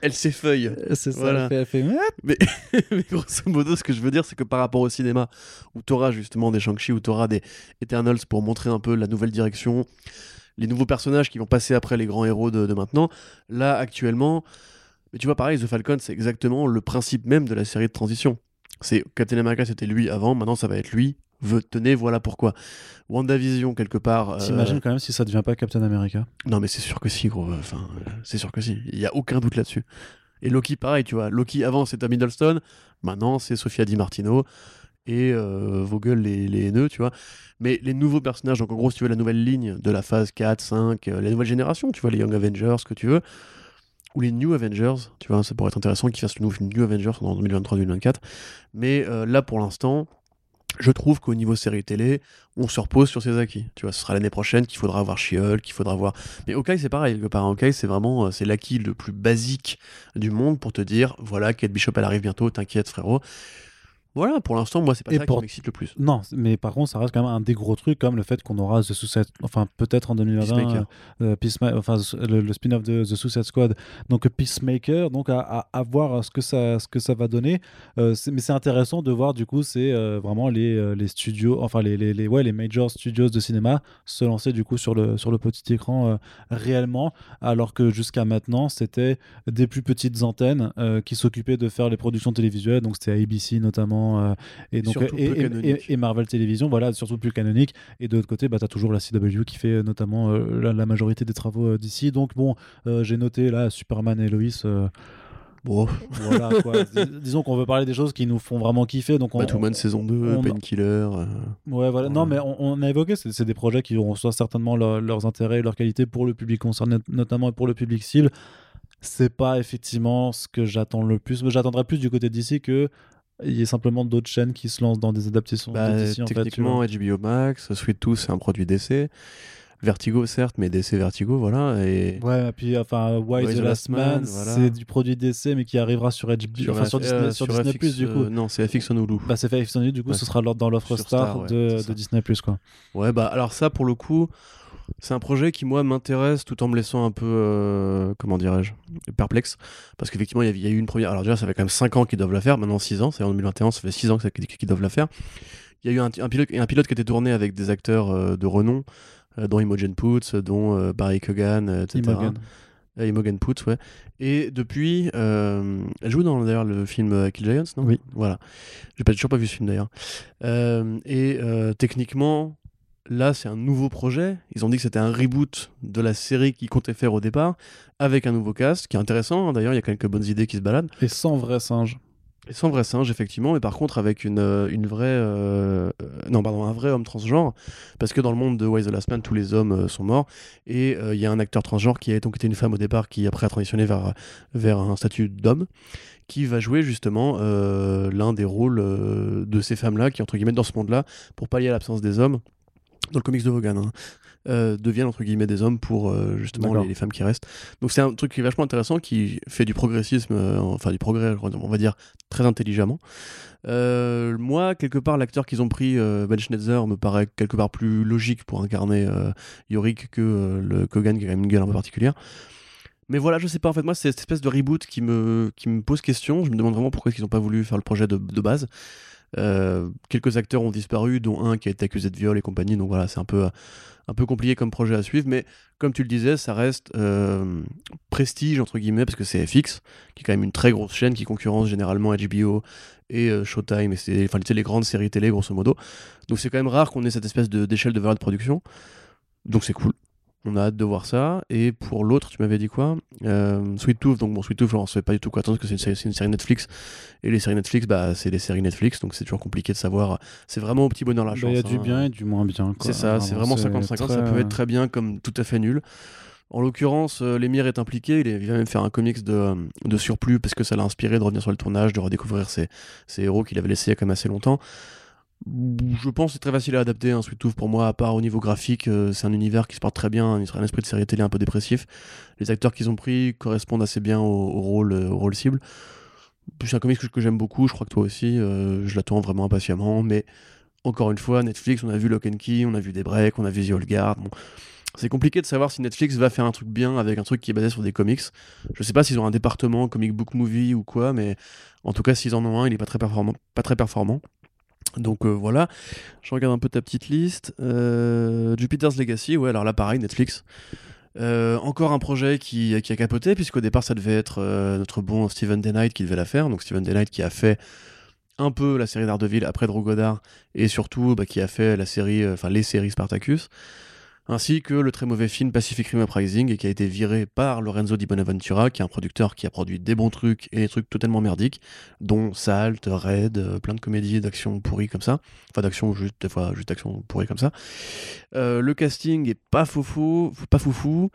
elle s'effeuille. C'est ça, Voilà. elle fait, elle fait, Mais, mais grosso modo, ce que je veux dire, c'est que par rapport au cinéma, où tu auras justement des Shang-Chi, où tu auras des Eternals pour montrer un peu la nouvelle direction, les nouveaux personnages qui vont passer après les grands héros de, de maintenant, là, actuellement, mais tu vois, pareil, The Falcon, c'est exactement le principe même de la série de transition. C'est Captain America, c'était lui avant, maintenant ça va être lui. Ve- Tenez, voilà pourquoi. WandaVision, quelque part. euh, T'imagines quand même si ça devient pas Captain America? Non, mais c'est sûr que si, gros. Enfin, euh, c'est sûr que si. Il y a aucun doute là-dessus. Et Loki, pareil, tu vois. Loki, avant, c'était Middleston. Maintenant, c'est Sofia Di Martino. Et euh, Vogel, les, les haineux, tu vois. Mais les nouveaux personnages, donc en gros, si tu veux, la nouvelle ligne de la phase 4, 5, euh, la nouvelle génération, tu vois, les Young Avengers, ce que tu veux. Ou les New Avengers, tu vois, ça pourrait être intéressant qu'ils fassent le nouveau New Avengers en 2023-2024. Mais euh, là, pour l'instant, je trouve qu'au niveau série télé, on se repose sur ses acquis. Tu vois, ce sera l'année prochaine qu'il faudra voir She-Hulk, qu'il faudra voir mais Hawkeye, c'est pareil. Quelque part, Hawkeye, c'est vraiment euh, c'est l'acquis le plus basique du monde pour te dire voilà, Kate Bishop, elle arrive bientôt, t'inquiète, frérot. Voilà, pour l'instant, moi, c'est pas Et ça pour- qui m'excite le plus. Non, mais par contre, ça reste quand même un des gros trucs, comme le fait qu'on aura The Suicide, enfin peut-être en 2020, Peacemaker. euh, Peacema- enfin le, le spin-off de The Suicide Squad, donc Peacemaker, donc à, à, à voir ce que ça, ce que ça va donner. Euh, mais c'est intéressant de voir du coup, c'est euh, vraiment les, euh, les studios, enfin les, les, les- ouais, les major studios de cinéma se lancer du coup sur le, sur le petit écran euh, réellement, alors que jusqu'à maintenant, c'était des plus petites antennes euh, qui s'occupaient de faire les productions télévisuelles, donc c'était ABC notamment, euh, et donc et, peu et- canonique. et- et Marvel Television, voilà, surtout plus canonique. Et de l'autre côté, bah, tu as toujours la CW qui fait euh, notamment euh, la, la majorité des travaux euh, d'ici. Donc bon, euh, j'ai noté là Superman et Lois. euh, Bon, voilà quoi. Dis- disons qu'on veut parler des choses qui nous font vraiment kiffer. Donc on, Batwoman saison 2, on- Painkiller. euh, Ouais, voilà. Non, mais on, on a évoqué, c'est des projets qui auront soit certainement leur- leurs intérêts et leurs qualités pour le public concerné, notamment pour le public cible. C'est pas effectivement ce que j'attends le plus. Mais J'attendrais plus du côté d'ici que il y ait simplement d'autres chaînes qui se lancent dans des adaptations bah, de DC en fait. techniquement, HBO Max, Sweet Tooth, c'est un produit d'essai. Vertigo, certes, mais DC Vertigo, voilà. Et Ouais, et puis enfin, Why Why the Last Man, voilà. c'est du produit d'essai, mais qui arrivera sur HBO, enfin, sur Disney, euh, sur Disney FX, Plus du coup. euh, non, c'est FX on Hulu. Bah, c'est FX du coup, Ouais. ce sera dans l'offre Sur star, Star, ouais, de, de. Disney Plus quoi. Ouais, bah alors ça, pour le coup, c'est un projet qui, moi, m'intéresse tout en me laissant un peu, euh, comment dirais-je, perplexe. Parce qu'effectivement, il y, a- y a eu une première. Alors, déjà, ça fait quand même 5 ans qu'ils doivent la faire, maintenant 6 ans, c'est en 2021, ça fait 6 ans qu'ils doivent la faire. Il y a eu un, un pilote, un pilote qui était tourné avec des acteurs euh, de renom, euh, dont Imogen Poots, dont Barry Keoghan, euh, etc. Imogen. Imogen Poots, ouais. Et depuis, euh, elle joue dans d'ailleurs le film euh, Kill Giants, non? Oui. Voilà. J'ai pas toujours pas vu ce film d'ailleurs. Euh, et techniquement, là, c'est un nouveau projet. Ils ont dit que c'était un reboot de la série qu'ils comptaient faire au départ, avec un nouveau cast, qui est intéressant. hein. D'ailleurs, il y a quelques bonnes idées qui se baladent. Et sans vrai singe. Et sans vrai singe, effectivement, mais par contre avec une, euh, une vraie. euh, non, pardon, un vrai homme transgenre. Parce que dans le monde de Why the Last Man, tous les hommes euh, sont morts. Et euh, il y a un acteur transgenre qui a donc été une femme au départ, qui après a transitionné vers, vers un statut d'homme, qui va jouer justement l'un des rôles de ces femmes-là, qui entre guillemets dans ce monde-là, pour pallier à l'absence des hommes, dans le comics de Vaughan, hein, euh, deviennent entre guillemets des hommes pour euh, justement les, les femmes qui restent. Donc c'est un truc qui est vachement intéressant, qui fait du progressisme, euh, enfin du progrès, on va dire, très intelligemment. Moi, quelque part, l'acteur qu'ils ont pris, Ben Schneider, me paraît quelque part plus logique pour incarner Yorick que le Kogan, qui a une gueule un peu particulière. Mais voilà, je sais pas, en fait, moi, c'est cette espèce de reboot qui me, qui me pose question. Je me demande vraiment pourquoi ils n'ont pas voulu faire le projet de, de base. Euh, quelques acteurs ont disparu, dont un qui a été accusé de viol et compagnie, donc voilà, c'est un peu, un peu compliqué comme projet à suivre, mais comme tu le disais, ça reste euh, prestige, entre guillemets, parce que c'est FX, qui est quand même une très grosse chaîne qui concurrence généralement HBO et euh, Showtime, et c'est enfin, les grandes séries télé, grosso modo. Donc c'est quand même rare qu'on ait cette espèce de- d'échelle de valeur de production, donc c'est cool. On a hâte de voir ça. Et pour l'autre, tu m'avais dit quoi euh, Sweet Tooth. Donc bon, Sweet Tooth, on se fait pas du tout quoi attendre parce que c'est une, série- c'est une série Netflix. Et les séries Netflix, bah, c'est des séries Netflix, donc c'est toujours compliqué de savoir. C'est vraiment au petit bonheur la Bah, chance. Il y a du hein. bien et du moins bien. C'est ça, c'est vraiment 50-50. Ça très- peut être très bien comme tout à fait nul. En l'occurrence, euh, Lemire est impliqué. Il, va même faire un comics de, euh, de surplus parce que ça l'a inspiré de revenir sur le tournage, de redécouvrir ses, ses héros qu'il avait laissés il y a quand même assez longtemps. Je pense que c'est très facile à adapter un Sweet Tooth pour moi, à part au niveau graphique. euh, c'est un univers qui se porte très bien, un, un esprit de série télé un peu dépressif. Les acteurs qu'ils ont pris correspondent assez bien au, rôle, euh, rôle cible. C'est un comics que, que j'aime beaucoup, je crois que toi aussi. euh, je l'attends vraiment impatiemment, mais encore une fois, Netflix, on a vu Lock Key, on a vu des breaks, on a vu The Old c'est compliqué de savoir si Netflix va faire un truc bien avec un truc qui est basé sur des comics. Je sais pas s'ils ont un département comic book movie ou quoi, mais en tout cas, s'ils en ont un, il est pas très performant. Pas très performant. Donc euh, voilà, je regarde un peu ta petite liste. Euh, Jupiter's Legacy, ouais, alors là pareil, Netflix. Euh, encore un projet qui, a capoté, puisqu'au départ ça devait être notre bon Steven Day qui devait la faire. Donc Steven Day qui a fait un peu la série d'Ardeville après Drew Goddard et surtout bah, qui a fait la série, les séries Spartacus, ainsi que le très mauvais film Pacific Rim Uprising qui a été viré par Lorenzo Di Bonaventura, qui est un producteur qui a produit des bons trucs et des trucs totalement merdiques, dont Salt, Red, euh, plein de comédies d'action pourries comme ça, enfin d'action juste des fois juste d'action pourries comme ça. Euh, le casting est pas foufou, pas foufou.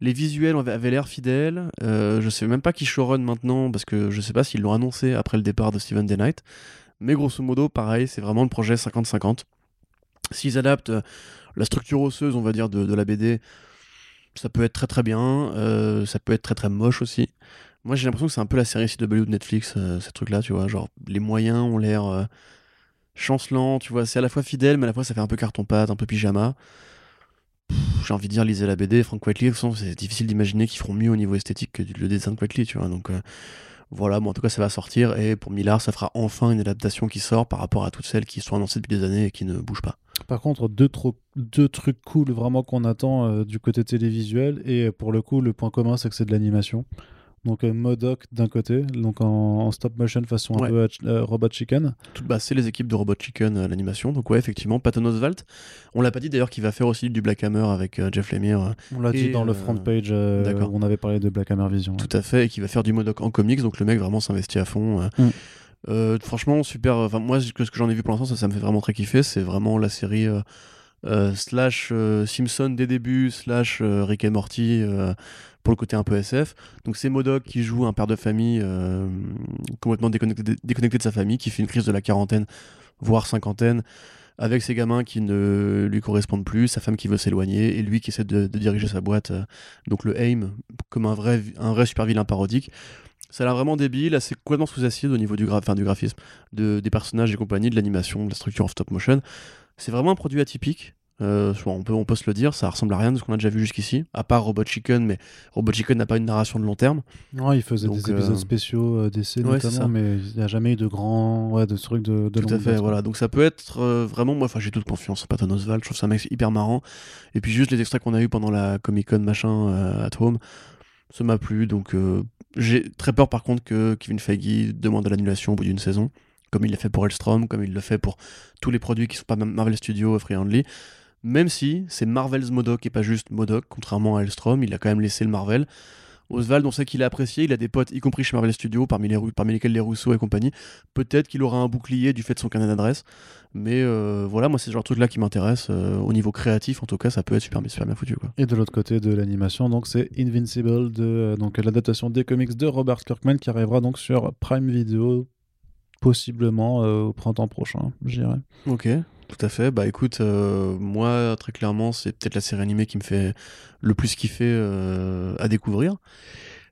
Les visuels avaient l'air fidèles. Euh, je sais même pas qui showrun maintenant parce que je sais pas s'ils l'ont annoncé après le départ de Steven Day Knight. Mais grosso modo, pareil, c'est vraiment le projet 50-50. S'ils adaptent la structure osseuse, on va dire, de, la BD, ça peut être très très bien. euh, ça peut être très très moche aussi. Moi, j'ai l'impression que c'est un peu la série CW de Netflix, euh, ces trucs-là, tu vois. Genre, les moyens ont l'air euh, chancelants, tu vois. C'est à la fois fidèle, mais à la fois ça fait un peu carton-pâte, un peu pyjama. J'ai envie de dire, lisez la BD. Frank Whiteley, c'est difficile d'imaginer qu'ils feront mieux au niveau esthétique que le dessin de Whiteley, tu vois. Donc, voilà, bon, en tout cas, ça va sortir. Et pour Millard, ça fera enfin une adaptation qui sort par rapport à toutes celles qui sont annoncées depuis des années et qui ne bougent pas. Par contre, deux, tro- deux trucs cool vraiment qu'on attend euh, du côté télévisuel. Et euh, pour le coup, le point commun, c'est que c'est de l'animation. Donc euh, Modoc d'un côté, donc en, en stop motion façon Ouais. un peu euh, Robot Chicken. Bah, c'est les équipes de Robot Chicken à l'animation. Donc, ouais, effectivement, Patton Oswalt. On l'a pas dit d'ailleurs qu'il va faire aussi du Black Hammer avec euh, Jeff Lemire. euh, On l'a dit dans le euh, front page euh, d'accord. où on avait parlé de Black Hammer Vision. Tout à fait, et qui va faire du Modoc en comics, donc le mec vraiment s'investit à fond. euh. Mm. Euh, franchement, super. Enfin, moi, ce que j'en ai vu pour l'instant, ça, ça me fait vraiment très kiffer. C'est vraiment la série euh, euh, slash euh, Simpson des débuts, slash euh, Rick et Morty euh, pour le côté un peu SF. Donc, c'est Modoc qui joue un père de famille euh, complètement déconnecté, de sa famille, qui fait une crise de la quarantaine, voire cinquantaine. Avec ses gamins qui ne lui correspondent plus, sa femme qui veut s'éloigner, et lui qui essaie de, diriger sa boîte, euh, donc le AIM, comme un vrai, un vrai super vilain parodique. Ça a l'air vraiment débile, assez complètement sous acide au niveau du, gra- du graphisme, de, des personnages et compagnie, de l'animation, de la structure en stop motion. C'est vraiment un produit atypique. Euh, on, peut, on peut se le dire, ça ressemble à rien de ce qu'on a déjà vu jusqu'ici, à part Robot Chicken, mais Robot Chicken n'a pas une narration de long terme. Non, il faisait Donc, des épisodes euh, spéciaux euh, ouais, ça. notamment, mais il n'y a jamais eu de grands ouais, de trucs de, de Tout à fait, voilà. Donc ça peut être euh, vraiment, moi, j'ai toute confiance en Patton Oswalt. Je trouve ça un mec hyper marrant. Et puis juste les extraits qu'on a eu pendant la Comic Con machin at home, ça m'a plu. Donc j'ai très peur par contre que Kevin Feige demande l'annulation au bout d'une saison, comme il l'a fait pour Elstrom, comme il le fait pour tous les produits qui sont pas Marvel Studios, Free Handley. Même si c'est Marvel's Modoc et pas juste Modoc, contrairement à Elstrom, il a quand même laissé le Marvel. Oswald, on sait qu'il a apprécié, il a des potes, y compris chez Marvel Studios, parmi, les, parmi lesquels les Rousseau et compagnie. Peut-être qu'il aura un bouclier du fait de son carnet d'adresse. Mais euh, voilà, moi, c'est ce genre de truc-là qui m'intéresse. euh, au niveau créatif, en tout cas, ça peut être super, super bien foutu. Quoi. Et de l'autre côté de l'animation, donc c'est Invincible, de, euh, donc l'adaptation des comics de Robert Kirkman qui arrivera donc sur Prime Video, possiblement au printemps prochain, je dirais. Ok. Tout à fait. Bah écoute, moi très clairement, c'est peut-être la série animée qui me fait le plus kiffer à découvrir.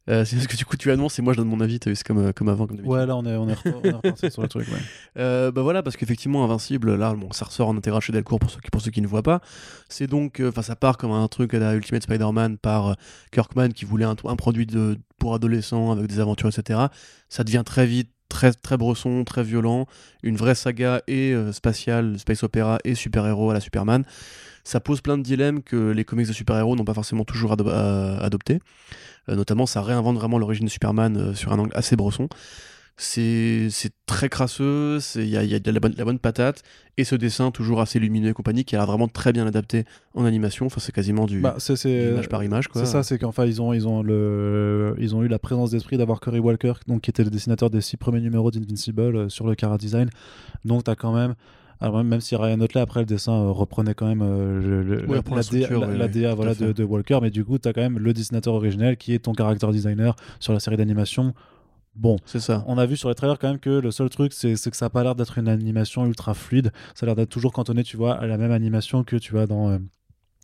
Euh, c'est parce que du coup tu annonces et moi je donne mon avis, c'est comme, euh, comme avant. Comme ouais, là on est, on est, reparti sur le truc. Ouais. Euh, bah voilà, parce qu'effectivement, Invincible, là, bon, ça ressort en intégral chez Delcourt pour ceux, qui, pour ceux qui ne voient pas. C'est donc, enfin, ça part comme un truc à la Ultimate Spider-Man par Kirkman qui voulait un, un produit de, pour adolescents avec des aventures, etc. Ça devient très vite très très bresson, très violent, une vraie saga et spatiale, space opéra et super-héros à la Superman. Ça pose plein de dilemmes que les comics de super-héros n'ont pas forcément toujours adopté. Euh, notamment, ça réinvente vraiment l'origine de Superman euh, sur un angle assez bresson c'est très crasseux, il y a, y a de la bonne, la bonne, patate, et ce dessin toujours assez lumineux et compagnie qui a l'air vraiment très bien adapté en animation, enfin c'est quasiment du, bah, image par image. C'est ça, c'est qu'enfin ils ont, ils, ont le, ils ont eu la présence d'esprit d'avoir Curry Walker, donc, qui était le dessinateur des six premiers numéros d'Invincible euh, sur le Cara Design, donc tu as quand même alors même si Ryan Otley après le dessin euh, reprenait quand même euh, la, DA voilà, de, Walker, mais du coup tu as quand même le dessinateur originel qui est ton character designer sur la série d'animation. Bon, c'est ça. On a vu sur les trailers quand même que le seul truc, c'est que ça n'a pas l'air d'être une animation ultra fluide. Ça a l'air d'être toujours cantonné, tu vois, à la même animation que tu vois dans, euh,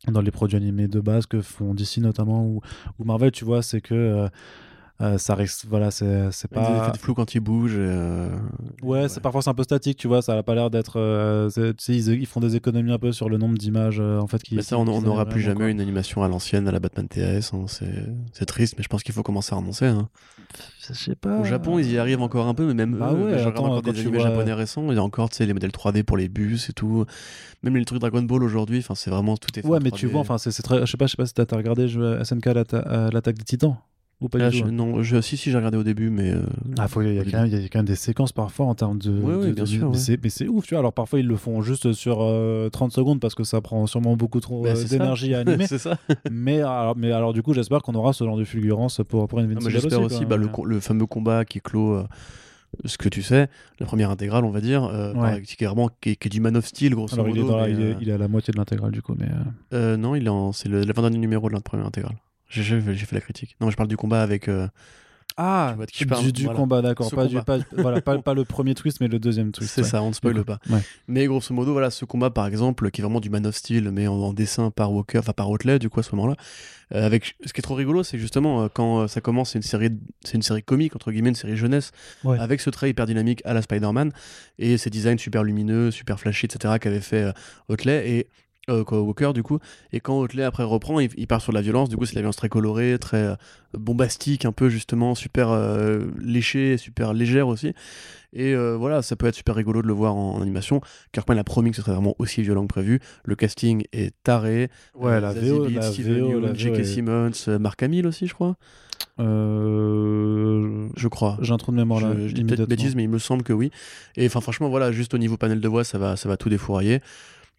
dans les produits animés de base que font DC notamment ou, ou Marvel, tu vois. C'est que euh, ça risque, voilà, c'est pas. Il flou quand il bouge. Euh, ouais, c'est parfois c'est un peu statique, tu vois. Ça a pas l'air d'être. Euh, ils, ils, font des économies un peu sur le nombre d'images en fait. Qui, mais ça, on n'aura plus jamais une animation à l'ancienne à la Batman TS. Hein, c'est triste, mais je pense qu'il faut commencer à renoncer. Hein. Je sais pas. Au Japon, ils y arrivent encore un peu, mais même bah ouais, encore des animés japonais récents. Il y a encore les modèles 3D pour les bus et tout. Même les trucs Dragon Ball aujourd'hui, enfin c'est vraiment tout est. Ouais, mais tu vois, enfin c'est très. Je sais pas, je sais pas si t'as regardé SNK l'attaque des Titans. Ou pas du tout, Non, je, si, si, j'ai regardé au début, mais. Euh, ah, il y, a quand même des séquences parfois en termes de. Oui, oui, bien sûr. Mais c'est ouf, tu vois. Alors parfois, ils le font juste sur 30 euh, secondes parce que ça prend sûrement beaucoup trop bah, euh, d'énergie à animer. c'est ça. mais, alors, mais alors, du coup, j'espère qu'on aura ce genre de fulgurance pour, pour Invincible. Ah, j'espère aussi, bah, le, le, fameux combat qui clôt ce que tu sais, la première intégrale, on va dire, qui, qui, est, du Man of Steel, grosso Alors, modo. Il est, il, est, à la moitié de l'intégrale, du coup. mais Non, il est c'est le, dernier numéro de la première intégrale. J'ai fait la critique. Non, je parle du combat avec. Euh, ah, du, combat, d'accord. Pas, pas, voilà, pas, le premier twist, mais le deuxième twist. C'est ça, on ne spoil pas. Mais grosso modo, voilà, ce combat, par exemple, qui est vraiment du Man of Steel, mais en, dessin par Walker, enfin par Otley, du coup, à ce moment-là. Euh, avec, ce qui est trop rigolo, c'est justement euh, quand ça commence, c'est une série, c'est une série comique entre guillemets, une série jeunesse, avec ce trait hyper dynamique à la Spider-Man et ces designs super lumineux, super flashy, etc. qu'avait fait Otley et euh, Walker du coup. Et quand Otley après reprend il, part sur la violence. Du coup c'est la violence très colorée très euh, bombastique un peu justement super euh, léchée super légère aussi. Et euh, voilà ça peut être super rigolo de le voir en, animation. Kirkman a promis que ce serait vraiment aussi violent que prévu. Le casting est taré. Ouais la VO, la J.K. Simmons Mark Hamill aussi je crois. Je crois. j'ai un trou de mémoire là je, dis peut-être bêtise mais il me semble que oui. Et enfin franchement voilà juste au niveau panel de voix ça va ça va tout défourailler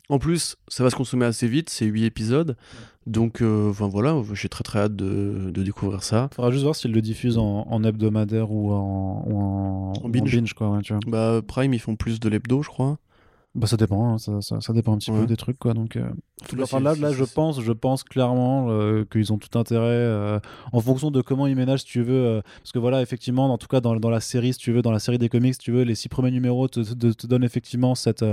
en plus, ça va se consommer assez vite, c'est 8 épisodes. Donc, euh, enfin voilà, j'ai très très hâte de, découvrir ça. Faudra juste voir s'ils le diffusent en, hebdomadaire ou en, binge. quoi, Bah, Prime, ils font plus de l'hebdo, je crois. Bah ça dépend, hein, ça, ça, dépend un petit peu des trucs quoi. Donc euh... là, là, je pense, je pense clairement euh, qu'ils ont tout intérêt euh, en fonction de comment ils ménagent, si tu veux, euh, parce que voilà, effectivement, en tout cas dans, dans, la série, si tu veux, dans la série des comics, si tu veux, les six premiers numéros te, te, donnent effectivement cette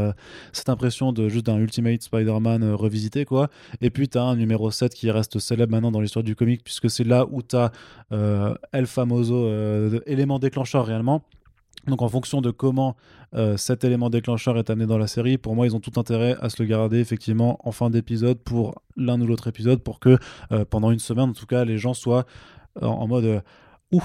cette impression de juste d'un Ultimate Spider-Man revisité quoi. Et puis tu as un numéro 7 qui reste célèbre maintenant dans l'histoire du comic puisque c'est là où tu as El Famoso élément déclencheur réellement. Donc en fonction de comment euh, cet élément déclencheur est amené dans la série, pour moi ils ont tout intérêt à se le garder effectivement en fin d'épisode pour l'un ou l'autre épisode pour que euh, pendant une semaine en tout cas les gens soient euh, en mode Ouh,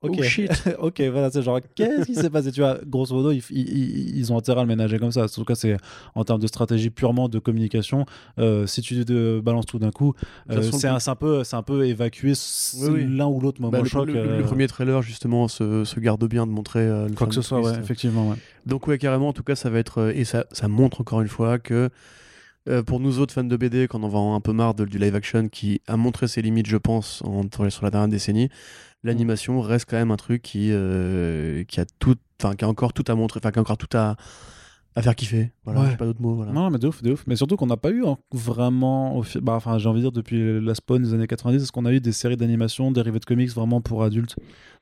ok, oh, shit. ok, voilà, c'est genre, qu'est-ce qui s'est passé? Tu vois, grosso modo, ils, ils, ont intérêt à le ménager comme ça. En tout cas, c'est en termes de stratégie purement de communication. Euh, si tu te balances tout d'un coup, euh, c'est un, un, peu, un peu évacuer l'un ou l'autre moment bah, choc. Le, le, premier trailer, justement, se, se, garde bien de montrer quoi que ce soit, ouais, effectivement. Ouais. Donc, ouais, carrément, en tout cas, ça va être. Et ça, ça montre encore une fois que. pour nous autres fans de BD, quand on va un peu marre de, du live action qui a montré ses limites, je pense, en, sur la dernière décennie, l'animation reste quand même un truc qui, euh, qui a tout, enfin qui a encore tout à montrer, enfin qui a encore tout à à faire kiffer. Voilà, Ouais. pas d'autres mots. Voilà. Non, mais de ouf, de ouf. Mais surtout qu'on n'a pas eu en- vraiment, bah, enfin, j'ai envie de dire depuis la Spawn des années 90, est-ce qu'on a eu des séries d'animation dérivées de comics vraiment pour adultes?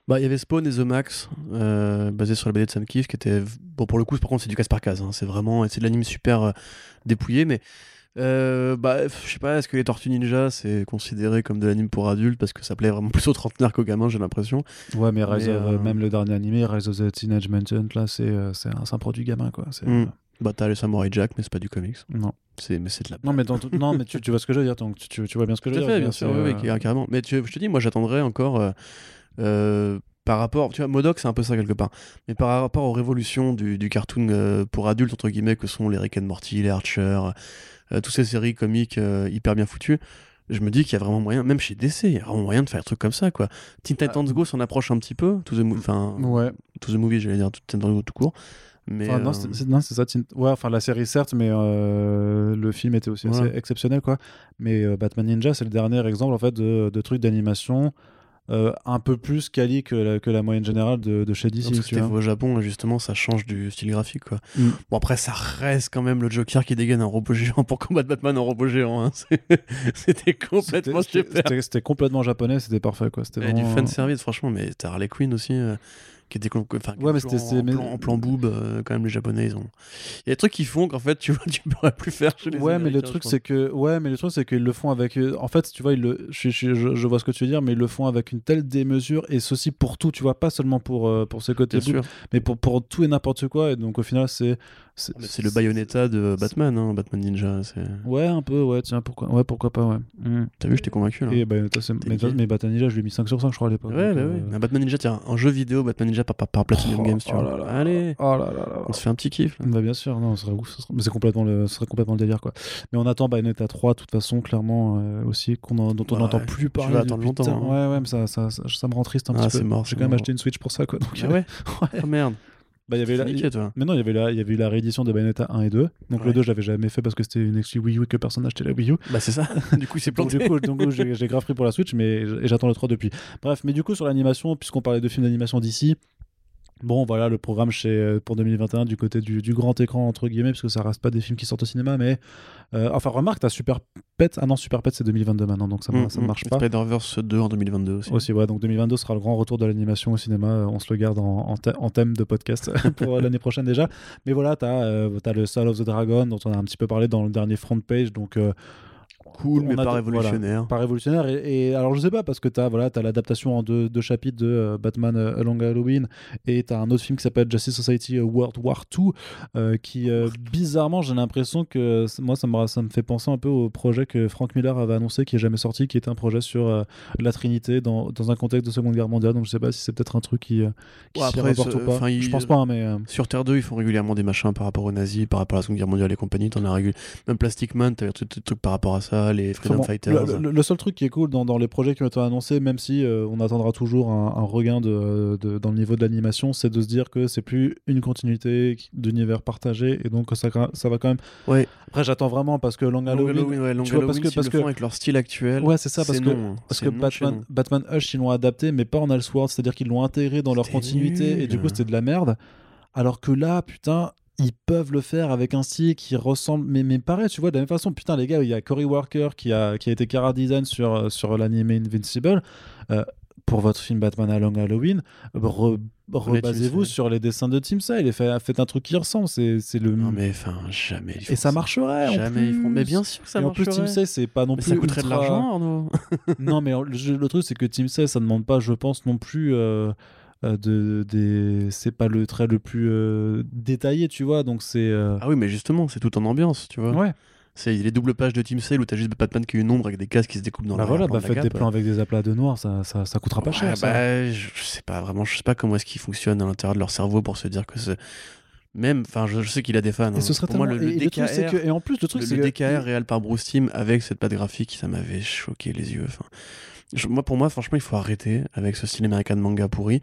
Bah, il y avait Spawn et The Max, euh, basé sur la BD de Sam Keefe, qui était. Bon, pour le coup, par contre, c'est du case par case. hein. C'est vraiment. C'est de l'anime super euh, dépouillé, mais. Euh, bah, je sais pas, est-ce que les Tortues Ninja c'est considéré comme de l'anime pour adultes parce que ça plaît vraiment plus aux trentenaires qu'aux gamins, j'ai l'impression. Ouais, mais, Rise Mais, of- euh, même le dernier animé, Rise of the Teenage Mutant, là, c'est euh, un, un produit gamin, quoi. C'est- Mm. Bah, t'as le Samurai Jack, mais c'est pas du comics. Non. Mais c'est de la. Non, mais, dans tout- non, mais tu, tu vois ce que je veux dire, donc tu, vois bien ce que je veux dire. bien sûr, oui, oui, carrément. Mais tu, je te dis, moi, j'attendrais encore. euh, par rapport, tu vois, Modoc, c'est un peu ça quelque part. Mais par rapport aux révolutions du, du cartoon euh, pour adultes, entre guillemets, que sont les Rick and Morty, les Archer, toutes ces séries comiques euh, hyper bien foutues, je me dis qu'il y a vraiment moyen, même chez DC, il y a vraiment moyen de faire un truc comme ça, quoi. Teen Titans Go s'en approche un petit peu, to the, enfin, Ouais. to the movie, j'allais dire, Teen Titans Go tout court. Mais, Enfin, euh, non, c'est ça. Teen- Ouais, enfin, la série, certes, mais euh, le film était aussi assez exceptionnel, quoi. Mais euh, Batman Ninja, c'est le dernier exemple, en fait, de, de trucs d'animation euh, un peu plus quali que la, que la moyenne générale de, de chez parce DC, que c'était vois. au Japon, justement, ça change du style graphique, quoi. Mm. Bon, après, ça reste quand même le Joker qui dégaine un robot géant pour combattre Batman en robot géant. hein. C'était complètement super. C'était complètement japonais, c'était parfait, quoi. C'était Et du vraiment- fan service, franchement, mais t'as Harley Quinn aussi. euh, qui était enfin, Ouais, mais c'était- en, mais- plan, en plan boob euh, quand même les japonais ils ont il y a des trucs qui font qu'en fait tu vois tu pourrais plus faire chez les Ouais, mais le truc c'est que ouais, mais le truc c'est qu'ils le font avec euh, en fait, tu vois, ils le je, je- vois ce que tu veux dire, mais ils le font avec une telle démesure et ceci pour tout, tu vois, pas seulement pour euh, pour ce côté sûr mais pour pour tout et n'importe quoi et donc au final c'est c'est c'est le Bayonetta de Batman hein, Batman Ninja c'est Ouais, un peu, ouais, tiens, pourquoi ouais, pourquoi pas, ouais. Mm. t'as vu je t'ai convaincu là Et Bayonetta, mais, Batman Ninja, je lui ai mis 5 sur 5 je crois à l'époque. ouais donc, bah euh, oui un Batman Ninja tiens un jeu vidéo Batman Ninja par, par, par Platinum oh, Games tu oh vois là là, allez Oh là là là. on se fait un petit kiff là. Bah bien sûr, non, ce serait ouf, ce serait- mais c'est complètement le, ce serait complètement le délire quoi. Mais on attend Bayonetta 3 de toute façon clairement euh, aussi qu'on en- dont on Ouais, n'entend tu plus parler. vas attendre longtemps, hein. Ouais ouais, mais ça, ça, ça, ça me rend triste un Ah, petit c'est peu. mort, J'ai quand même acheté une Switch pour ça quoi. Donc, ah ouais ouais. oh merde Bah, il y avait la... niqué toi Mais non, il y avait la, il y avait eu la réédition de Bayonetta 1 et 2. Donc le Ouais. 2, je l'avais jamais fait parce que c'était une exclu Wii U et que personne n'achetait la Wii U. bah c'est ça du coup Donc, planté du coup, donc, j'ai grave pris pour la Switch, mais et j'attends le 3 depuis. Bref, mais du coup, sur l'animation, puisqu'on parlait de films d'animation d'ici, bon, voilà, le programme chez, euh, pour 2021 du côté du, du grand écran, entre guillemets, parce que ça reste pas des films qui sortent au cinéma, mais. euh, enfin, remarque, t'as Super Pet. Ah non, Super Pet, c'est 2022 maintenant, donc ça, Mm, ça ne mm. marche pas. Spider-Verse 2 en 2022 aussi Aussi, ouais, donc 2022 sera le grand retour de l'animation au cinéma. euh, On se le garde en, en, thè- en thème de podcast pour l'année prochaine déjà. Mais voilà, t'as t'as le Soul of the Dragon, dont on a un petit peu parlé dans le dernier front page. Donc, euh, cool mais a- pas révolutionnaire pas révolutionnaire. Et, et alors, je sais pas, parce que t'as voilà, as l'adaptation en deux, deux chapitres de euh, Batman euh, Along Halloween, et t'as un autre film qui s'appelle Justice Society euh, World War II, euh, qui bizarrement, j'ai l'impression que moi, ça me, ça me fait penser un peu au projet que Frank Miller avait annoncé, qui est jamais sorti, qui était un projet sur la Trinité dans, dans un contexte de Seconde Guerre mondiale. Donc, je sais pas si c'est peut-être un truc qui, qui Ouais, s'y après, rapporte ce- ou pas. enfin, il- Je pense pas, hein, mais. Sur Terre 2, ils font régulièrement des machins par rapport aux nazis, par rapport à la Seconde Guerre mondiale et compagnie. T'en as régul... Même Plastic Man, t'as des trucs par rapport à ça, les Freedom Bon, Fighters. le, le- le seul truc qui est cool dans, dans les projets qui ont été annoncés, même si euh, on attendra toujours un, un regain de, de- dans le niveau de l'animation, c'est de se dire que c'est plus une continuité d'univers partagé et donc ça, ça va quand même. Ouais. Après, j'attends vraiment parce que Long Long Halloween. Halloween, ouais, Long tu vois, parce Halloween, que- parce le que- font avec leur style actuel. Ouais, c'est ça, parce que, non, parce c'est que Batman. Batman Hush, ils l'ont adapté, mais pas en Elseworld, c'est-à-dire qu'ils l'ont intégré dans leur continuité et du coup, nul. c'était de la merde. Alors que là, putain, ils peuvent le faire avec un style qui ressemble. Mais, mais pareil, tu vois, de la même façon, putain, les gars, il y a Cory Walker qui a, qui a été Cara Design sur, euh, sur l'anime Invincible. Euh, pour votre film Batman à Long Halloween, re- rebasez-vous Sale. sur les dessins de Tim Sale et fait- faites un truc qui ressemble. C'est c'est le. Non, mais enfin, jamais. ils Et font ça marcherait. Jamais ils feront. Mais bien sûr que ça et en plus, marcherait. Tim Sale, c'est pas non Mais plus. ça coûterait de ultra- l'argent, Arnaud. non, mais le, le truc, c'est que Team 16, ça demande pas, je pense, non plus. euh, de, des... C'est pas le trait le plus euh, détaillé, tu vois. Donc c'est. euh, Ah oui, mais justement, c'est tout en ambiance, tu vois. Ouais, C'est les doubles pages de Team Sale où t'as juste Batman qui a une ombre avec des cases qui se découpent dans bah voilà, bah faites des plans avec des aplats de noir, ça, ça, ça coûtera pas Ouais, cher. bah, je je sais pas vraiment, je sais pas comment est-ce qu'ils fonctionnent à l'intérieur de leur cerveau pour se dire que c'est. Même, enfin, je, je sais qu'il a des fans. Et hein. ce serait pour moi, le, et- le truc, DKR, que- et en plus, le truc, le, le que- DKR réel par Bruce Timm avec cette patte graphique, ça m'avait choqué les yeux. Enfin, je- moi, pour moi, franchement, il faut arrêter avec ce style américain de manga pourri.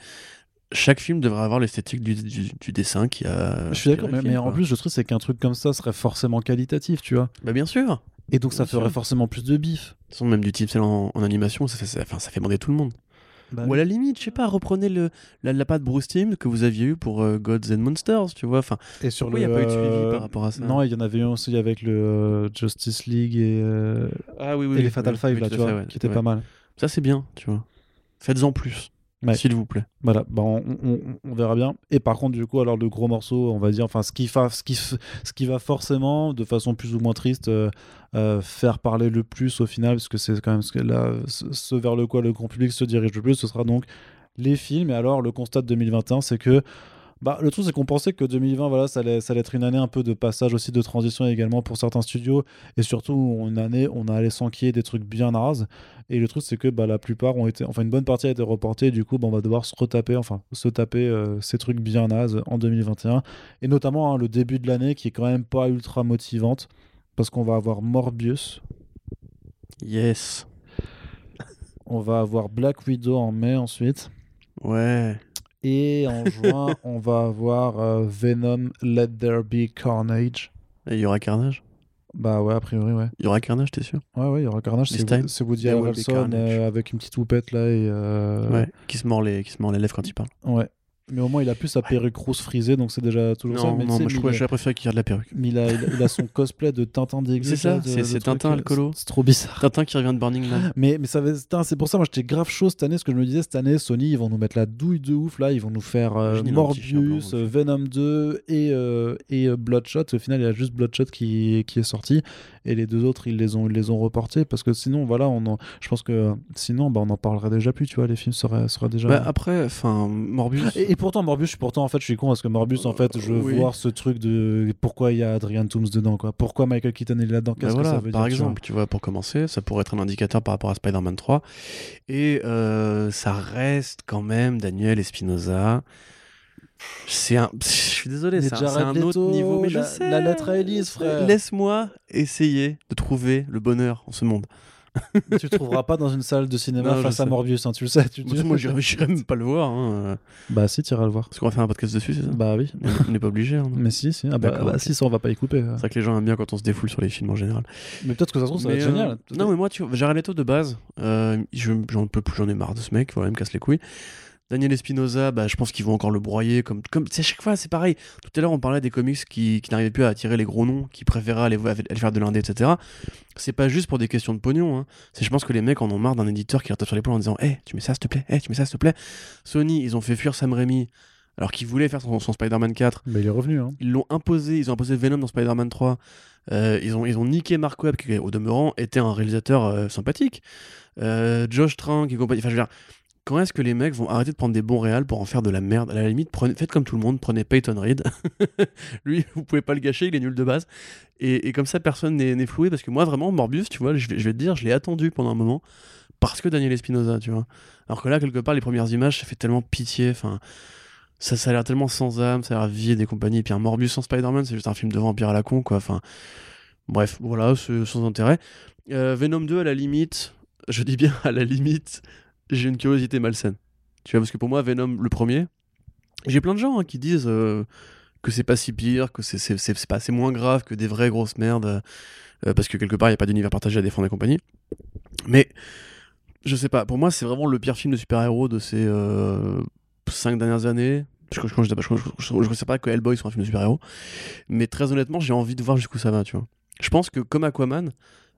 Chaque film devrait avoir l'esthétique du, du, du dessin qui a. Je suis d'accord, mais, le en plus, le truc, c'est qu'un truc comme ça serait forcément qualitatif, tu vois. Bah, bien sûr. Et donc, ça Bien ferait sûr. forcément plus de bif. De toute façon, même du type en, en animation, ça fait, ça, enfin, ça fait bander tout le monde. Bah Ou à la limite, je sais pas, reprenez le, la, la patte Bruce Team que vous aviez eu pour euh, Gods and Monsters, tu vois. Enfin, et sur il n'y a pas eu de suivi par rapport à ça Non, il y en avait eu aussi avec le Justice League et, ah, oui, oui, et les Fatal Five, là, tu vois, qui étaient pas mal. Ça, c'est bien, tu vois. Faites-en plus. S'il vous plaît. Voilà, bah on, on, verra bien. Et par contre, du coup, alors le gros morceau, on va dire, enfin, ce qui, fa, ce qui, ce qui va forcément, de façon plus ou moins triste, euh, euh, faire parler le plus au final, parce que c'est quand même ce, là, ce, vers le quoi le grand public se dirige le plus, ce sera donc les films. Et alors, le constat de 2021, c'est que bah, le truc, c'est qu'on pensait que 2020, voilà, ça allait, ça allait être une année un peu de passage aussi, de transition également pour certains studios. Et surtout, une année, on allait s'enquiller des trucs bien naze. Et le truc, c'est que bah, la plupart ont été, enfin, une bonne partie a été reportée. du coup, bah, on va devoir se retaper, enfin, se taper euh, ces trucs bien nazes en 2021. Et notamment hein, le début de l'année qui est quand même pas ultra motivante. Parce qu'on va avoir Morbius. Yes. On va avoir Black Widow en mai ensuite. Ouais. Et en juin, on va avoir euh, Venom Let There Be Carnage. Et il y aura Carnage? Bah ouais, a priori, ouais. Il y aura Carnage, t'es sûr? Ouais, ouais, il y aura Carnage. C'est Woody Harrelson euh, avec une petite houppette là et. Euh, ouais, qui se mord les, qui se mord les lèvres quand il parle. Ouais. Mais au moins, il a plus sa perruque rousse frisée, donc c'est déjà toujours ça. Mais non, moi, je crois j'ai préféré qu'il garde la perruque. Mais il a, il, a, son cosplay de Tintin d'aigu. C'est ça, c'est Tintin alcoolo. C'est trop bizarre. Tintin qui revient de Burning Man. Mais, mais ça c'est pour ça, moi j'étais grave chaud cette année, ce que je me disais cette année, Sony, ils vont nous mettre la douille de ouf, là, ils vont nous faire euh, Morbius, Venom 2 et, euh, et euh, Bloodshot. Au final, il y a juste Bloodshot qui, qui est sorti et les deux autres ils les ont ils les ont reportés parce que sinon voilà on en, je pense que sinon bah on en parlerait déjà plus tu vois les films seraient, seraient déjà bah, après enfin Morbius et, pourtant Morbius pourtant en fait je suis con parce que Morbius en fait je veux voir ce truc de pourquoi il y a Adrian Toomes dedans quoi pourquoi Michael Keaton est là-dedans? Bah qu'est-ce que ça veut par exemple tu vois pour commencer ça pourrait être un indicateur par rapport à Spider-Man 3 et euh, ça reste quand même Daniel Espinosa c'est un. Je suis désolé, c'est un, autre niveau. Mais la, je sais. La lettre à Elise, frère. Laisse-moi essayer de trouver le bonheur en ce monde. tu le trouveras pas dans une salle de cinéma face à Morbius, hein, tu le sais. Tu, tu... Moi, j'irai même pas le voir. Hein. Bah, si, tu iras le voir. Parce qu'on va faire un podcast dessus, c'est ça? Bah oui. On n'est pas obligé. Hein, mais si, si. Ah bah, bah si, ça, on va pas y couper. C'est vrai que les gens aiment bien quand on se défoule sur les films en général. Mais peut-être que ça se trouve, ça va être génial. Euh, non, mais moi, tu vois, Jared Leto de base, euh, j'en peux plus, j'en ai marre de ce mec, voilà, il me casse les couilles. Daniel Espinosa, bah, je pense qu'ils vont encore le broyer. Comme, comme à chaque fois, c'est pareil. Tout à l'heure, on parlait des comics qui, qui n'arrivaient plus à attirer les gros noms, qui préféraient aller, faire de l'indé, etc. C'est pas juste pour des questions de pognon. Hein. C'est, je pense que les mecs en ont marre d'un éditeur qui leur tape sur l'épaule en disant Hé, tu mets ça, s'il te plaît Hé, tu mets ça, s'il te plaît Sony, ils ont fait fuir Sam Raimi alors qu'il voulait faire son, Spider-Man 4. Mais il est revenu. Hein. Ils l'ont imposé, ils ont imposé Venom dans Spider-Man 3. Euh, ils, ont, ils ont niqué Mark Webb, qui au demeurant était un réalisateur euh, sympathique. Euh, Josh Trank et compagnie. Enfin, je veux dire, quand est-ce que les mecs vont arrêter de prendre des bons réals pour en faire de la merde? À la limite, faites comme tout le monde, prenez Peyton Reed. Lui, vous pouvez pas le gâcher, il est nul de base. Et, comme ça, personne n'est floué. Parce que moi, vraiment, Morbius, tu vois, je vais, te dire, je l'ai attendu pendant un moment parce que Daniel Espinosa, tu vois. Alors que là, quelque part, les premières images, ça fait tellement pitié. Enfin, ça, ça a l'air tellement sans âme, ça a l'air vide des compagnies. Et puis un Morbius sans Spider-Man, c'est juste un film de vampire à la con, quoi. Enfin, bref, voilà, sans intérêt. Euh, Venom 2, à la limite, je dis bien à la limite, j'ai une curiosité malsaine. Tu vois, parce que pour moi, Venom, le premier, j'ai plein de gens hein, qui disent euh, que c'est pas si pire, que c'est pas assez moins grave que des vraies grosses merdes, euh, parce que quelque part, il n'y a pas d'univers partagé à défendre et compagnie. Mais, je sais pas, pour moi, c'est vraiment le pire film de super-héros de ces euh, cinq dernières années. Je ne sais pas que Hellboy soit un film de super-héros, mais très honnêtement, j'ai envie de voir jusqu'où ça va, tu vois. Je pense que comme Aquaman,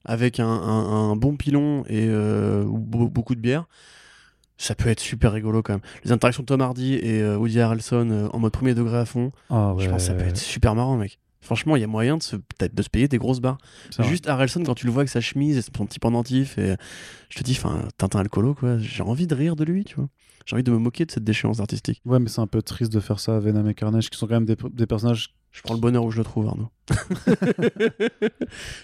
avec un, bon pilon et beaucoup de bière, ça peut être super rigolo quand même. Les interactions de Tom Hardy et euh, Woody Harrelson euh, en mode premier degré à fond, ah je pense que ça peut être super marrant, mec. Franchement, il y a moyen de se, de se payer des grosses barres. Juste Harrelson, quand tu le vois avec sa chemise et son petit pendentif, et je te dis, enfin, Tintin Alcoolo, quoi, j'ai envie de rire de lui, tu vois. J'ai envie de me moquer de cette déchéance artistique. Ouais, mais c'est un peu triste de faire ça à Venom et Carnage, qui sont quand même des, des personnages je prends le bonheur où je le trouve, Arnaud.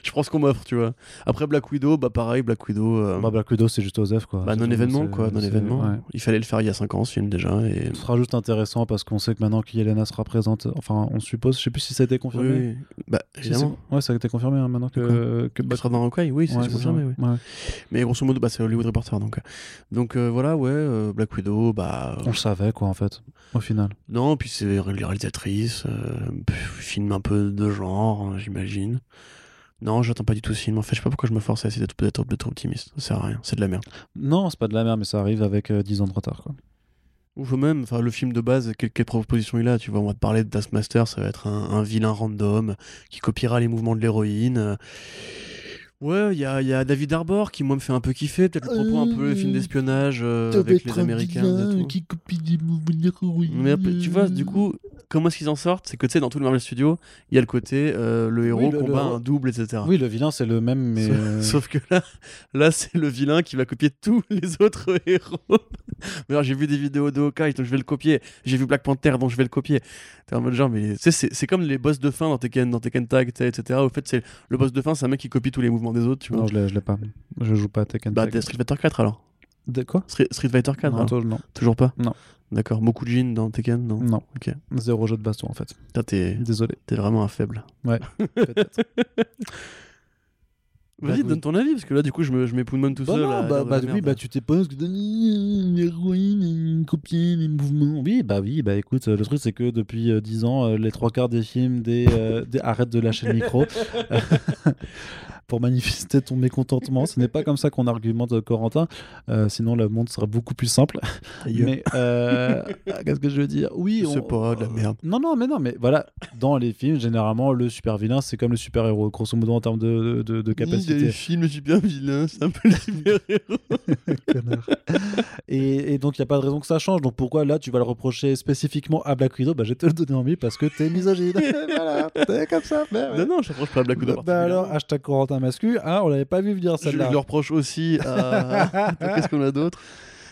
je prends ce qu'on m'offre, tu vois. Après Black Widow, bah pareil, Black Widow. Euh, bah, Black Widow, c'est juste Osef, quoi. Bah, non-événement, quoi. Non-événement. Il fallait le faire il y a 5 ans, ce film, déjà. Et... Ce sera juste intéressant parce qu'on sait que maintenant qu'Yelena sera présente, enfin, on suppose, je sais plus si ça a été confirmé. Oui, Bah, évidemment. Ouais, ça a été confirmé hein, maintenant que. que bah... sera dans Hawkeye, oui, c'est confirmé, oui. Mais grosso modo, bah, c'est Hollywood Reporter, donc. Donc euh, voilà, ouais, euh, Black Widow, bah. On le savait, quoi, en fait, au final. Non, puis c'est les réalisatrices, film un peu de genre, hein, j'imagine. Non, j'attends pas du tout ce film. En fait, je sais pas pourquoi je me force à essayer d'être d'être- d'être optimiste. Ça sert à rien. C'est de la merde. Non, c'est pas de la merde, mais ça arrive avec euh, 10 ans de retard. Quoi. Ou même, enfin, le film de base, quelle, quelle proposition il a Tu vois, on va te parler de Taskmaster, ça va être un, un vilain random qui copiera les mouvements de l'héroïne. euh. Ouais, il y a, il y a David Arbor qui, moi, me fait un peu kiffer. Peut-être le propos un peu le film d'espionnage euh, avec les Américains. et tout. copie des. Mais après, tu vois, du coup, comment est-ce qu'ils en sortent? C'est que tu sais, dans tout le Marvel Studios, il y a le côté euh, le héros Oui, le- combat le- un double, etc. Oui, le vilain, c'est le même, mais. Sauf, euh, sauf que là, là c'est le vilain qui va copier tous les autres héros. Mais alors, j'ai vu des vidéos de Hawkeye, donc je vais le copier. J'ai vu Black Panther, donc je vais le copier. T'es en mode genre, mais tu sais, c'est c'est comme les boss de fin dans Tekken, dans Tekken Tag, etc. Au fait, c'est le boss de fin, c'est un mec qui copie tous les mouvements des autres, tu vois. Non, je l'ai, je l'ai pas. Je joue pas à Tekken. bah, de Street Fighter 4 alors. De quoi? Street, Street Fighter 4, non, alors. toi, non. toujours pas? Non. D'accord. Beaucoup de jeans dans Tekken, non? Non. Ok. Zéro jeu de baston, en fait. T'es Désolé. t'es vraiment un faible. Peut-être. Vas-y, Bah, donne ton avis, parce que là, du coup, je me, je m'époudmonne tout Bah seul. non, bah, bah oui, merde. bah tu t'es pas parce que l'héroïne copier les mouvements. Oui, bah oui, bah écoute, le truc c'est que depuis euh, 10 ans, euh, les trois quarts des films des, euh, des- arrête de lâcher le micro pour manifester ton mécontentement. Ce n'est pas comme ça qu'on argumente euh, Corentin, Euh, sinon le monde serait beaucoup plus simple. Aïe. Mais euh, qu'est-ce que je veux dire? Oui, sais pas, de la merde. Non, non, mais non, mais voilà, dans les films, généralement, le super vilain, c'est comme le super héros, grosso modo en termes de, de, de capacité. Les films super vilains, c'est un peu les super-héros. Connard. et, et donc, il n'y a pas de raison que ça change. Donc, pourquoi là, tu vas le reprocher spécifiquement à Black Widow? Bah, Je vais te le donner envie parce que t'es misogyne. voilà, t'es comme ça. mais ouais. Non, non, je reproche pas à Black Widow. Bah, bah alors, hashtag Corentin Mascu, hein, on l'avait pas vu venir celle-là. je le reproche aussi à. Qu'est-ce qu'on a d'autre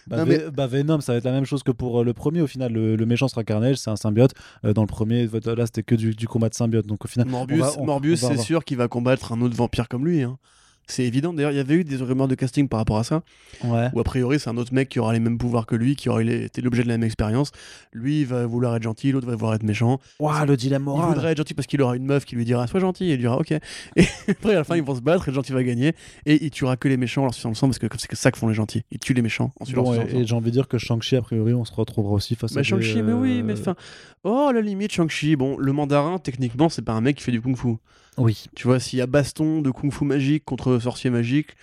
Bah, Non, Ve- bah, Venom, ça va être la même chose que pour euh, le premier. Au final, le, le méchant sera Carnage, c'est un symbiote. Euh, dans le premier, là, c'était que du, du combat de symbiote. Donc, au final, Morbius, on va- on- Morbius on va c'est sûr qu'il va combattre un autre vampire comme lui. hein. C'est évident. D'ailleurs, il y avait eu des rumeurs de casting par rapport à ça. ouais. Où a priori, c'est un autre mec qui aura les mêmes pouvoirs que lui, qui aura été l'objet de la même expérience. Lui, il va vouloir être gentil, l'autre va vouloir être méchant. Ouah, le dilemme Il moral. voudrait être gentil parce qu'il aura une meuf qui lui dira sois gentil et il dira ok. Et après à la fin ils vont se battre et le gentil va gagner et il tuera que les méchants en leur ensemble parce que c'est que ça que font les gentils. Ils tuent les méchants en suivant Bon, leur et, et j'ai envie de dire que Shang-Chi, a priori, on se retrouvera aussi face à. Bah des, Shang-Chi, mais oui, euh, mais enfin. Oh, à la limite, Shang-Chi, bon, le mandarin, techniquement, c'est pas un mec qui fait du kung-fu. Oui. Tu vois, s'il y a baston de kung-fu magique contre sorcier magique,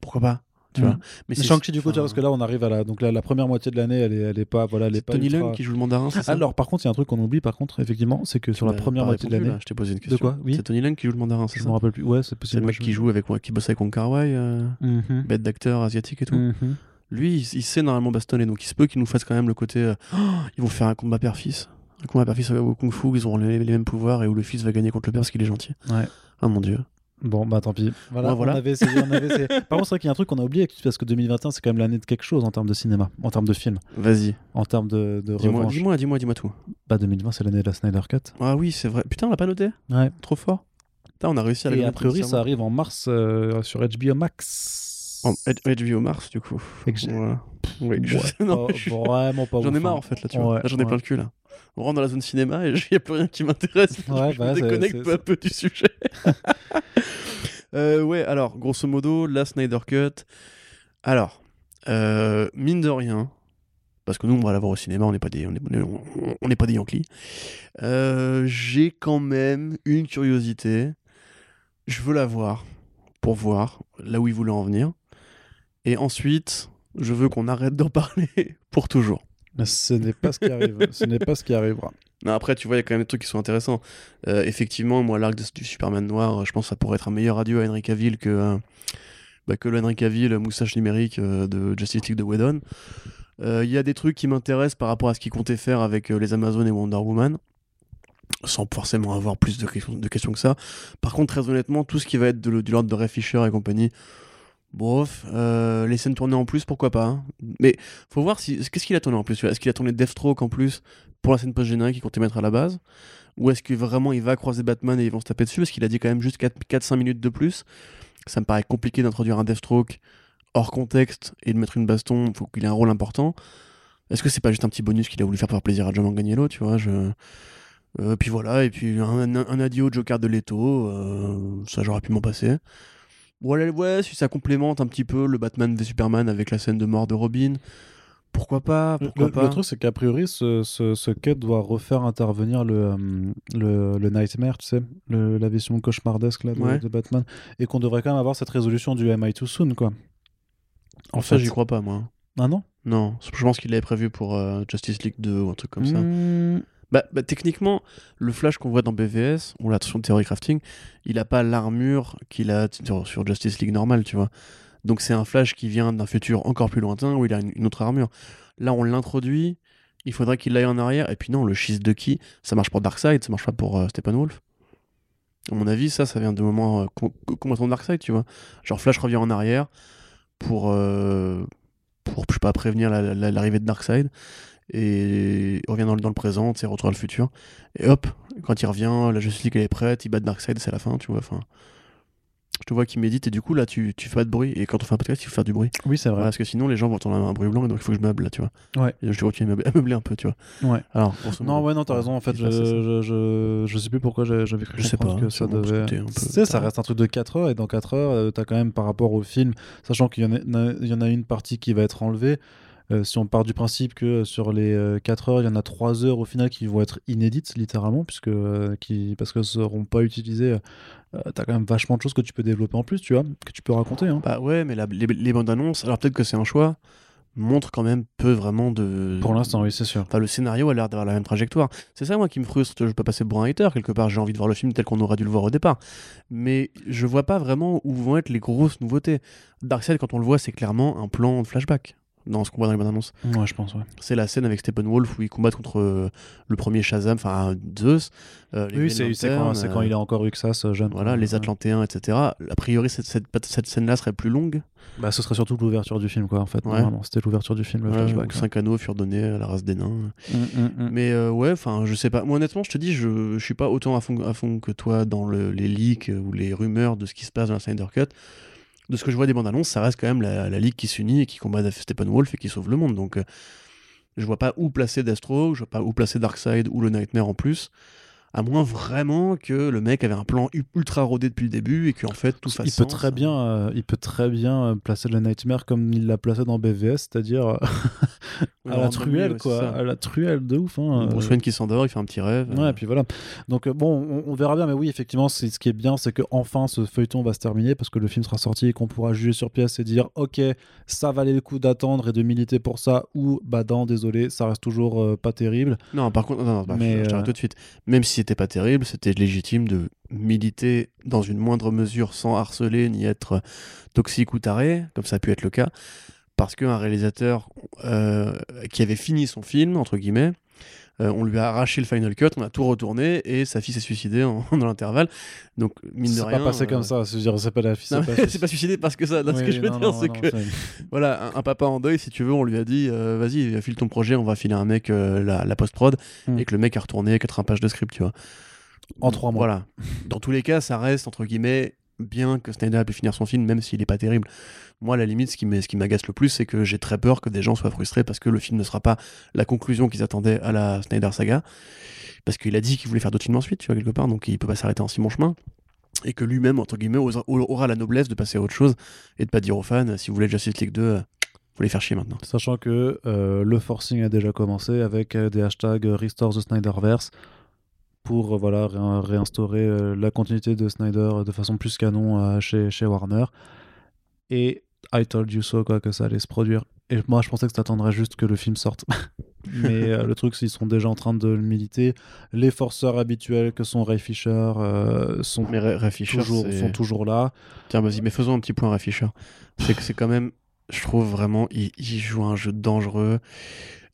pourquoi pas tu Mhm. vois Mais Mais c'est Shang-Chi, du coup, tu vois, enfin, parce que là, on arrive à la. Donc, la, la première moitié de l'année, elle est, elle est pas. Voilà, elle est c'est pas. Tony ultra- Leung qui joue le mandarin, c'est ça? Alors, par contre, il y a un truc qu'on oublie, par contre, effectivement, c'est que sur la m'as première moitié de l'année. Je t'ai posé une question. quoi? Oui. C'est Tony Leung qui joue le mandarin, c'est Je ça? me rappelle plus. Ouais, c'est C'est possible. le mec qui joue avec qui bosse avec Wong Kar-wai, euh, Mhm. bête d'acteur asiatique et tout. Mhm. Lui, il, il sait normalement bastonner, donc il se peut qu'il nous fasse quand même le côté. euh, Oh, ils vont faire un combat père-fils. Un combat père-fils au Kung Fu, ils auront les, les mêmes pouvoirs et où le fils va gagner contre le père parce qu'il est gentil. Ouais. Ah mon dieu. Bon, bah tant pis. Voilà, Ouais, voilà. On avait essayé, on avait essayé. Par contre, c'est vrai qu'il y a un truc qu'on a oublié, parce que 2021, c'est quand même l'année de quelque chose en termes de cinéma, en termes de film, Vas-y. en termes de, de Dis-moi, revanche. dis-moi, dis-moi, dis-moi tout. Bah, 2020, c'est l'année de la Snyder Cut. Ah oui, c'est vrai. Putain, on l'a pas noté Ouais. Trop fort. Putain, on a réussi à Et a priori, ça arrive en mars euh, sur HBO Max. En HBO Mars, du coup. Et que j'ai- Voilà. Oui, je Ouais, sais, non, pas- je suis- Vraiment pas J'en ai marre hein. en fait là, tu vois. Ouais, Là, j'en ai ouais. plein le cul là. On rentre dans la zone cinéma et il n'y a plus rien qui m'intéresse. Je bah, me c'est- déconnecte peu à peu du sujet. Euh, ouais, alors, grosso modo, la Snyder Cut. Alors, euh, mine de rien, parce que nous, on va la voir au cinéma, on n'est pas des, on est, on- on n'est pas des Yankees. Euh, J'ai quand même une curiosité. Je veux la voir pour voir là où il voulait en venir. Et ensuite, je veux qu'on arrête d'en parler pour toujours. Mais ce n'est pas ce qui arrive. ce n'est pas ce qui arrivera. Non, après, tu vois, il y a quand même des trucs qui sont intéressants. Euh, effectivement, moi, l'arc du Superman noir, euh, je pense que ça pourrait être un meilleur adieu à Henry Cavill que, euh, bah, que le Henry Cavill moustache numérique euh, de Justice League de Whedon. Euh, Il y a des trucs qui m'intéressent par rapport à ce qu'il comptait faire avec euh, les Amazones et Wonder Woman, sans forcément avoir plus de questions, de questions que ça. Par contre, très honnêtement, tout ce qui va être de, du l'ordre de Ray Fisher et compagnie, bof, euh, les scènes tournées en plus, pourquoi pas. hein. Mais faut voir si, qu'est-ce qu'il a tourné en plus. Est-ce qu'il a tourné Deathstroke en plus pour la scène post-générique qu'il comptait mettre à la base? Ou est-ce que vraiment il va croiser Batman et ils vont se taper dessus? Parce qu'il a dit quand même juste 4-5 minutes de plus. Ça me paraît compliqué d'introduire un Deathstroke hors contexte et de mettre une baston. Il faut qu'il ait un rôle important. Est-ce que c'est pas juste un petit bonus qu'il a voulu faire plaisir à John Manganiello, tu vois? Je... Euh, puis voilà, et puis un adieu au Joker de Leto, euh, ça j'aurais pu m'en passer. Voilà, ouais, si ça complémente un petit peu le Batman v Superman avec la scène de mort de Robin, pourquoi pas, pourquoi le, pas. le truc, c'est qu'a priori, ce, ce, ce cut doit refaire intervenir le, euh, le, le Nightmare, tu sais, le- la vision cauchemardesque là, de, Ouais. de Batman, et qu'on devrait quand même avoir cette résolution du Am I Too Soon, quoi. En fait, j'y crois pas, moi. Ah non? Non, je pense qu'il l'avait prévu pour euh, Justice League 2 ou un truc comme ça. Bah, bah, techniquement, le Flash qu'on voit dans BVS, ou l'attention de Theory Crafting, il a pas l'armure qu'il a sur, Justice League normal, tu vois. Donc c'est un Flash qui vient d'un futur encore plus lointain où il a une, autre armure. Là, on l'introduit, il faudrait qu'il aille en arrière, et puis non, le schiste de qui Ça marche pour Darkseid, ça marche pas pour euh, Steppenwolf. À mon avis, ça, ça vient de moments euh, com- complètement Darkseid, tu vois. Genre Flash revient en arrière pour, euh, pour je sais pas, prévenir la- la- l'arrivée de Darkseid et il revient dans, le- dans le présent, tu sais, retourne le futur. Et hop, quand il revient, la Justice League elle est prête, il bat Darkseid, c'est la fin, tu vois. Enfin, je te vois qui médite et du coup là tu, tu fais pas de bruit. Et quand on fait un podcast, il faut faire du bruit. Oui, c'est vrai. Voilà, parce que sinon les gens vont entendre un bruit blanc et donc il faut que je meuble là, tu vois. Ouais. Et je à meubler, à meubler un peu, tu vois. Ouais. Alors, Non, ouais, non, t'as raison. En fait, je, je, je, je sais plus pourquoi j'avais cru Je sais comprendre pas, que ça que devait. Tu sais, ça reste un truc de 4 heures, et dans 4 heures, euh, t'as quand même par rapport au film, sachant qu'il y, en a- il y en a une partie qui va être enlevée. Euh, si on part du principe que euh, sur les 4 heures, il y en a 3 heures au final qui vont être inédites, littéralement, puisque, euh, qui, parce qu'elles seront pas utilisées, euh, t'as quand même vachement de choses que tu peux développer en plus, tu vois, que tu peux raconter. Hein. Bah ouais, mais la- les, les bandes annonces, alors peut-être que c'est un choix, montrent quand même peu vraiment de. Pour l'instant, oui, c'est sûr. Enfin, le scénario a l'air d'avoir la même trajectoire. C'est ça, moi, qui me frustre. Je peux passer pour un hater. Quelque part, j'ai envie de voir le film tel qu'on aurait dû le voir au départ. Mais je vois pas vraiment où vont être les grosses nouveautés. Darkseid, quand on le voit, c'est clairement un plan de flashback dans ce qu'on voit dans les bandes annonces. Ouais, je pense, ouais. C'est la scène avec Steppenwolf où ils combattent contre euh, le premier Shazam, enfin Zeus. euh, Oui, c'est quand, euh, il est encore Uxas euh, jeune. Voilà, les. Atlantéens, etc. A priori, cette, cette, cette scène-là serait plus longue. Bah, ce serait surtout l'ouverture du film, quoi, en fait. Ouais. C'était l'ouverture du film, le Ouais, flashback. où cinq anneaux furent donnés à la race des nains. Mm, mm, mm. Mais euh, ouais, enfin, je sais pas. Moi, honnêtement, je te dis, je, je suis pas autant à fond, à fond que toi dans le- les leaks euh, ou les rumeurs de ce qui se passe dans la Snyder Cut. De ce que je vois des bandes annonces, ça reste quand même la, ligue qui s'unit et qui combat Steppenwolf et qui sauve le monde. Donc, euh, je vois pas où placer Destro, je vois pas où placer Darkseid ou le Nightmare en plus. À moins vraiment que le mec avait un plan ultra rodé depuis le début et qu'en fait tout fasse il peut sens. très bien, euh, il peut très bien euh, placer le Nightmare comme il l'a placé dans BVS, c'est-à-dire euh, à la truelle, quoi, à la truelle de ouf. Hein, euh. Wayne qui s'endort, il fait un petit rêve. Ouais, et puis voilà. Donc bon, on, on verra bien, mais oui, effectivement, ce qui est bien, c'est que enfin ce feuilleton va se terminer parce que le film sera sorti et qu'on pourra juger sur pièce et dire, ok, ça valait le coup d'attendre et de militer pour ça, ou bah non, désolé, ça reste toujours euh, pas terrible. Non, par contre, non, non, bah, Mais, je, je t'arrête tout de suite. Même si c'était pas terrible, c'était légitime de militer dans une moindre mesure sans harceler ni être toxique ou taré, comme ça a pu être le cas, parce qu'un réalisateur euh, qui avait fini son film, entre guillemets, euh, on lui a arraché le final cut, on a tout retourné et sa fille s'est suicidée en- dans l'intervalle. Donc, mine de C'est rien. pas passé euh, comme ça, c'est-à-dire, c'est pas la fille. c'est pas- c'est pas suicidé parce que ça. Là, ce que je veux non, dire, c'est que voilà, un, un papa en deuil, si tu veux, on lui a dit euh, vas-y, file ton projet, on va filer un mec euh, la, la post-prod, Hmm. et que le mec a retourné 80 pages de script, tu vois. En trois mois. Voilà. Dans tous les cas, ça reste, entre guillemets, bien que Snyder a pu finir son film, même s'il est pas terrible. Moi, à la limite, ce qui m'agace le plus, c'est que j'ai très peur que des gens soient frustrés parce que le film ne sera pas la conclusion qu'ils attendaient à la Snyder saga. Parce qu'il a dit qu'il voulait faire d'autres films ensuite, tu vois, quelque part, donc il peut pas s'arrêter en si bon chemin. Et que lui-même, entre guillemets, aura la noblesse de passer à autre chose et de pas dire aux fans, si vous voulez Justice League 2, euh, les faire chier maintenant. Sachant que euh, le forcing a déjà commencé avec euh, des hashtags Restore the Snyderverse pour euh, voilà, réin- réinstaurer euh, la continuité de Snyder euh, de façon plus canon chez, chez Warner. Et I told you so, quoi, que ça allait se produire. Et moi, je pensais que ça attendrait juste que le film sorte. Mais euh, le truc, c'est qu'ils sont déjà en train de le militer. Les forceurs habituels que sont Ray Fisher euh, sont, Mais Ray, Ray Fisher, toujours, sont toujours là. Tiens, vas-y, mais faisons un petit point Ray Fisher. C'est que c'est quand même, je trouve vraiment, il, il joue un jeu dangereux.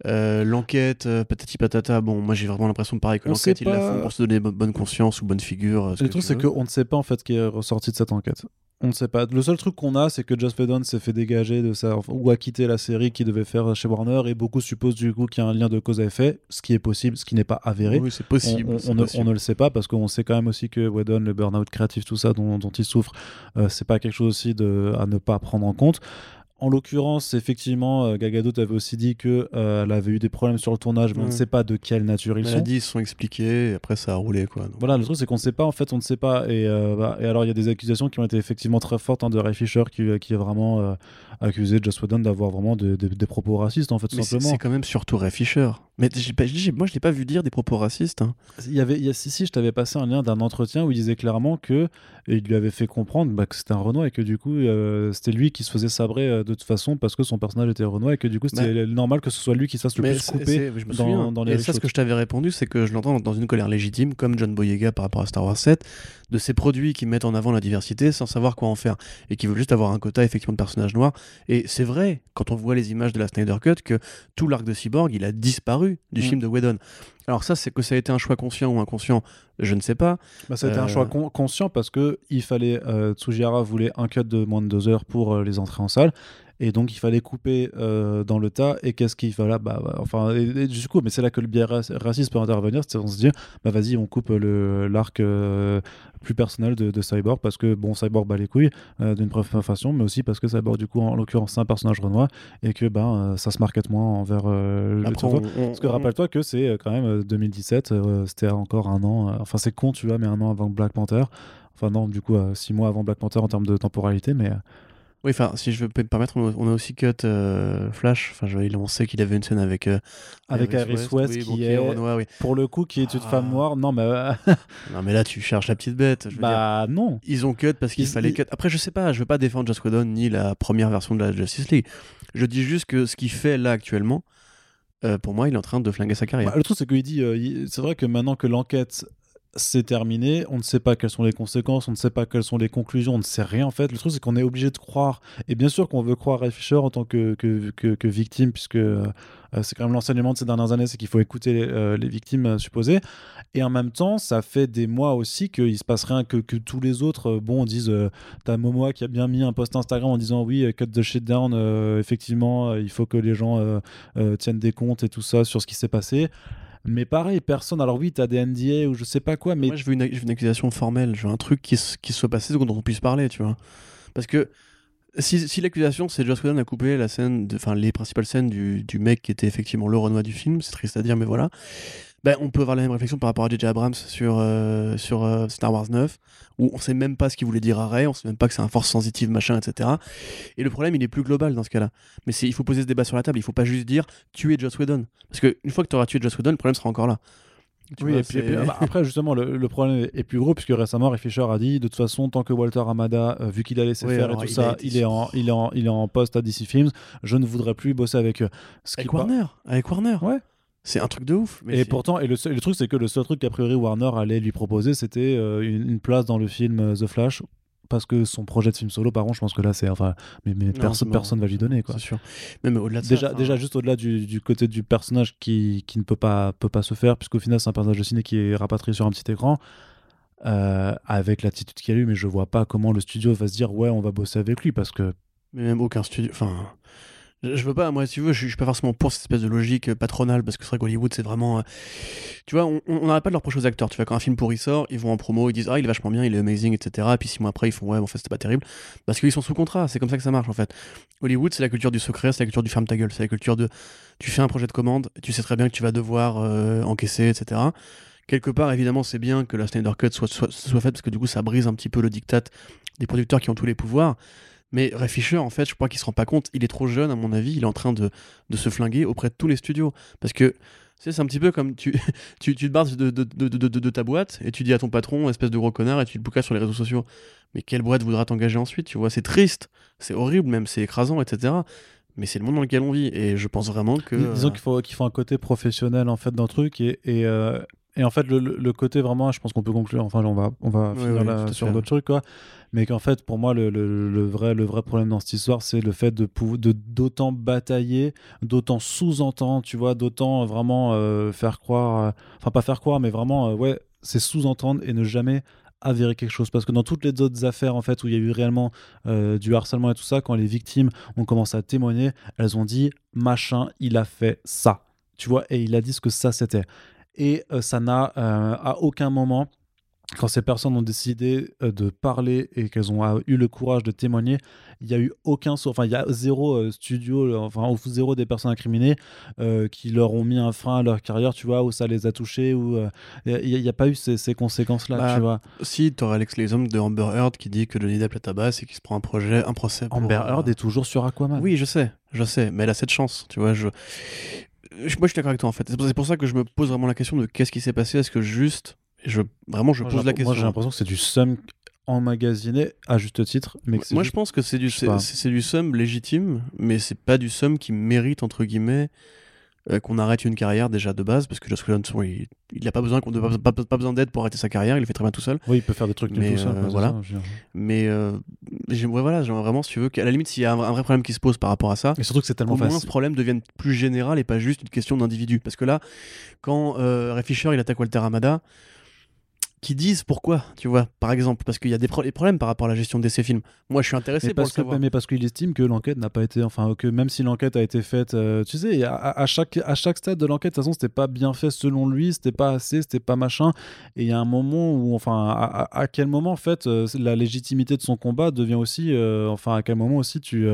Euh, l'enquête, euh, patati patata, bon, moi j'ai vraiment l'impression pareil que On l'enquête, ils la font pour se donner bo- bonne conscience ou bonne figure. euh, ce Le que truc, c'est qu'on ne sait pas en fait ce qui est ressorti de cette enquête. On ne sait pas. Le seul truc qu'on a, c'est que Joss Whedon s'est fait dégager de sa ou a quitté la série qu'il devait faire chez Warner, et beaucoup supposent du coup qu'il y a un lien de cause à effet, ce qui est possible, ce qui n'est pas avéré. Oui, c'est possible. on- ne, possible. on ne le sait pas parce qu'on sait quand même aussi que Whedon, le burn-out créatif, tout ça dont, dont il souffre, euh, c'est pas quelque chose aussi de, à ne pas prendre en compte. En l'occurrence, effectivement, euh, Gal Gadot avait aussi dit que euh, elle avait eu des problèmes sur le tournage, mais on ne sait pas de quelle nature ils a sont. se sont expliqués, et après ça a roulé quoi. Donc, Voilà, le truc c'est qu'on ne sait pas, en fait, on ne sait pas. Et, euh, bah, et alors, il y a des accusations qui ont été effectivement très fortes hein, de Ray Fisher qui, qui a vraiment euh, accusé Joss Whedon d'avoir vraiment de- de- des propos racistes, en fait, tout Mais simplement. c'est quand même surtout Ray Fisher. Mais pas- moi je l'ai pas vu dire des propos racistes. hein. Il y avait, il y a, si, si, je t'avais passé un lien d'un entretien où il disait clairement que et il lui avait fait comprendre bah, que c'était un Renoir et que du coup euh, c'était lui qui se faisait sabrer euh, de toute façon parce que son personnage était Renoir et que du coup c'était normal que ce soit lui qui se fasse le plus c'est- couper. c'est- je me dans- souviens. dans les et ça, ce que je t'avais répondu, c'est que je l'entends dans une colère légitime, comme John Boyega par rapport à Star Wars 7, de ces produits qui mettent en avant la diversité sans savoir quoi en faire et qui veulent juste avoir un quota effectivement de personnages noirs. Et c'est vrai, quand on voit les images de la Snyder Cut, que tout l'arc de Cyborg, il a disparu du Mm. film de Whedon. Alors ça, c'est que ça a été un choix conscient ou inconscient, je ne sais pas. Bah, ça a été Euh, un choix con- conscient parce que il fallait euh, Tsujihara voulait un cut de moins de deux heures pour euh, les entrées en salle et donc il fallait couper euh, dans le tas et qu'est-ce qu'il fallait? Bah, bah, enfin et- et du coup mais c'est là que le biais rac- raciste peut intervenir c'est on se dit bah vas-y on coupe le l'arc euh, plus personnel de, de Cyborg parce que bon Cyborg bat les couilles euh, d'une première façon mais aussi parce que Cyborg du coup en l'occurrence c'est un personnage renois et que ben ça se marquette moins envers le on- on- Parce que rappelle-toi que c'est quand même euh, 2017, euh, c'était encore un an. enfin, c'est con, tu vois, mais un an avant Black Panther. Enfin, non, du coup, six mois avant Black Panther en termes de temporalité, mais. Oui, enfin, si je peux me permettre, on a, aussi cut euh, Flash. Enfin, je- on sait qu'il avait une scène avec euh, Avec Iris West, oui, qui bon, est- Renoir, oui. Pour le coup, qui est une Ah. femme noire, non, mais. euh, Non, mais là, tu cherches la petite bête. Je veux dire. bah, non. Ils ont cut parce qu'il fallait cut. Après, je sais pas, je veux pas défendre Joss Whedon ni la première version de la Justice League. Je dis juste que ce qu'il fait là actuellement, euh, pour moi, il est en train de flinguer sa carrière. Bah, le truc, c'est qu'il dit. euh, c'est vrai que maintenant que l'enquête s'est terminée, on ne sait pas quelles sont les conséquences, on ne sait pas quelles sont les conclusions, on ne sait rien en fait. Le truc, c'est qu'on est obligé de croire. Et bien sûr qu'on veut croire Ray Fisher en tant que, que, que- victime, puisque euh, c'est quand même l'enseignement de ces dernières années, c'est qu'il faut écouter les, euh, victimes euh, supposées. Et en même temps, ça fait des mois aussi qu'il se passe rien, que, que tous les autres, bon, disent, t'as Momoa qui a bien mis un post Instagram en disant oui, cut the shit down, effectivement, il faut que les gens tiennent des comptes et tout ça sur ce qui s'est passé. Mais pareil, personne. Alors oui, t'as des NDA ou je sais pas quoi, mais Moi, je veux, une, accusation formelle. Je veux un truc qui, qui soit passé dont on puisse parler, tu vois. Parce que si, l'accusation, c'est Joss Whedon a coupé la scène, enfin les principales scènes du, du mec qui était effectivement le Renoir du film, c'est triste à dire, mais voilà. Ben, on peut avoir la même réflexion par rapport à J.J. Abrams sur, euh, sur euh, Star Wars 9, où on sait même pas ce qu'il voulait dire à Rey, on sait même pas que c'est un force sensitive, machin, etc. Et le problème, il est plus global dans ce cas-là. Mais il faut poser ce débat sur la table, il faut pas juste dire tuer Joss Whedon. Parce qu'une fois que tu auras tué Joss Whedon, le problème sera encore là. Tu Oui, vois, et puis, et puis, bah, après, justement, le, le problème est plus gros, puisque récemment, Ray Fisher a dit, de toute façon, tant que Walter Amada, euh, vu qu'il a laissé Oui, faire alors, et tout il ça, été il est, en, il, est en, il est en poste à DC Films, je ne voudrais plus bosser avec eux. Ce Avec Warner, avec Warner. Ouais. C'est un truc de ouf. Mais Et pourtant, et le, seul- le truc, c'est que le seul truc qu'a priori Warner allait lui proposer, c'était euh, une, une place dans le film euh, The Flash. Parce que son projet de film solo, par contre, je pense que là, c'est. Enfin, mais, mais Non, personne, va lui donner, quoi. C'est sûr. Même au-delà de Déjà, ça. déjà juste au-delà du, du côté du personnage qui, qui ne peut pas, peut pas se faire, puisqu'au final, c'est un personnage de ciné qui est rapatrié sur un petit écran, euh, avec l'attitude qu'il a eu, mais je vois pas comment le studio va se dire, ouais, on va bosser avec lui, parce que. Mais même aucun studio. Enfin. Je veux pas, moi, si tu veux, je, suis pas forcément pour cette espèce de logique euh, patronale, parce que c'est vrai qu'Hollywood, c'est vraiment. euh, Tu vois, on n'arrête pas de leur reprocher aux acteurs. Tu vois, quand un film pourri sort, ils vont en promo, ils disent Ah, il est vachement bien, il est amazing, etc. Et puis six mois après, ils font Ouais, en fait, c'était pas terrible. Parce qu'ils sont sous contrat, c'est comme ça que ça marche, en fait. Hollywood, c'est la culture du secret, c'est la culture du ferme ta gueule, c'est la culture de. Tu fais un projet de commande, tu sais très bien que tu vas devoir euh, encaisser, etc. Quelque part, évidemment, c'est bien que la Snyder Cut soit, soit, soit faite, parce que du coup, ça brise un petit peu le diktat des producteurs qui ont tous les pouvoirs. Mais Ray en fait, je crois qu'il se rend pas compte. Il est trop jeune, à mon avis. Il est en train de, se flinguer auprès de tous les studios. Parce que, c'est un petit peu comme tu, tu, tu te barres de, ta boîte et tu dis à ton patron, espèce de gros connard, et tu le boucasses sur les réseaux sociaux. Mais quelle boîte voudra t'engager ensuite Tu vois, c'est triste, c'est horrible, même, c'est écrasant, etc. Mais c'est le monde dans lequel on vit. Et je pense vraiment que. Dis- Disons qu'il faut, qu'il faut un côté professionnel, en fait, dans le truc, et. et euh, et en fait, le, côté vraiment, je pense qu'on peut conclure, enfin, on va, on va finir là sur d'autres trucs, quoi. Mais qu'en fait, pour moi, le, le- le vrai, le vrai problème dans cette histoire, c'est le fait de d'autant batailler, d'autant sous-entendre, tu vois, d'autant euh, vraiment euh, faire croire, euh, enfin, pas faire croire, mais vraiment, euh, ouais, c'est sous-entendre et ne jamais avérer quelque chose. Parce que dans toutes les autres affaires, en fait, où il y a eu réellement euh, du harcèlement et tout ça, quand les victimes ont commencé à témoigner, elles ont dit, machin, il a fait ça. Tu vois, et il a dit ce que ça c'était. Et euh, ça n'a euh, à aucun moment quand ces personnes ont décidé euh, de parler et qu'elles ont eu le courage de témoigner, il y a eu aucun, enfin il y a zéro studio, enfin zéro des personnes incriminées qui leur ont mis un frein à leur carrière, tu vois, où ça les a touchés, ou il n'y a, pas eu ces, conséquences-là, bah, tu vois. Si, tu aurais Alex hommes de Amber Heard qui dit que Johnny Depp est tabasse et qui se prend un projet, un procès. Amber Heard est toujours sur Aquaman. Oui, je sais, je sais, mais elle a cette chance, tu vois. Je... Moi, je suis d'accord avec toi en fait. C'est pour ça que je me pose vraiment la question de qu'est-ce qui s'est passé. Est-ce que juste je, vraiment, je pose la question. Moi, j'ai l'impression que c'est du sum emmagasiné à juste titre. Mais moi, je pense que c'est du, c'est, du sum légitime, mais c'est pas du sum qui mérite, entre guillemets, euh, qu'on arrête une carrière déjà de base, parce que Josh Whedon, il n'a pas besoin, qu'on pas, pas, besoin d'aide pour arrêter sa carrière, il le fait très bien tout seul. Oui, il peut faire des trucs mais, tout seul. Euh, voilà. mais euh, voilà, genre, vraiment, si tu veux, qu'à la limite, s'il y a un, vrai problème qui se pose par rapport à ça, et surtout que c'est tellement facile. ce problème devienne plus général et pas juste une question d'individu. Parce que là, quand euh, Ray Fisher il attaque Walter Amada, qui disent pourquoi, tu vois, par exemple, parce qu'il y a des, problèmes par rapport à la gestion de ces films. Moi, je suis intéressé mais parce que, Mais parce qu'il estime que l'enquête n'a pas été, enfin, que même si l'enquête a été faite, euh, tu sais, à, chaque, à chaque stade de l'enquête, de toute façon, c'était pas bien fait selon lui, c'était pas assez, c'était pas machin. Et il y a un moment où, enfin, à, quel moment, en fait, euh, la légitimité de son combat devient aussi, euh, enfin, à quel moment aussi tu,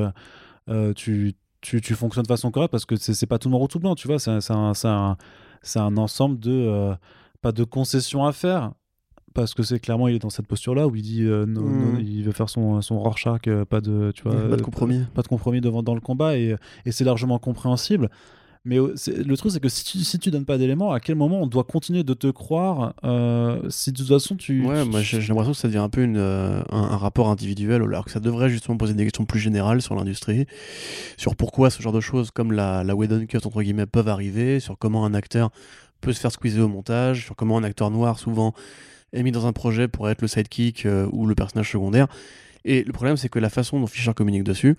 tu, tu, tu, fonctionnes de façon correcte, parce que c'est pas tout noir ou tout blanc, tu vois, c'est un, un, un, ensemble de, pas de concessions à faire parce que c'est clairement il est dans cette posture là où il dit euh, non, hmm. il veut faire son son Rorschach euh, pas de tu vois pas de compromis. pas, de compromis devant dans le combat et, et c'est largement compréhensible. Mais le truc c'est que si tu si tu donnes pas d'éléments à quel moment on doit continuer de te croire euh, si de toute façon tu ouais moi j'ai l'impression que ça devient un peu une, un, rapport individuel alors que ça devrait justement poser des questions plus générales sur l'industrie sur pourquoi ce genre de choses comme la la Whedon Cut entre guillemets peuvent arriver sur comment un acteur peut se faire squeezer au montage sur comment un acteur noir souvent est mis dans un projet pour être le sidekick euh, ou le personnage secondaire. Et le problème, c'est que la façon dont Fisher communique dessus,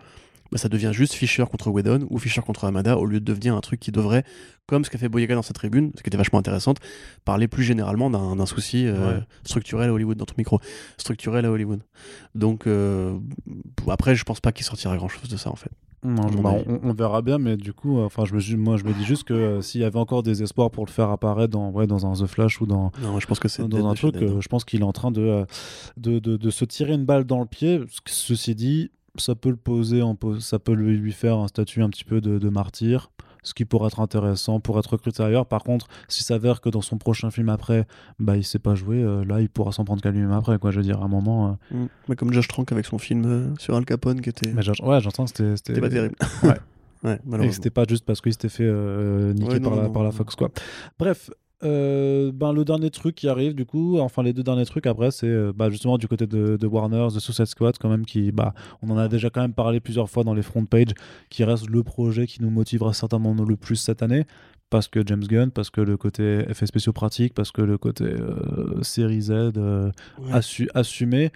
bah, ça devient juste Fisher contre Whedon ou Fisher contre Amada au lieu de devenir un truc qui devrait, comme ce qu'a fait Boyega dans sa tribune, ce qui était vachement intéressante, parler plus généralement d'un souci euh, structurel à Hollywood, dans ton micro, structurel à Hollywood. Donc euh, après, je pense pas qu'il sortira grand chose de ça en fait. Non, bah, on, verra bien, mais du coup, euh, enfin, je me, moi, je me dis juste que euh, s'il y avait encore des espoirs pour le faire apparaître dans, ouais, dans un The Flash ou dans, non, je pense que c'est dans un truc, euh, je pense qu'il est en train de, de, de, se tirer une balle dans le pied. Ceci dit, ça peut le poser, en, ça peut lui faire un statut un petit peu de, de martyr ce qui pourrait être intéressant pour être recruté ailleurs. Par contre, s'il s'avère que dans son prochain film après, bah, il sait pas jouer, euh, là, il pourra s'en prendre qu'à lui-même après, quoi. Je veux dire, à un moment. Euh. Mm. Mais comme Josh Trank avec son film euh, sur Al Capone qui était. Mais ouais, j'entends, c'était. C'était pas terrible. ouais. ouais, Et c'était pas juste parce qu'il s'était fait niquer par, la, par la Fox, quoi. Bref, euh, ben, le dernier truc qui arrive, du coup, enfin les deux derniers trucs après, c'est euh, bah, justement du côté de, de, Warner, The Suicide Squad, quand même, qui, bah, on en a déjà quand même parlé plusieurs fois dans les front pages, qui reste le projet qui nous motivera certainement le plus cette année. Parce que James Gunn, parce que le côté effets spéciaux pratiques, parce que le côté euh, série Z assumé,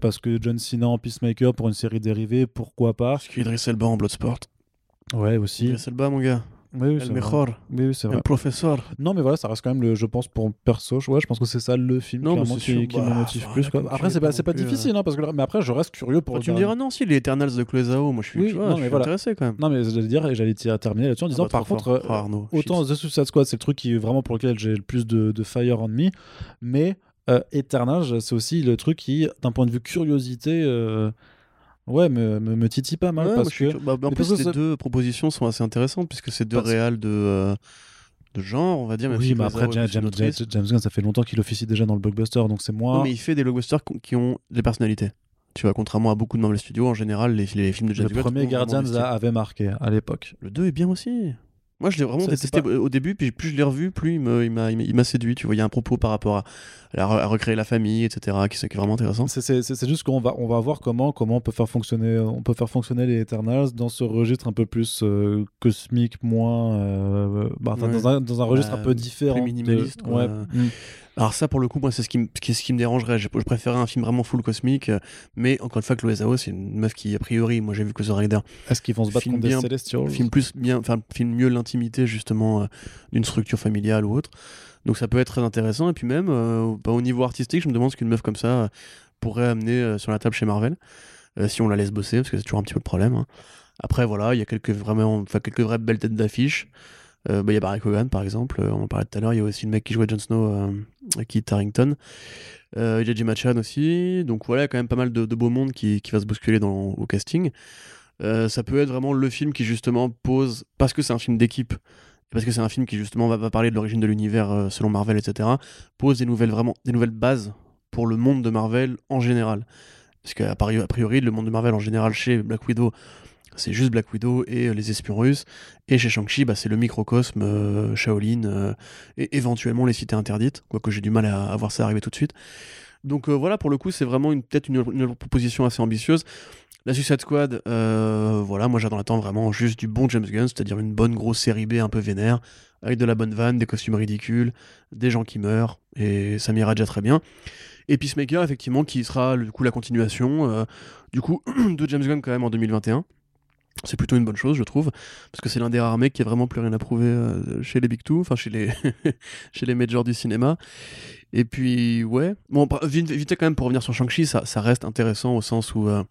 parce que John Cena en Peacemaker pour une série dérivée, pourquoi pas. Parce qu'Idris Elba en Bloodsport. Ouais, aussi. Idris Elba, mon gars. Oui, le meilleur. Oui, c'est vrai. Le professeur. Non, mais voilà, ça reste quand même, le, je pense, pour perso, ouais, je pense que c'est ça le film non, qui, qui me bah, motive plus. Quoi. Après, c'est pas, pas difficile, euh. hein, parce que, mais après, je reste curieux pour. tu me diras non, si les Eternals de Chloé Zhao, moi je suis, oui, vois, non, je suis voilà. intéressé quand même. Non, mais j'allais dire, j'allais terminer là-dessus en disant, ah, bah, par contre, euh, ah, autant The Suicide Squad, c'est le truc qui est vraiment pour lequel j'ai le plus de, de fire en me, mais euh, Eternals, c'est aussi le truc qui, d'un point de vue curiosité, Ouais, me, me, me, titille pas mal. parce que... Bah, en plus, les deux propositions sont assez intéressantes puisque c'est deux réals de, euh, de genre, on va dire. oui, mais après, James, James, Gunn, ça fait longtemps qu'il officie déjà dans le blockbuster, donc c'est moi. Non, mais il fait des blockbusters qui ont des personnalités. Tu vois, contrairement à beaucoup de Marvel Studios, en général, les, les films de James Gunn. Le premier Guardians avait marqué à l'époque. Le 2 est bien aussi. Moi, je l'ai vraiment détesté au début, puis plus je l'ai revu, plus il m'a séduit. Tu vois, il y a un propos par rapport à, à, recréer la famille, etc., qui, est vraiment intéressant. C'est juste qu'on va, on va voir comment, comment on peut faire fonctionner, on peut faire fonctionner les Eternals dans ce registre un peu plus euh, cosmique, moins, euh, bah, dans, un, dans, un, registre un peu différent, plus minimaliste. Ouais. Mm. Alors ça, pour le coup, moi, c'est ce qui, me, ce qui me dérangerait. Je, préférerais un film vraiment full cosmique, euh, mais encore une fois, Chloé Zhao, c'est une meuf qui, a priori, moi, j'ai vu que The Rider. Est-ce qu'ils vont se battre contre des Celestials Film plus bien, enfin, film mieux l'intimité justement euh, d'une structure familiale ou autre. Donc ça peut être très intéressant. Et puis même, euh, bah, au niveau artistique, je me demande ce qu'une meuf comme ça pourrait amener sur la table chez Marvel, si on la laisse bosser, parce que c'est toujours un petit peu le problème. Hein. Après, voilà, il y a quelques vraiment, quelques vraies belles têtes d'affiche. Bah, il y a Barry Hogan par exemple, on en parlait tout à l'heure, il y a aussi le mec qui jouait Jon Snow, Kit Harrington. Euh, J.J. Machan aussi. Donc voilà, il y a quand même pas mal de, beaux mondes qui, qui va se bousculer au casting. Euh, ça peut être vraiment le film qui justement pose, parce que c'est un film d'équipe, parce que c'est un film qui justement va, parler de l'origine de l'univers euh, selon Marvel, etc., pose des nouvelles, vraiment, des nouvelles bases pour le monde de Marvel en général. Parce qu'à priori, le monde de Marvel en général chez Black Widow, c'est juste Black Widow et euh, les espions russes. Et chez Shang-Chi, bah, c'est le microcosme euh, Shaolin euh, et éventuellement les cités interdites, quoique j'ai du mal à, voir ça arriver tout de suite. Donc voilà, pour le coup, c'est vraiment peut-être une, proposition assez ambitieuse. La Suicide Squad, voilà, moi j'attends attends vraiment juste du bon James Gunn, c'est-à-dire une bonne grosse série B un peu vénère, avec de la bonne vanne, des costumes ridicules, des gens qui meurent, et ça m'ira déjà très bien. Et Peacemaker, effectivement, qui sera du coup la continuation du coup de James Gunn quand même en 2021. C'est plutôt une bonne chose, je trouve, parce que c'est l'un des rares mecs qui a vraiment plus rien à prouver euh, chez les Big Two, enfin chez les, chez les majors du cinéma. Et puis, ouais. Bon, vite, vite quand même pour revenir sur Shang-Chi, ça, reste intéressant au sens où. Euh,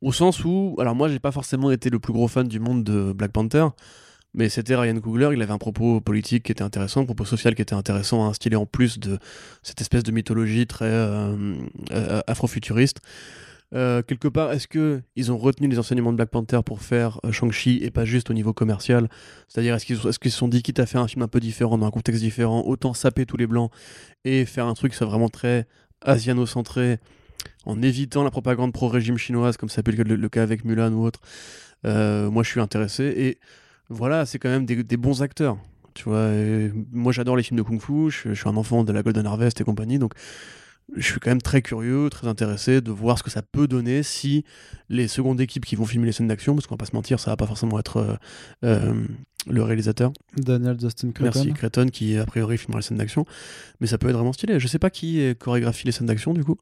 au sens où. Alors, moi, j'ai pas forcément été le plus gros fan du monde de Black Panther, mais c'était Ryan Coogler, il avait un propos politique qui était intéressant, un propos social qui était intéressant à instiller en plus de cette espèce de mythologie très euh, afrofuturiste. Euh, quelque part, est-ce que ils ont retenu les enseignements de Black Panther pour faire euh, Shang-Chi et pas juste au niveau commercial? C'est-à-dire, est-ce qu'ils est se sont dit, quitte à faire un film un peu différent, dans un contexte différent, autant saper tous les blancs et faire un truc qui soit vraiment très asiano-centré, en évitant la propagande pro-régime chinoise, comme ça peut être le, cas avec Mulan ou autre? Euh, Moi, je suis intéressé. Et voilà, c'est quand même des, bons acteurs. Tu vois, moi j'adore les films de kung fu, je, je, suis un enfant de la Golden Harvest et compagnie, donc je suis quand même très curieux, très intéressé de voir ce que ça peut donner si les secondes équipes qui vont filmer les scènes d'action, parce qu'on va pas se mentir, ça va pas forcément être euh, euh, le réalisateur. Daniel Dustin Cretton. Merci, Cretton, qui a priori filmera les scènes d'action. Mais ça peut être vraiment stylé. Je sais pas qui chorégraphie les scènes d'action du coup.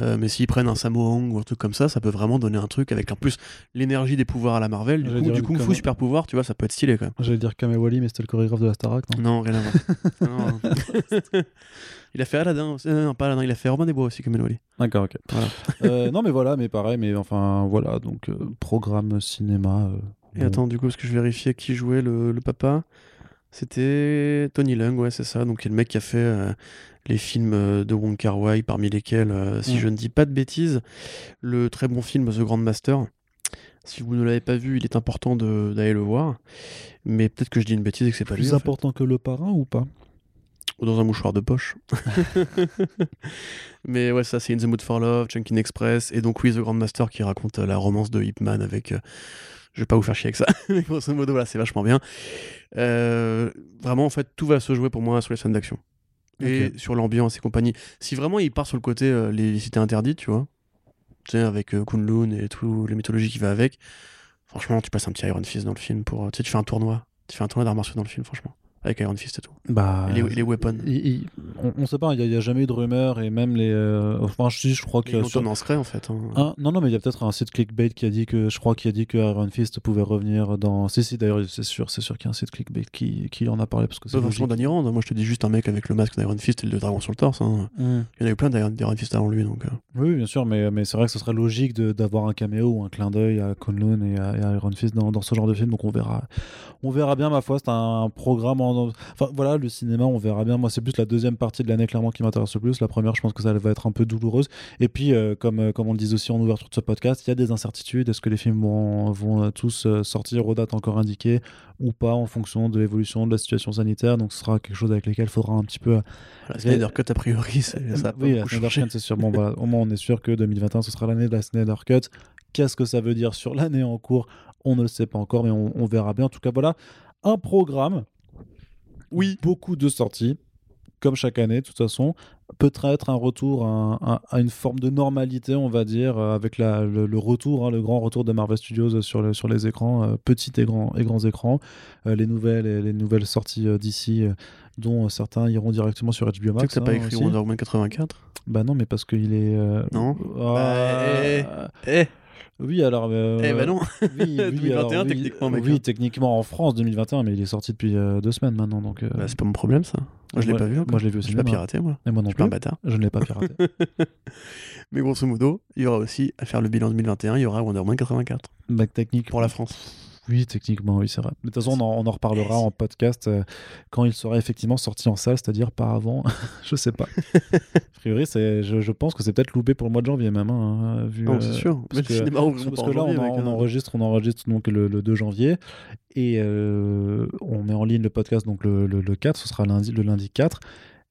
Euh, mais s'ils prennent un Sammo ou un truc comme ça, ça peut vraiment donner un truc avec en plus l'énergie des pouvoirs à la Marvel. Du coup, du kung fu super pouvoir, tu vois, ça peut être stylé quand même. J'allais dire Kamewali, mais c'était le chorégraphe de la Starac, non? Non, rien à voir. il a fait Aladdin, euh, non, pas Aladdin, il a fait Robin des Bois aussi, Kamewali. D'accord, ok. Euh, non, mais voilà, mais pareil, mais enfin, voilà, donc programme cinéma. Et attends, du coup, parce que je vérifiais qui jouait le, le papa. C'était Tony Lung, ouais, c'est ça. Donc, a le mec qui a fait les films euh, de Wong Kar Wai, parmi lesquels, euh, si mm. je ne dis pas de bêtises, le très bon film The Grand Master. Si vous ne l'avez pas vu, il est important d'aller le voir. Mais peut-être que je dis une bêtise et que c'est pas plus Plus important que le parrain ou pas? Dans un mouchoir de poche. Mais ouais, ça c'est In the Mood for Love, Junkin Express, et donc oui, The Grand Master qui raconte euh, la romance de Hip Man avec. Je vais pas vous faire chier avec ça, mais grosso modo, voilà, c'est vachement bien. vraiment, en fait, tout va se jouer pour moi sur les scènes d'action et sur l'ambiance et compagnie. Si vraiment il part sur le côté euh, les, cités interdites, tu vois, tu sais, avec euh, Kunlun et tout, les mythologies qui va avec, franchement, tu passes un petit Iron Fist dans le film pour. Tu sais, tu fais un tournoi. Tu fais un tournoi d'arts martiaux dans le film, franchement avec Iron Fist et tout. Bah, les, les weapons. on, on, sait pas, il n'y a, jamais eu de rumeurs et même les. Euh, enfin, je, je crois que. Sur... en secret en fait. Hein. Ah, non, non, mais il y a peut-être un site clickbait qui a dit que. Je crois qu'il a dit que Iron Fist pouvait revenir dans. Si, si, d'ailleurs, c'est sûr, c'est sûr qu'il y a un site clickbait qui, qui en a parlé. Parce que c'est. Pas d'Aniran, moi je te dis juste un mec avec le masque d'Iron Fist et le dragon sur le torse. Hein. Hmm. Il y en a eu plein d'Iron Fist avant lui. Donc, euh. Oui, bien sûr, mais, mais c'est vrai que ce serait logique d'avoir un caméo ou un clin d'œil à Kunlun et à, Iron Fist dans, dans, ce genre de film. Donc on verra, on verra bien, ma foi. C'est un, programme. En... Enfin, voilà le cinéma, on verra bien. Moi, c'est plus la deuxième partie de l'année, clairement, qui m'intéresse le plus. La première, je pense que ça va être un peu douloureuse. Et puis, euh, comme, euh, comme on le disait aussi en ouverture de ce podcast, il y a des incertitudes. Est-ce que les films vont, vont euh, tous sortir aux dates encore indiquées ou pas en fonction de l'évolution de la situation sanitaire? Donc, ce sera quelque chose avec lequel il faudra un petit peu. La Snyder Cut, a priori, ça Oui, la Snyder Cut, c'est sûr. Bon, voilà, au moins, on est sûr que 2021, ce sera l'année de la Snyder Cut. Qu'est-ce que ça veut dire sur l'année en cours? On ne le sait pas encore, mais on, on verra bien. En tout cas, voilà un programme oui. Beaucoup de sorties, comme chaque année, de toute façon. Peut-être un retour à, une forme de normalité, on va dire, euh, avec le, retour, hein, le grand retour de Marvel Studios sur, sur les écrans, euh, petits et, grands, et grands écrans. Euh, les, nouvelles, les nouvelles sorties d'ici, dont certains iront directement sur HBO Max. Tu sais que t'as pas hein, écrit Wonder Woman 84 Bah non, mais parce qu'il est. Non. Ah, bah, eh, eh. Oui, alors. Euh, eh ben non oui, 2021, techniquement, mec. Oui, techniquement en France, 2021, mais il est sorti depuis euh, deux semaines maintenant. Donc, euh... bah, c'est pas mon problème, ça. Moi, je l'ai pas vu. Moi, je l'ai vu aussi. Je l'ai pas piraté, moi. Et moi non je plus. un bâtard. Je ne l'ai pas piraté. mais grosso modo, il y aura aussi, à faire le bilan 2021, il y aura Wonder Woman 84. Back technique. Pour la France. Oui, techniquement, oui, c'est vrai. de toute façon, on en, reparlera en podcast euh, quand il sera effectivement sorti en salle, c'est-à-dire pas avant. je sais pas. a priori, je, je, pense que c'est peut-être loupé pour le mois de janvier même. Hein, vu, oh, c'est sûr. Parce que, parce que là, on, on, enregistre, on enregistre donc le, 2 janvier et on met en ligne le podcast donc le, le, le 4, ce sera lundi, le lundi 4.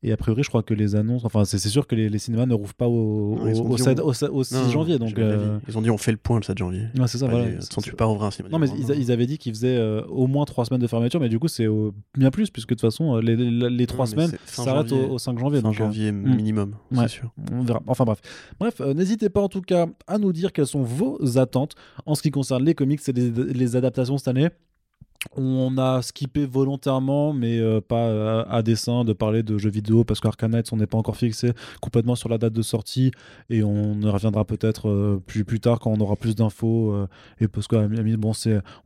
Et a priori, je crois que les annonces, enfin, c'est sûr que les, cinémas ne rouvrent pas au, au, 6 janvier. Donc, euh, Ils ont dit on fait le point le 7 janvier. Ouais, c'est ça, voilà. tu pas ouvrir un cinéma. Non, mais ils, avaient dit qu'ils faisaient euh, au moins 3 semaines de fermeture, mais du coup, c'est bien plus, puisque de toute façon, euh, les, les, 3 semaines s'arrêtent au, 5 janvier. 5 janvier hmm. minimum, c'est sûr. On verra. Enfin, bref. Bref, n'hésitez pas en tout cas à nous dire quelles sont vos attentes en ce qui concerne les comics et les adaptations cette année. On a skippé volontairement, mais euh, pas euh, à, dessein, de parler de jeux vidéo parce qu'Arcanites, on n'est pas encore fixé complètement sur la date de sortie et on reviendra peut-être euh, plus, plus tard quand on aura plus d'infos. et parce que, bon,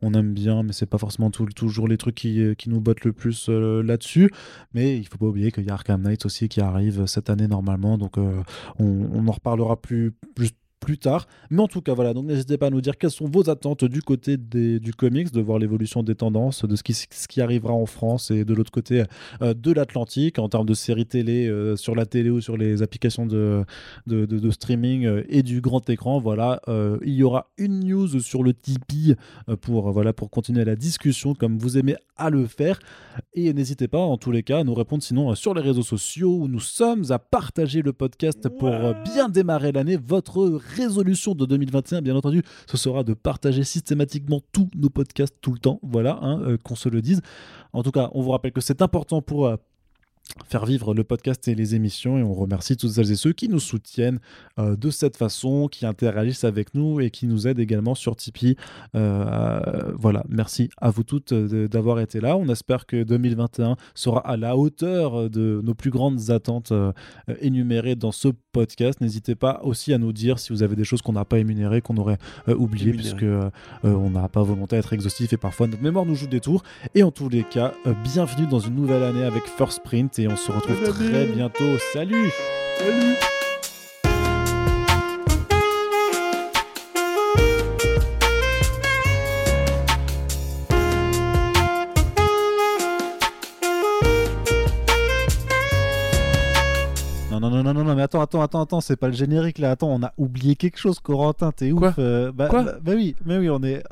on aime bien, mais c'est pas forcément toujours les trucs qui, nous bottent le plus là-dessus. Mais il faut pas oublier qu'il y a Arkham Knight aussi qui arrive cette année normalement, donc on, on, en reparlera plus, plus plus tard. Mais en tout cas, voilà, donc n'hésitez pas à nous dire quelles sont vos attentes du côté des, du comics, de voir l'évolution des tendances, de ce qui, ce qui arrivera en France et de l'autre côté euh, de l'Atlantique en termes de séries télé euh, sur la télé ou sur les applications de, de, de, streaming euh, et du grand écran. Voilà, il y aura une news sur le Tipeee pour, voilà, pour continuer la discussion comme vous aimez à le faire. Et n'hésitez pas, en tous les cas, à nous répondre sinon sur les réseaux sociaux où nous sommes, à partager le podcast pour bien démarrer l'année. Votre résolution de 2021, bien entendu, ce sera de partager systématiquement tous nos podcasts tout le temps. Voilà, hein, euh, qu'on se le dise. En tout cas, on vous rappelle que c'est important pour euh, faire vivre le podcast et les émissions et on remercie toutes celles et ceux qui nous soutiennent euh, de cette façon, qui interagissent avec nous et qui nous aident également sur Tipeee. Euh, voilà, merci à vous toutes euh, d'avoir été là. On espère que 2021 sera à la hauteur de nos plus grandes attentes énumérées dans ce podcast. N'hésitez pas aussi à nous dire si vous avez des choses qu'on n'a pas énumérées, qu'on aurait oubliées, puisque on n'a pas volonté d'être exhaustif et parfois notre mémoire nous joue des tours. Et en tous les cas, bienvenue dans une nouvelle année avec First Print et on se retrouve très bientôt. Salut. Salut attends, attends, attends, attends, c'est pas le générique là. Attends, on a oublié quelque chose, Corentin, t'es ouf. Euh, bah, Quoi bah, bah, oui, mais oui, on est.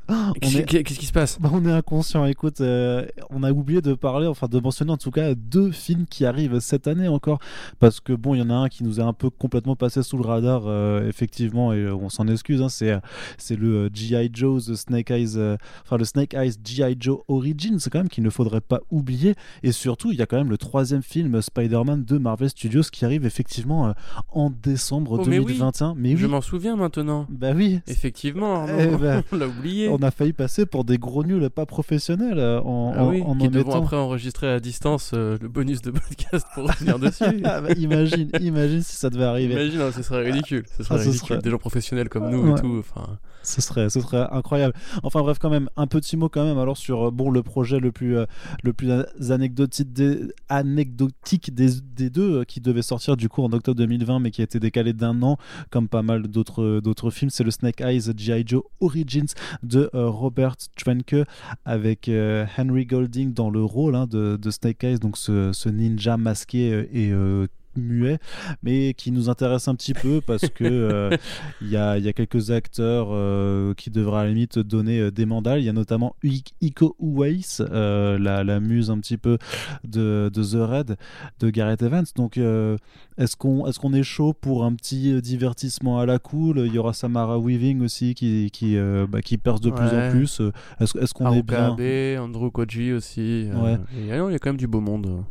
Qu'est-ce qui se passe bah, On est inconscient. Écoute, euh, on a oublié de parler, enfin de mentionner en tout cas deux films qui arrivent cette année encore, parce que bon, il y en a un qui nous est un peu complètement passé sous le radar, euh, effectivement, et on s'en excuse. Hein, c'est c'est le GI Joe, the Snake Eyes, enfin le Snake Eyes GI Joe Origins, quand même qu'il ne faudrait pas oublier. Et surtout, il y a quand même le troisième film Spider-Man de Marvel Studios qui arrive effectivement en décembre 2021. Mais, Je m'en souviens maintenant. Bah oui. Effectivement, eh ben, on l'a oublié. On a failli passer pour des gros nuls pas professionnels euh, en, ah oui, qui devront après enregistrer à distance euh, le bonus de podcast pour revenir dessus. Ah bah, imagine, imagine si ça devait arriver. Imagine, hein, ce serait ridicule. Ce serait ah, ridicule. Des gens professionnels comme nous et tout. Enfin. Ce serait, ce serait incroyable. Enfin bref, quand même, un petit mot quand même alors sur bon le projet le plus, le plus anecdotique des, anecdotique des, des deux qui devait sortir du coup en octobre 2020 mais qui a été décalé d'un an comme pas mal d'autres d'autres films c'est le Snake Eyes G.I. Joe Origins de euh, Robert Schwenke avec euh, Henry Golding dans le rôle hein, de, Snake Eyes donc ce, ce ninja masqué euh, et muet, mais qui nous intéresse un petit peu parce que euh, il y, a, y, a, quelques acteurs euh, qui devraient à la limite donner euh, des mandales. Il y a notamment Iko Uwais, la, la, muse un petit peu de, de The Red de Gareth Evans. Donc est-ce qu'on est, qu'on est chaud pour un petit divertissement à la cool? Il y aura Samara Weaving aussi qui, qui, bah, qui perce de plus en plus. Est-ce est qu'on est bien? Andrew Koji aussi. Ouais. Il y a quand même du beau monde.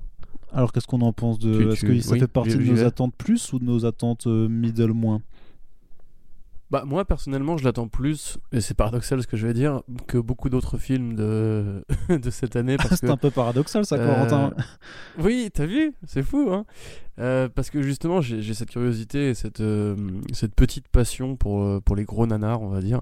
Alors qu'est-ce qu'on en pense de Est-ce que ça fait partie de nos attentes plus ou de nos attentes euh, middle moins? Bah moi personnellement je l'attends plus et c'est paradoxal ce que je vais dire que beaucoup d'autres films de, de cette année c'est un peu paradoxal ça Corentin. Euh, oui t'as vu c'est fou hein. Euh, parce que justement j'ai cette curiosité et cette, cette petite passion pour, pour les gros nanars on va dire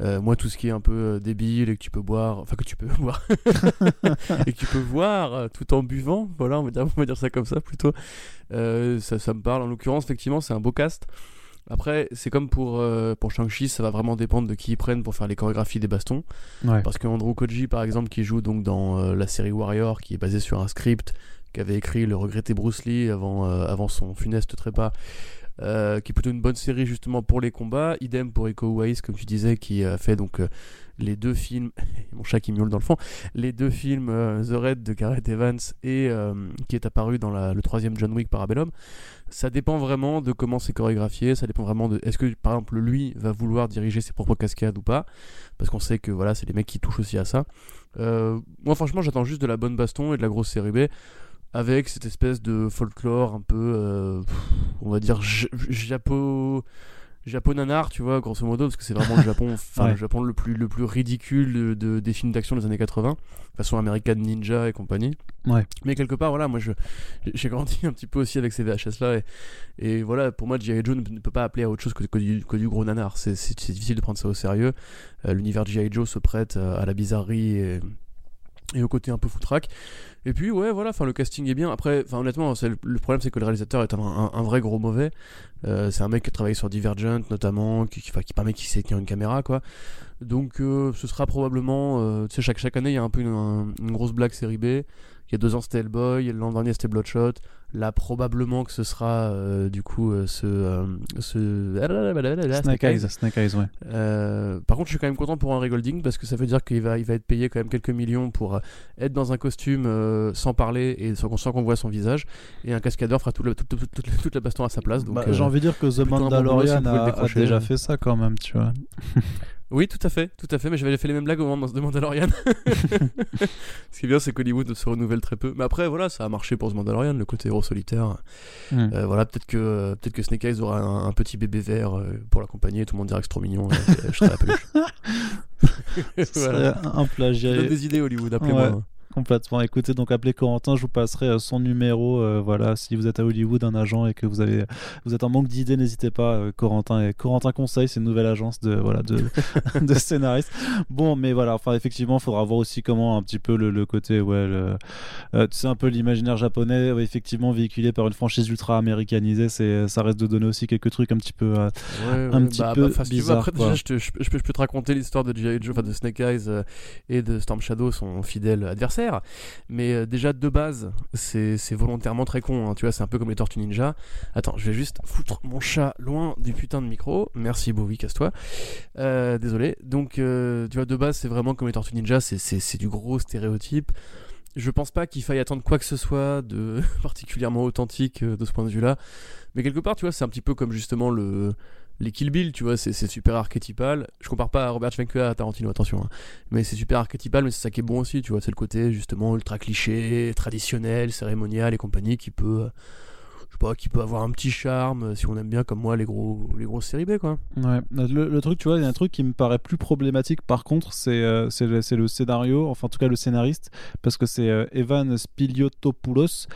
euh, moi, tout ce qui est un peu euh, débile et que tu peux boire, enfin que tu peux boire et que tu peux voir euh, tout en buvant, voilà, on va dire, on va dire ça comme ça plutôt. ça, ça me parle. En l'occurrence, effectivement, c'est un beau cast. Après, c'est comme pour, euh, pour Shang-Chi, ça va vraiment dépendre de qui ils prennent pour faire les chorégraphies des bastons. Ouais. Parce que Andrew Koji, par exemple, qui joue donc dans la série Warrior, qui est basée sur un script qu'avait écrit le regretté Bruce Lee avant, avant son funeste trépas, euh, qui est plutôt une bonne série justement pour les combats. Idem pour Iko Uwais, comme tu disais, qui a fait donc euh, les deux films, mon chat qui miaule dans le fond, les deux films euh, The Red de Gareth Evans et euh, qui est apparu dans le troisième John Wick Parabellum. Ça dépend vraiment de comment c'est chorégraphié, ça dépend vraiment de est-ce que par exemple lui va vouloir diriger ses propres cascades ou pas, parce qu'on sait que voilà c'est les mecs qui touchent aussi à ça. Euh, moi franchement j'attends juste de la bonne baston et de la grosse série B avec cette espèce de folklore un peu, euh, on va dire japo japonanar, tu vois, grosso modo, parce que c'est vraiment le Japon, enfin Ouais. le Japon le plus le plus ridicule de, de- des films d'action des années 80, façon American Ninja et compagnie. Ouais. Mais quelque part, voilà, moi je j'ai grandi un petit peu aussi avec ces VHS là et, et voilà, pour moi G.I. Joe ne, ne peut pas appeler à autre chose que, que du, que du gros nanar. C'est difficile de prendre ça au sérieux. Euh, L'univers de G.I. Joe se prête euh, à la bizarrerie et, et au côté un peu foutraque. Et puis ouais, voilà, enfin le casting est bien. Après, enfin honnêtement, le, problème c'est que le réalisateur est un, vrai gros mauvais. Euh, c'est un mec qui a travaillé sur Divergent notamment, qui, qui, qui qui sait tenir une caméra quoi. Donc euh, ce sera probablement, euh, tu sais, chaque, chaque année il y a un peu une, un- une grosse blague série B. Il y a deux ans c'était Hellboy, l'an dernier c'était Bloodshot. Là probablement que ce sera euh, du coup euh, ce, euh, ce... Snake Eyes, Snake Eyes, ouais. Euh, par contre, je suis quand même content pour Henry Golding parce que ça veut dire qu'il va, il va être payé quand même quelques millions pour être dans un costume sans parler et sans, qu'on- sans qu'on voit son visage. Et un cascadeur fera tout le- tout- tout- toute, la baston à sa place. Donc, Bah, J'ai envie de dire que The Mandalorian a, a déjà fait ça quand même, tu vois. Oui, tout à fait, tout à fait. Mais j'avais fait les mêmes blagues au moment de Mandalorian. Ce qui est bien, c'est qu'Hollywood se renouvelle très peu. Mais après, voilà, ça a marché pour The Mandalorian, le côté héros solitaire. Hmm. Euh, voilà, peut-être que peut-être que Snake Eyes aura un, un petit bébé vert euh, pour l'accompagner. Tout le monde dira que c'est trop mignon. je serai la. Ce voilà. un plagiat. Des idées Hollywood, appelez-moi. Ouais. Complètement. Écoutez, donc appelez Corentin, je vous passerai euh, son numéro. euh, voilà, si vous êtes à Hollywood, un agent et que vous avez, vous êtes en manque d'idées, n'hésitez pas. euh, Corentin et Corentin Conseil, c'est une nouvelle agence de voilà de, de scénaristes. Bon, mais voilà, enfin effectivement, il faudra voir aussi comment un petit peu le, le côté, ouais, le, euh, tu sais un peu l'imaginaire japonais, ouais, effectivement véhiculé par une franchise ultra américanisée, c'est, ça reste de donner aussi quelques trucs un petit peu. Ouais, un petit bah, peu bah, si après, déjà, je, te- je peux- je peux, je peux te raconter l'histoire de G.I. Joe, enfin de Snake Eyes et de Storm Shadow, son fidèle adversaire. Mais euh, déjà, de base, c'est volontairement très con. hein, tu vois, c'est un peu comme les Tortues Ninja. Attends, je vais juste foutre mon chat loin du putain de micro. Merci, Bowie, casse-toi. Euh, désolé. Donc, euh, tu vois, de base, c'est vraiment comme les Tortues Ninja, c'est- du gros stéréotype. Je pense pas qu'il faille attendre quoi que ce soit de particulièrement authentique de ce point de vue-là. Mais quelque part, tu vois, c'est un petit peu comme justement le, les Kill Bill, tu vois, c'est super archétypal. Je compare pas à Robert Schwenke à Tarantino, attention. hein. Mais c'est super archétypal, mais c'est ça qui est bon aussi, tu vois. C'est le côté justement ultra cliché, traditionnel, cérémonial et compagnie qui peut, euh, je sais pas, qui peut avoir un petit charme euh, si on aime bien comme moi les gros, les grosses séries B, quoi. Ouais, le, truc, tu vois, il y a un truc qui me paraît plus problématique par contre, c'est euh, le, scénario, enfin en tout cas le scénariste, parce que c'est Evan Spiliotopoulos.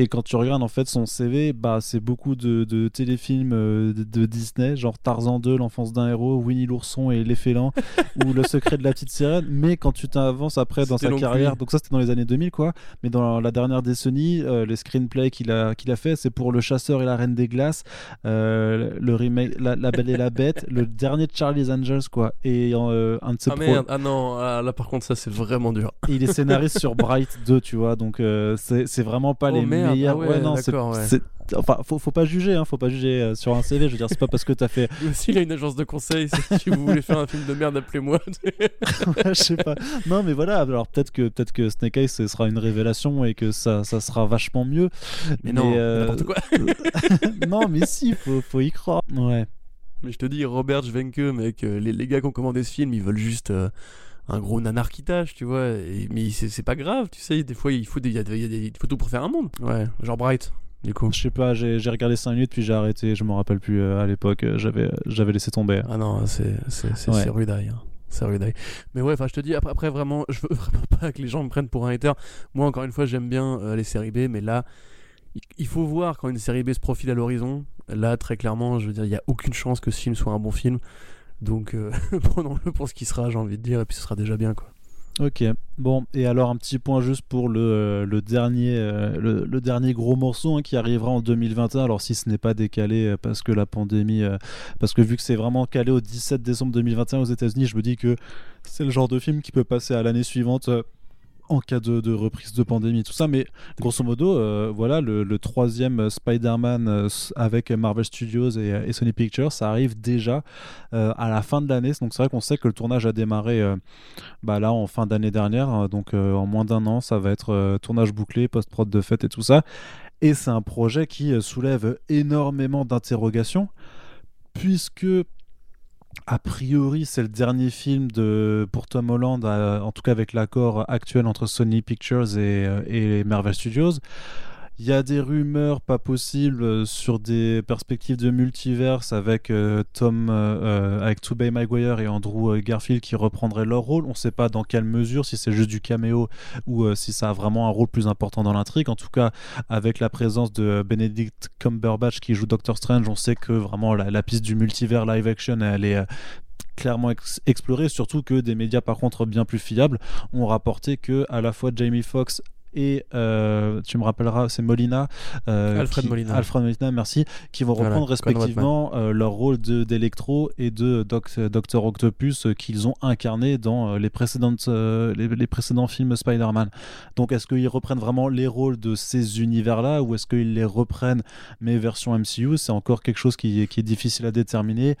Et quand tu regardes en fait son CV, bah, c'est beaucoup de, de téléfilms euh, de, de Disney, genre Tarzan 2, l'enfance d'un héros, Winnie l'ourson et les félins, ou Le secret de la petite sirène. Mais quand tu t'avances après dans sa carrière, donc ça c'était dans les années 2000 quoi, mais dans la dernière décennie, euh, les screenplays qu'il a, qu'il a fait, c'est pour Le chasseur et la reine des glaces, euh, le remake la, La Belle et la Bête, le dernier de Charlie's Angels quoi, et euh, un de ses Ah pro- merde, ah non, ah, là par contre ça c'est vraiment dur. et il est scénariste sur Bright 2, tu vois, donc c'est c'est vraiment pas Oh, les merde, meilleurs. ah ouais, non, c'est ouais. Enfin, faut, faut pas juger, hein, faut pas juger euh, sur un CV. Je veux dire, c'est pas parce que t'as fait, Lui aussi il a une agence de conseil, si vous voulez faire un film de merde, appelez-moi. Ouais, je sais pas. Non, mais voilà. Alors peut-être que peut-être que Snake Eyes ce sera une révélation et que ça, ça sera vachement mieux. Mais non, euh, n'importe quoi. non, mais si, faut, faut y croire. Ouais. Mais je te dis, Robert Schwenke, mec, euh, les, les gars qui ont commandé ce film, ils veulent juste euh, un gros nanar qui tâche, tu vois. Et- mais c'est pas grave, tu sais. Des fois, il faut, des, y a des- y a des- il faut tout pour faire un monde. Ouais, genre Bright, du coup. Je sais pas. J'ai regardé 5 minutes puis j'ai arrêté. Je me rappelle plus euh, à l'époque. euh, J'avais j'avais laissé tomber. Ah non, c'est Ouais. c'est rudaille. hein. C'est rudaille. Mais ouais, enfin, je te dis, après, après, vraiment, je veux vraiment pas que les gens me prennent pour un hater. Moi, encore une fois, j'aime bien euh, les séries B, mais là, il- faut voir quand une série B se profile à l'horizon. Là, très clairement, je veux dire, il y a aucune chance que ce film soit un bon film. Donc, euh, prenons-le pour ce qui sera, j'ai envie de dire, et puis ce sera déjà bien, quoi. Ok, bon, et alors un petit point juste pour le, le dernier, euh, le, dernier gros morceau hein, qui arrivera en 2021. Alors si ce n'est pas décalé euh, parce que la pandémie, euh, parce que vu que c'est vraiment calé au 17 décembre 2021 aux États-Unis, je me dis que c'est le genre de film qui peut passer à l'année suivante en cas de, reprise de pandémie, tout ça. Mais grosso modo, euh, voilà, le, troisième Spider-Man euh, avec Marvel Studios et, Sony Pictures, ça arrive déjà euh, à la fin de l'année. Donc c'est vrai qu'on sait que le tournage a démarré bah, là en fin d'année dernière. Hein. donc en moins d'un an, ça va être tournage bouclé, post-prod de fête et tout ça. Et c'est un projet qui soulève énormément d'interrogations puisque a priori, c'est le dernier film de, pour Tom Holland, en tout cas avec l'accord actuel entre Sony Pictures et, euh, et Marvel Studios. Il y a des rumeurs pas possibles euh, sur des perspectives de multiverse avec euh, Tom, euh, avec Tobey Maguire et Andrew Garfield qui reprendraient leur rôle. On ne sait pas dans quelle mesure, si c'est juste du caméo ou si ça a vraiment un rôle plus important dans l'intrigue. En tout cas, avec la présence de Benedict Cumberbatch qui joue Doctor Strange, on sait que vraiment la, piste du multivers live action, elle est clairement explorée, surtout que des médias par contre bien plus fiables ont rapporté que à la fois Jamie Foxx et euh, tu me rappelleras, c'est Molina, euh, Alfred Molina, Alfred Molina, merci, qui vont reprendre respectivement euh, leur rôle de d'Electro et de Doc, Docteur Octopus qu'ils ont incarné dans les précédentes les, précédents films Spider-Man. Donc est-ce qu'ils reprennent vraiment les rôles de ces univers-là ou est-ce qu'ils les reprennent mais version MCU C'est encore quelque chose qui, qui, est difficile à déterminer.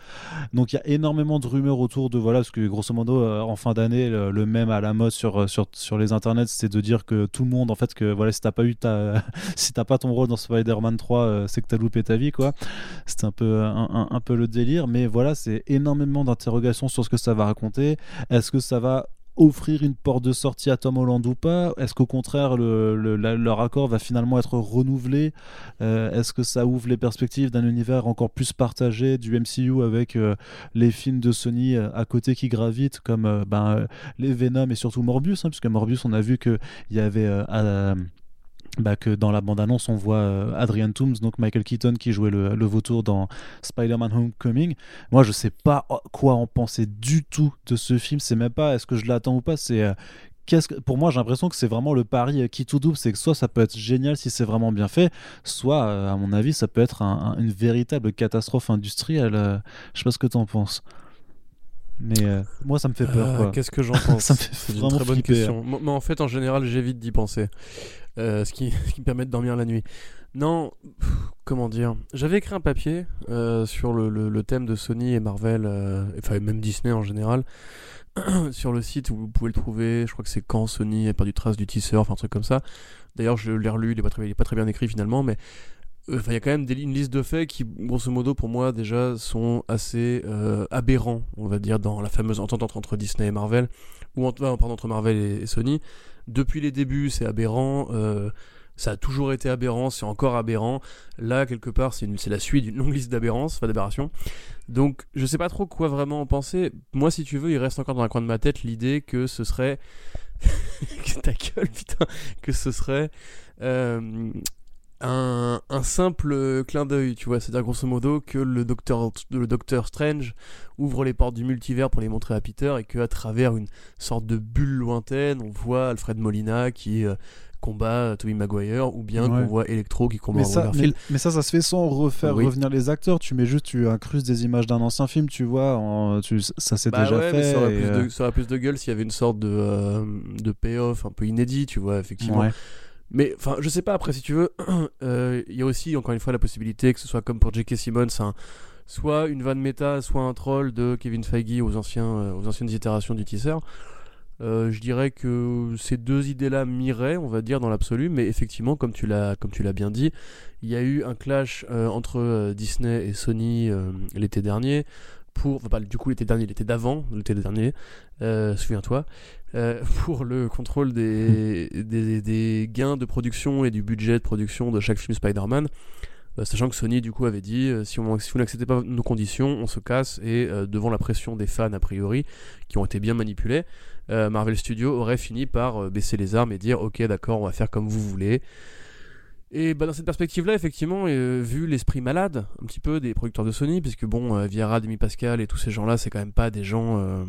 Donc il y a énormément de rumeurs autour de voilà, parce que grosso modo en fin d'année le, même à la mode sur sur sur les internets, c'est de dire que tout le monde en fait que voilà si t'as pas eu ta si t'as pas ton rôle dans Spider-Man 3 euh, c'est que t'as loupé ta vie quoi. C'est un peu un, peu le délire mais voilà c'est énormément d'interrogations sur ce que ça va raconter. Est-ce que ça va offrir une porte de sortie à Tom Holland ou pas? Est-ce qu'au contraire le, leur accord va finalement être renouvelé? Euh, Est-ce que ça ouvre les perspectives d'un univers encore plus partagé du MCU avec euh, les films de Sony à côté qui gravitent comme ben, les Venom et surtout Morbius hein, puisque Morbius on a vu qu'il y avait bah, que dans la bande-annonce, on voit euh, Adrian Toomes, donc Michael Keaton qui jouait le, le vautour dans Spider-Man Homecoming. Moi, je sais pas quoi en penser du tout de ce film. C'est même pas est-ce que je l'attends ou pas? C'est euh, que, pour moi, j'ai l'impression que c'est vraiment le pari euh, qui tout double. C'est que soit ça peut être génial si c'est vraiment bien fait, soit, à mon avis, ça peut être une véritable catastrophe industrielle. je sais pas ce que tu en penses. Mais moi, ça me fait peur. Qu'est-ce que j'en pense C'est une très bonne question. Mais en fait, en général, j'évite d'y penser. Euh, ce, qui, me permet de dormir la nuit. Non, comment dire? J'avais écrit un papier euh, sur le, thème de Sony et Marvel, euh, enfin même Disney en général, sur le site où vous pouvez le trouver. Je crois que c'est quand Sony a perdu trace du tisseur, enfin un truc comme ça. D'ailleurs, je l'ai relu, il n'est pas, pas très bien écrit finalement, mais il y a quand même une liste de faits qui, grosso modo, pour moi, déjà, sont assez aberrants, on va dire, dans la fameuse entente entre, Disney et Marvel, ou pardon, entre Marvel et Sony depuis les débuts, c'est aberrant. Euh, ça a toujours été aberrant, c'est encore aberrant. Là, quelque part, c'est la suite d'une longue liste d'aberrances, enfin d'aberrations. Donc, je sais pas trop quoi vraiment en penser. Moi, si tu veux, il reste encore dans un coin de ma tête l'idée que ce serait. Ta gueule, putain Que ce serait. Euh, un, simple clin d'œil, tu vois, c'est-à-dire grosso modo que le docteur, le docteur Strange ouvre les portes du multivers pour les montrer à Peter et qu'à travers une sorte de bulle lointaine, on voit Alfred Molina qui euh, combat Tobey Maguire ou bien qu'on voit Electro qui combat mais ça, mais, ça, ça se fait sans refaire revenir les acteurs. Tu mets juste, tu incrustes des images d'un ancien film, tu vois, ça s'est bah déjà fait. ça, aurait plus de, ça, aurait plus de, gueule s'il y avait une sorte de, euh, de payoff un peu inédit, tu vois, effectivement. Mais enfin, je sais pas, après, si tu veux, euh, il y a aussi, encore une fois, la possibilité que ce soit comme pour J.K. Simmons, soit une vanne méta, soit un troll de Kevin Feige aux, anciens, euh, aux anciennes itérations du tisseur. Euh, je dirais que ces deux idées-là m'iraient, on va dire, dans l'absolu, mais effectivement, comme tu l'as, comme tu l'as bien dit, il y a eu un clash entre Disney et Sony l'été dernier pour, pas, du coup l'été dernier, l'été d'avant, l'été dernier, souviens-toi, euh, pour le contrôle des, gains de production et du budget de production de chaque film Spider-Man. Euh, sachant que Sony du coup avait dit euh, si, si, vous n'acceptez pas nos conditions, on se casse et devant la pression des fans a priori qui ont été bien manipulés, Marvel Studios aurait fini par baisser les armes et dire ok d'accord on va faire comme vous voulez. Et bah, dans cette perspective-là, effectivement, euh, vu l'esprit malade un petit peu des producteurs de Sony, puisque bon, euh, Viera, Demi Pascal et tous ces gens-là, c'est quand même pas des gens, euh,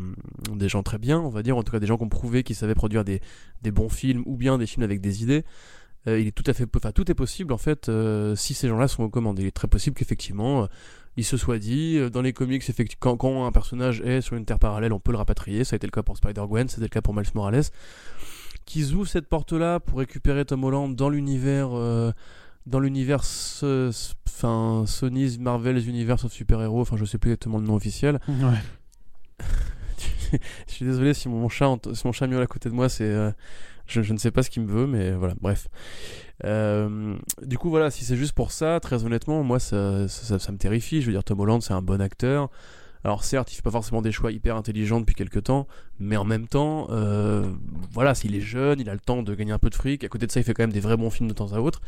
des gens très bien, on va dire, en tout cas des gens qui ont prouvé qu'ils savaient produire des, des, bons films ou bien des films avec des idées. il est tout à fait, enfin tout est possible en fait si ces gens-là sont recommandés. Il est très possible qu'effectivement il se soit dit dans les comics, quand, quand un personnage est sur une terre parallèle, on peut le rapatrier. Ça a été le cas pour Spider-Gwen, c'était le cas pour Miles Morales qu'ils ouvrent cette porte-là pour récupérer Tom Holland dans l'univers, euh, dans l'univers, enfin Sony's Marvel's Universe of Super-Héros, enfin je sais plus exactement le nom officiel. Ouais. je suis désolé si mon chat, si mon chat miaule à côté de moi, c'est, euh, je, je, ne sais pas ce qu'il me veut, mais voilà, bref. Euh, du coup, voilà, si c'est juste pour ça, très honnêtement, moi ça, ça, ça me terrifie. Je veux dire, Tom Holland, c'est un bon acteur. Alors certes, il fait pas forcément des choix hyper intelligents depuis quelques temps, mais en même temps, euh, voilà, s'il est jeune, il a le temps de gagner un peu de fric. À côté de ça, il fait quand même des vrais bons films de temps à autre.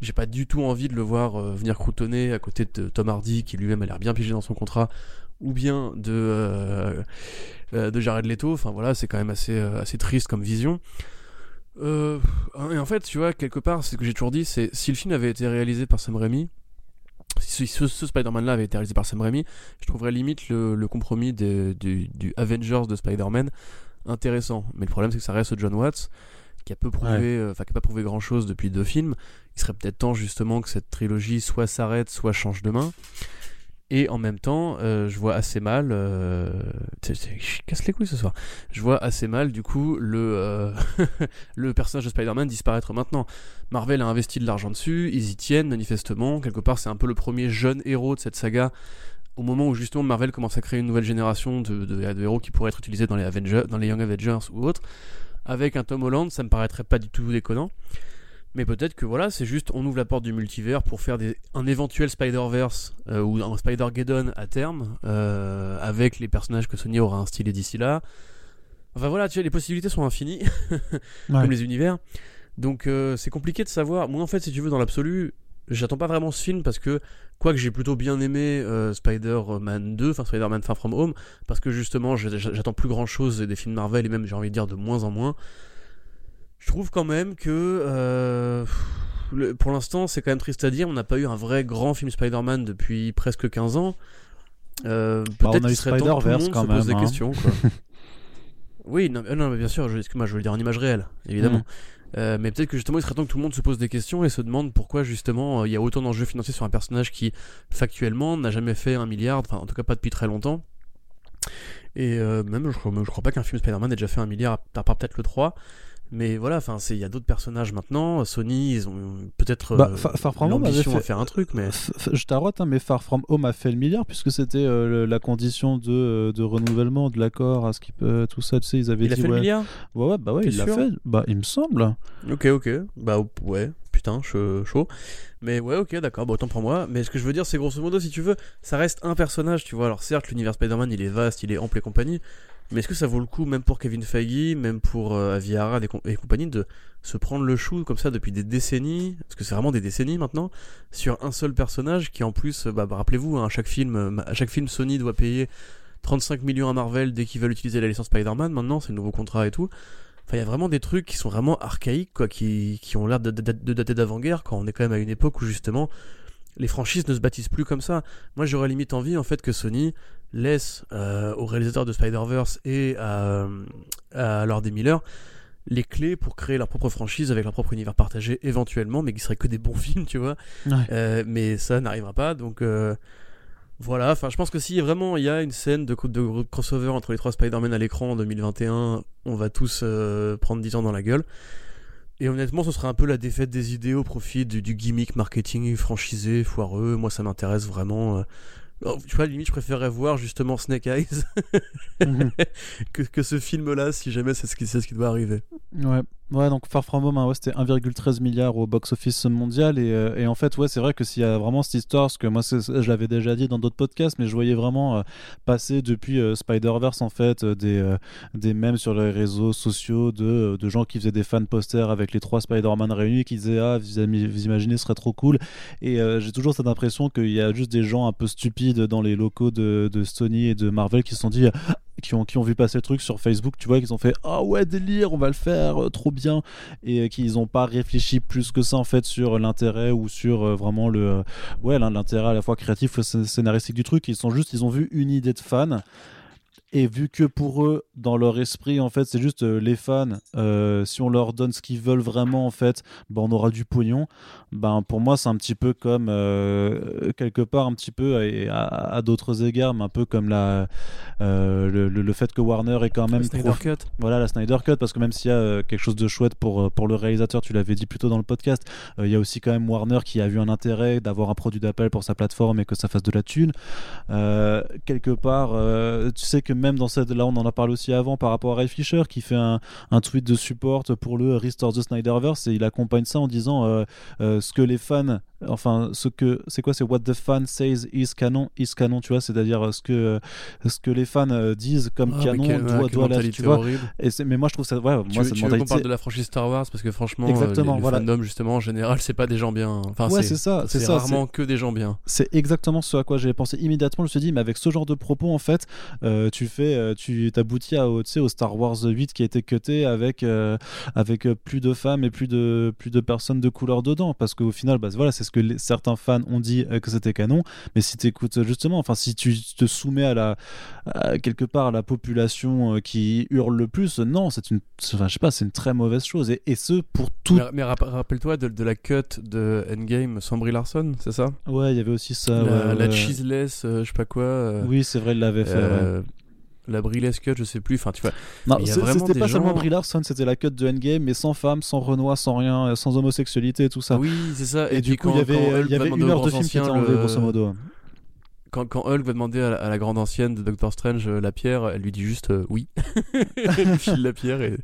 J'ai pas du tout envie de le voir euh, venir croutonner à côté de Tom Hardy, qui lui-même a l'air bien pigé dans son contrat, ou bien de euh, de Jared Leto. Enfin voilà, c'est quand même assez assez triste comme vision. et en fait, tu vois, quelque part, c'est ce que j'ai toujours dit, c'est si le film avait été réalisé par Sam Raimi, si ce, Spider-Man là avait été réalisé par Sam Raimi, je trouverais limite le, compromis du, Avengers de Spider-Man intéressant. Mais le problème c'est que ça reste John Watts qui a peu prouvé, euh, enfin qui a pas prouvé grand chose depuis deux films. Il serait peut-être temps justement que cette trilogie soit s'arrête, soit change de main. Et en même temps, euh, je vois assez mal. Euh, je casse les couilles ce soir. Je vois assez mal, du coup, le, euh, le personnage de Spider-Man disparaître maintenant. Marvel a investi de l'argent dessus, ils y tiennent manifestement. Quelque part, c'est un peu le premier jeune héros de cette saga. Au moment où justement Marvel commence à créer une nouvelle génération de, de, héros qui pourraient être utilisés dans les, Avengers, dans les Young Avengers ou autres, avec un Tom Holland, ça me paraîtrait pas du tout déconnant. Mais peut-être que voilà, c'est juste on ouvre la porte du multivers pour faire des, un éventuel Spider-Verse euh, ou un Spider-Geddon à terme, euh, avec les personnages que Sony aura instillés d'ici là. Enfin voilà, tu vois, les possibilités sont infinies, comme les univers. Donc euh, c'est compliqué de savoir. Moi en fait, si tu veux, dans l'absolu, j'attends pas vraiment ce film parce que, quoique j'ai plutôt bien aimé Spider-Man 2, enfin Spider-Man Far From Home, parce que justement j'attends plus grand chose des films Marvel et même j'ai envie de dire de moins en moins je trouve quand même que euh, pour l'instant, c'est quand même triste à dire, on n'a pas eu un vrai grand film Spider-Man depuis presque 15 ans. Euh, bah, peut-être qu'il serait temps que tout le monde se pose des hein. questions. oui, non, non, mais bien sûr, je, moi je veux le dire en image réelle, évidemment. Mm. Euh, mais peut-être que justement, il serait temps que tout le monde se pose des questions et se demande pourquoi justement il y a autant d'enjeux financiers sur un personnage qui factuellement n'a jamais fait un milliard, enfin en tout cas pas depuis très longtemps. Et même, je je crois pas qu'un film Spider-Man ait déjà fait un milliard, à part peut-être le 3. Mais voilà, enfin, il y a d'autres personnages maintenant. Sony, ils ont peut-être bah, euh, l'ambition fait... à faire un truc, mais je t'arrête, hein, mais Far From Home a fait le milliard puisque c'était euh, la condition de, euh, de renouvellement de l'accord, à ce qui peut, tout ça. Tu sais, ils avaient il dit a fait ouais. le milliard. Ouais, ouais, bah ouais, il l'a fait. Bah, il me semble. Ok, ok. Bah ouais, putain, chaud. Mais ouais, ok, d'accord, bon, autant pour moi. Mais ce que je veux dire, c'est grosso modo, si tu veux, ça reste un personnage, tu vois. Alors certes, l'univers Spider-Man, il est vaste, il est ample et compagnie. Mais est-ce que ça vaut le coup, même pour Kevin Feige, même pour euh, Aviara et, compagnie, de se prendre le chou comme ça depuis des décennies, parce que c'est vraiment des décennies maintenant, sur un seul personnage qui en plus, bah, bah rappelez-vous, hein, à chaque film, euh, à chaque film Sony doit payer 35 millions à Marvel dès qu'ils veulent utiliser la licence Spider-Man. Maintenant, c'est le nouveau contrat et tout. Enfin, il y a vraiment des trucs qui sont vraiment archaïques, quoi, qui, qui ont l'air de, de dater d'avant-guerre, quand on est quand même à une époque où justement les franchises ne se bâtissent plus comme ça. Moi, j'aurais limite envie en fait que Sony laisse euh, aux réalisateurs de Spider-Verse et à, à Lord Miller les clés pour créer leur propre franchise avec leur propre univers partagé éventuellement, mais qui seraient que des bons films, tu vois. Euh, mais ça n'arrivera pas, donc euh, voilà. Enfin, je pense que si vraiment il y a une scène de, de crossover entre les trois Spider-Man à l'écran en 2021, on va tous prendre 10 ans dans la gueule. Et honnêtement, ce serait un peu la défaite des idées au profit du, gimmick marketing franchisé, foireux. Moi, ça m'intéresse vraiment. Oh, tu vois, limite, je préférerais voir justement Snake Eyes mhm. que, que, ce film-là, si jamais c'est ce, qui, ce qui doit arriver. Ouais, Ouais, donc Far From Home, hein, ouais, c'était 1,13 milliard au box-office mondial. Et, euh, et, en fait, ouais, c'est vrai que s'il y a vraiment cette histoire, parce que moi, je l'avais déjà dit dans d'autres podcasts, mais je voyais vraiment euh, passer depuis euh, Spider-Verse, en fait, des, des mèmes sur les réseaux sociaux de, de, gens qui faisaient des fan posters avec les trois Spider-Man réunis, qui disaient Ah, vous, imaginez, ce serait trop cool. Et j'ai toujours cette impression qu'il y a juste des gens un peu stupides dans les locaux de, de Sony et de Marvel qui se sont dit qui ont, qui ont vu passer le truc sur Facebook, tu vois, qu'ils ont fait Ah ouais, délire, on va le faire, trop bien, et qu'ils n'ont pas réfléchi plus que ça en fait sur l'intérêt ou sur vraiment le ouais l'intérêt à la fois créatif ou scénaristique du truc. Ils sont juste, ils ont vu une idée de fan et vu que pour eux, dans leur esprit, en fait, c'est juste euh, les fans, euh, si on leur donne ce qu'ils veulent vraiment, en fait, ben, on aura du pognon. Ben, pour moi, c'est un petit peu comme, euh, quelque part, un petit peu, à, d'autres égards, mais un peu comme la, le, le, fait que Warner est quand même. La Snyder Cut. Voilà, la Snyder Cut, parce que même s'il y a quelque chose de chouette pour, pour le réalisateur, tu l'avais dit plus tôt dans le podcast, il y a aussi quand même Warner qui a vu un intérêt d'avoir un produit d'appel pour sa plateforme et que ça fasse de la thune. quelque part, tu sais que même dans cette, là on en a parlé aussi avant par rapport à Ray Fisher qui fait un, un tweet de support pour le Restore the Snyderverse et il accompagne ça en disant euh, euh, ce que les fans enfin ce que c'est quoi c'est what the fan says is canon is canon tu vois c'est-à-dire euh, ce que ce que les fans disent comme ah, canon doit, doit la, tu vois. et mais moi je trouve ça ouais tu, moi tu veux parle de la franchise Star Wars? Parce que franchement Exactement, les, voilà. fandom justement en général c'est pas des gens bien. Enfin ouais, c'est ça c'est rarement que des gens bien. c'est exactement ce à quoi j'ai pensé immédiatement. Je me suis dit mais avec ce genre de propos en fait tu fais tu t'aboutis à au, au Star Wars 8 qui a été cuté avec avec plus de femmes et plus de plus de personnes de couleur dedans. Parce qu'au final bah, voilà c'est ce que certains fans ont dit euh, que c'était canon, mais si tu écoutes euh, justement, enfin si tu te soumets à la quelque part à la population euh, qui hurle le plus, non, c'est une, enfin, je sais pas, c'est une très mauvaise chose et, et ce pour tout. Mais, rappelle-toi de, la cut de Endgame sans Brie Larson, c'est ça? Ouais, il y avait aussi ça. La, la cheeseless, je sais pas quoi. Oui, c'est vrai, il l'avait fait la Briless cut, je sais plus. Enfin, tu vois. Non, c'était pas seulement Brie Larson, c'était la cut de Endgame, mais sans femme, sans Renoir, sans rien, euh, sans homosexualité, tout ça. Oui, c'est ça. Et, du coup, il y avait, il y avait une heure de film qui était enlevée, grosso modo quand, quand, Hulk va demander à la, grande ancienne de Doctor Strange euh, la pierre, elle lui dit juste euh, oui. elle lui file la pierre et.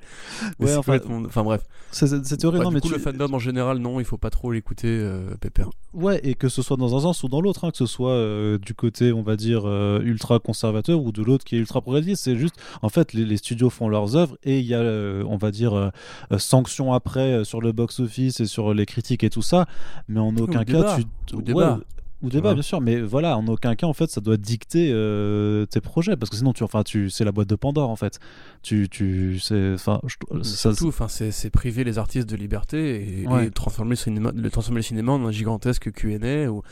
Ouais, enfin, enfin, bref. C'est horrible. du mais coup, le fandom en général, non, il faut pas trop l'écouter, euh, Pépère. Ouais, et que ce soit dans un sens ou dans l'autre, hein, que ce soit du côté, on va dire, ultra conservateur ou de l'autre qui est ultra progressiste. C'est juste, en fait, les, studios font leurs œuvres et il y a, on va dire, sanctions après sur le box-office et sur les critiques et tout ça. Mais en aucun cas, tu. Ou débat. Ou débat, bien sûr, mais voilà, en aucun cas, en fait, ça doit dicter euh, tes projets, parce que sinon, tu, enfin, tu, c'est la boîte de Pandore, en fait. Tu, tu, c'est, enfin, surtout, enfin, c'est, priver les artistes de liberté et, transformer, le cinéma, le transformer le cinéma en un gigantesque Q&A ou,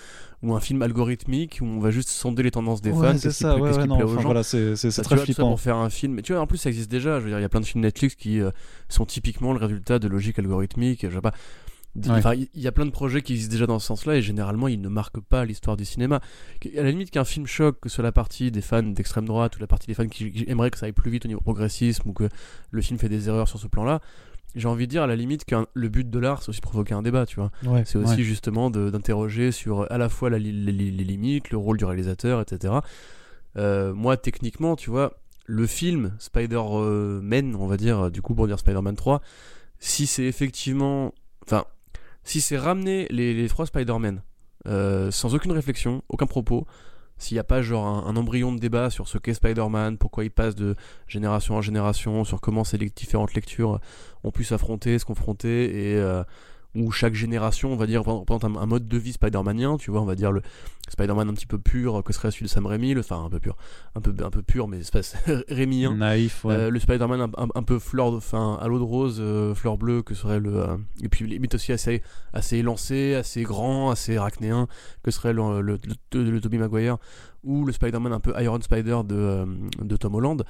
ou un film algorithmique où on va juste sonder les tendances des fans. C'est ça, ouais, non, Voilà, c'est, c'est, très flippant. Pour faire un film, mais tu vois, en plus, ça existe déjà. Je veux dire, il y a plein de films Netflix qui euh, sont typiquement le résultat de logique algorithmique. Je sais pas il y a plein de projets qui existent déjà dans ce sens-là et généralement ils ne marquent pas l'histoire du cinéma. À la limite qu'un film choque, que ce soit la partie des fans d'extrême droite ou la partie des fans qui, aimeraient que ça aille plus vite au niveau progressisme ou que le film fait des erreurs sur ce plan-là, j'ai envie de dire à la limite que le but de l'art c'est aussi provoquer un débat, tu vois. c'est aussi justement d'interroger sur à la fois les, limites, le rôle du réalisateur, etc. Euh, moi techniquement, tu vois, le film Spider-Man, on va dire, du coup pour dire Spider-Man 3, si c'est effectivement... Enfin, si c'est ramener les, trois Spider-Man euh, sans aucune réflexion, aucun propos, s'il n'y a pas genre un, embryon de débat sur ce qu'est Spider-Man, pourquoi il passe de génération en génération, sur comment ces différentes lectures ont pu s'affronter, se confronter, et, euh, où chaque génération, on va dire, représente un, mode de vie Spider-Manien, tu vois, on va dire le Spider-Man un petit peu pur que serait celui de Sam Raimi, le, enfin un peu pur, un peu, un peu pur, mais c'est Raimien. Naïf, ouais. Euh, le Spider-Man un, peu fleur, enfin à l'eau de rose, euh, fleur bleue, que serait le. Euh, et puis limite aussi assez, assez élancé, assez grand, assez arachnéen, que serait le, le, le, Tobey Maguire, ou le Spider-Man un peu Iron Spider de, de Tom Holland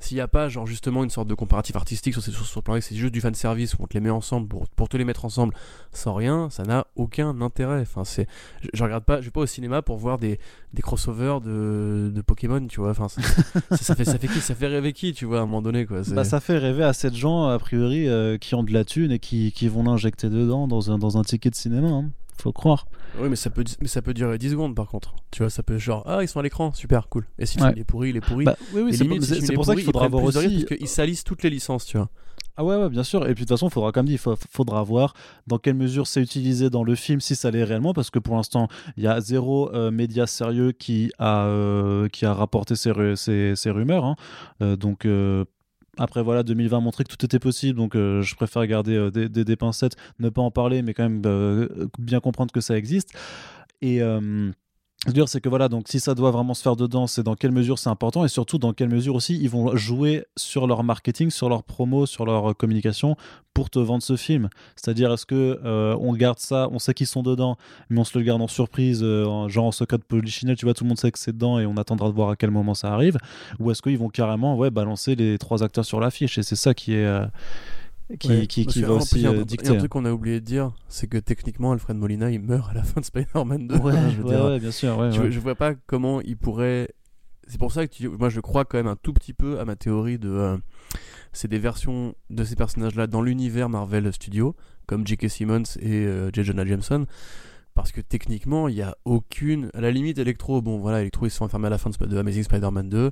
s'il n'y a pas genre justement une sorte de comparatif artistique sur, sur, ce plan c'est juste du fan service où on te les met ensemble pour, te les mettre ensemble sans rien, ça n'a aucun intérêt. C'est, je, regarde pas, je vais pas au cinéma pour voir des, des crossovers de, de Pokémon, tu vois. Enfin, ça, fait, ça fait rêver qui, tu vois, à un moment donné, quoi. Bah, ça fait rêver à de gens, a priori, euh, qui ont de la thune et qui, vont l'injecter dedans dans un, dans un ticket de cinéma. Hein faut croire. Oui, mais ça peut, mais ça peut durer 10 secondes par contre. Tu vois, ça peut genre, ah, ils sont à l'écran, super, cool. Et si il est pourri, il est pourri. Bah, oui, oui, c'est pour, ça qu'il faudra voir aussi. Parce qu'ils salissent toutes les licences, tu vois. Ah ouais, ouais, bien sûr. Et puis de toute façon, il faudra, comme dit, il faudra voir dans quelle mesure c'est utilisé dans le film, si ça l'est réellement, parce que pour l'instant, il y a zéro euh, média sérieux qui a, euh, qui a rapporté ces, ces, ces rumeurs. Hein. Euh, donc après, voilà, 2020 montrait que tout était possible, donc euh, je préfère garder euh, des, des, pincettes, ne pas en parler, mais quand même euh, bien comprendre que ça existe. Et dire, c'est que voilà, donc si ça doit vraiment se faire dedans, c'est dans quelle mesure c'est important et surtout dans quelle mesure aussi ils vont jouer sur leur marketing, sur leur promo, sur leur communication pour te vendre ce film. C'est-à-dire, est-ce que euh, on garde ça, on sait qu'ils sont dedans, mais on se le garde en surprise, euh, genre en secret de polichinelle, tu vois, tout le monde sait que c'est dedans et on attendra de voir à quel moment ça arrive, ou est-ce qu'ils vont carrément ouais, balancer les trois acteurs sur l'affiche et c'est ça qui est. Euh, qui, qui, qui va aussi euh, dicter. un truc qu'on a oublié de dire, c'est que techniquement, Alfred Molina, il meurt à la fin de Spider-Man 2. Ouais, je veux dire, bien sûr. je, je, vois pas comment il pourrait. C'est pour ça que tu... moi, je crois quand même un tout petit peu à ma théorie de. Euh, c'est des versions de ces personnages-là dans l'univers Marvel Studios, comme J.K. Simmons et euh, J. Jonah Jameson. Parce que techniquement, il n'y a aucune. À la limite, Electro, bon voilà, Electro, ils se sont enfermés à la fin de, de Amazing Spider-Man 2.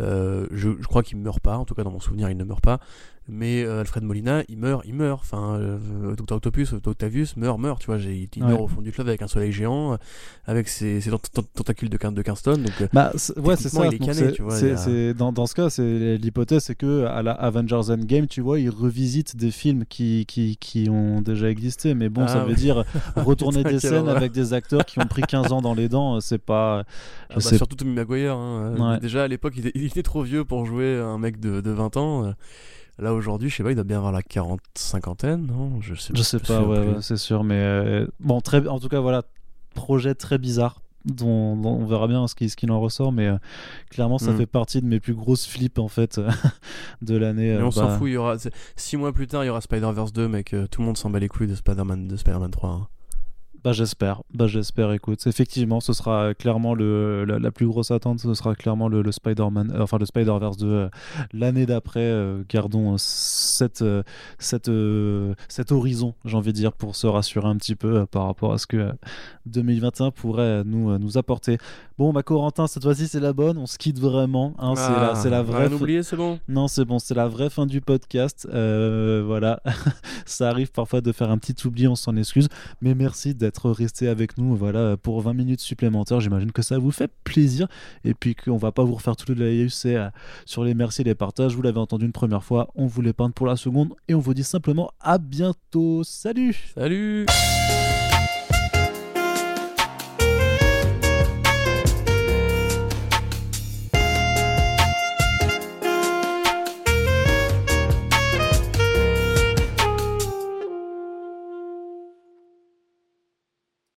Euh, je, je, crois qu'il meurt pas, en tout cas dans mon souvenir il ne meurt pas. Mais euh, Alfred Molina, il meurt, il meurt. Enfin, euh, Dr Octopus, Octavius meurt, meurt. Tu vois, il, meurt au fond du club avec un soleil géant, avec ses, ses tentacules de, de 15 tonnes. Donc, bah, ouais, c'est ça. dans, dans, ce cas, c'est l'hypothèse, c'est que à la Avengers Endgame, tu vois, ils revisitent des films qui, qui, qui ont déjà existé. Mais bon, ça ah veut dire retourner des scènes avec des acteurs qui ont pris 15 ans dans les dents. C'est pas. Ah bah, surtout Tommy Maguire. Hein. Déjà à l'époque, il, il, était trop vieux pour jouer un mec de, de 20 ans. Là aujourd'hui, je sais pas, il doit bien avoir la 40 cinquantaine, non? Je sais, je sais pas, ouais, c'est sûr, mais euh, bon, très, en tout cas, voilà, projet très bizarre. Dont, on verra bien ce qu'il ce en ressort, mais euh, clairement, ça mm. fait partie de mes plus grosses flips en fait de l'année. Mais on s'en bah. fout, il y aura six mois plus tard, il y aura Spider-Verse 2, mec. tout le monde s'en bat les couilles de Spider-Man, de Spider-Man 3. Hein. Bah j'espère, bah j'espère. Écoute, effectivement, ce sera clairement le la, plus grosse attente, ce sera clairement le, Spider-Man, euh, enfin le Spider-Verse de euh, l'année d'après. Euh, gardons cette cette cet horizon, j'ai envie de dire, pour se rassurer un petit peu par rapport à ce que 2021 pourrait nous nous apporter. Bon, bah Corentin, cette fois-ci c'est la bonne. On se quitte vraiment. Hein, c'est la la ah, vraie. Rien c'est bon. Non, c'est bon, c'est la vraie fin du podcast. voilà, ça arrive parfois de faire un petit oubli, on s'en excuse, mais merci d'être resté avec nous voilà, pour 20 minutes supplémentaires. J'imagine que ça vous fait plaisir. Et puis qu'on va pas vous refaire tout le l'AIUC euh, sur les merci et les partages. Vous l'avez entendu une première fois, on vous les peint pour la seconde. Et on vous dit simplement à bientôt. Salut Salut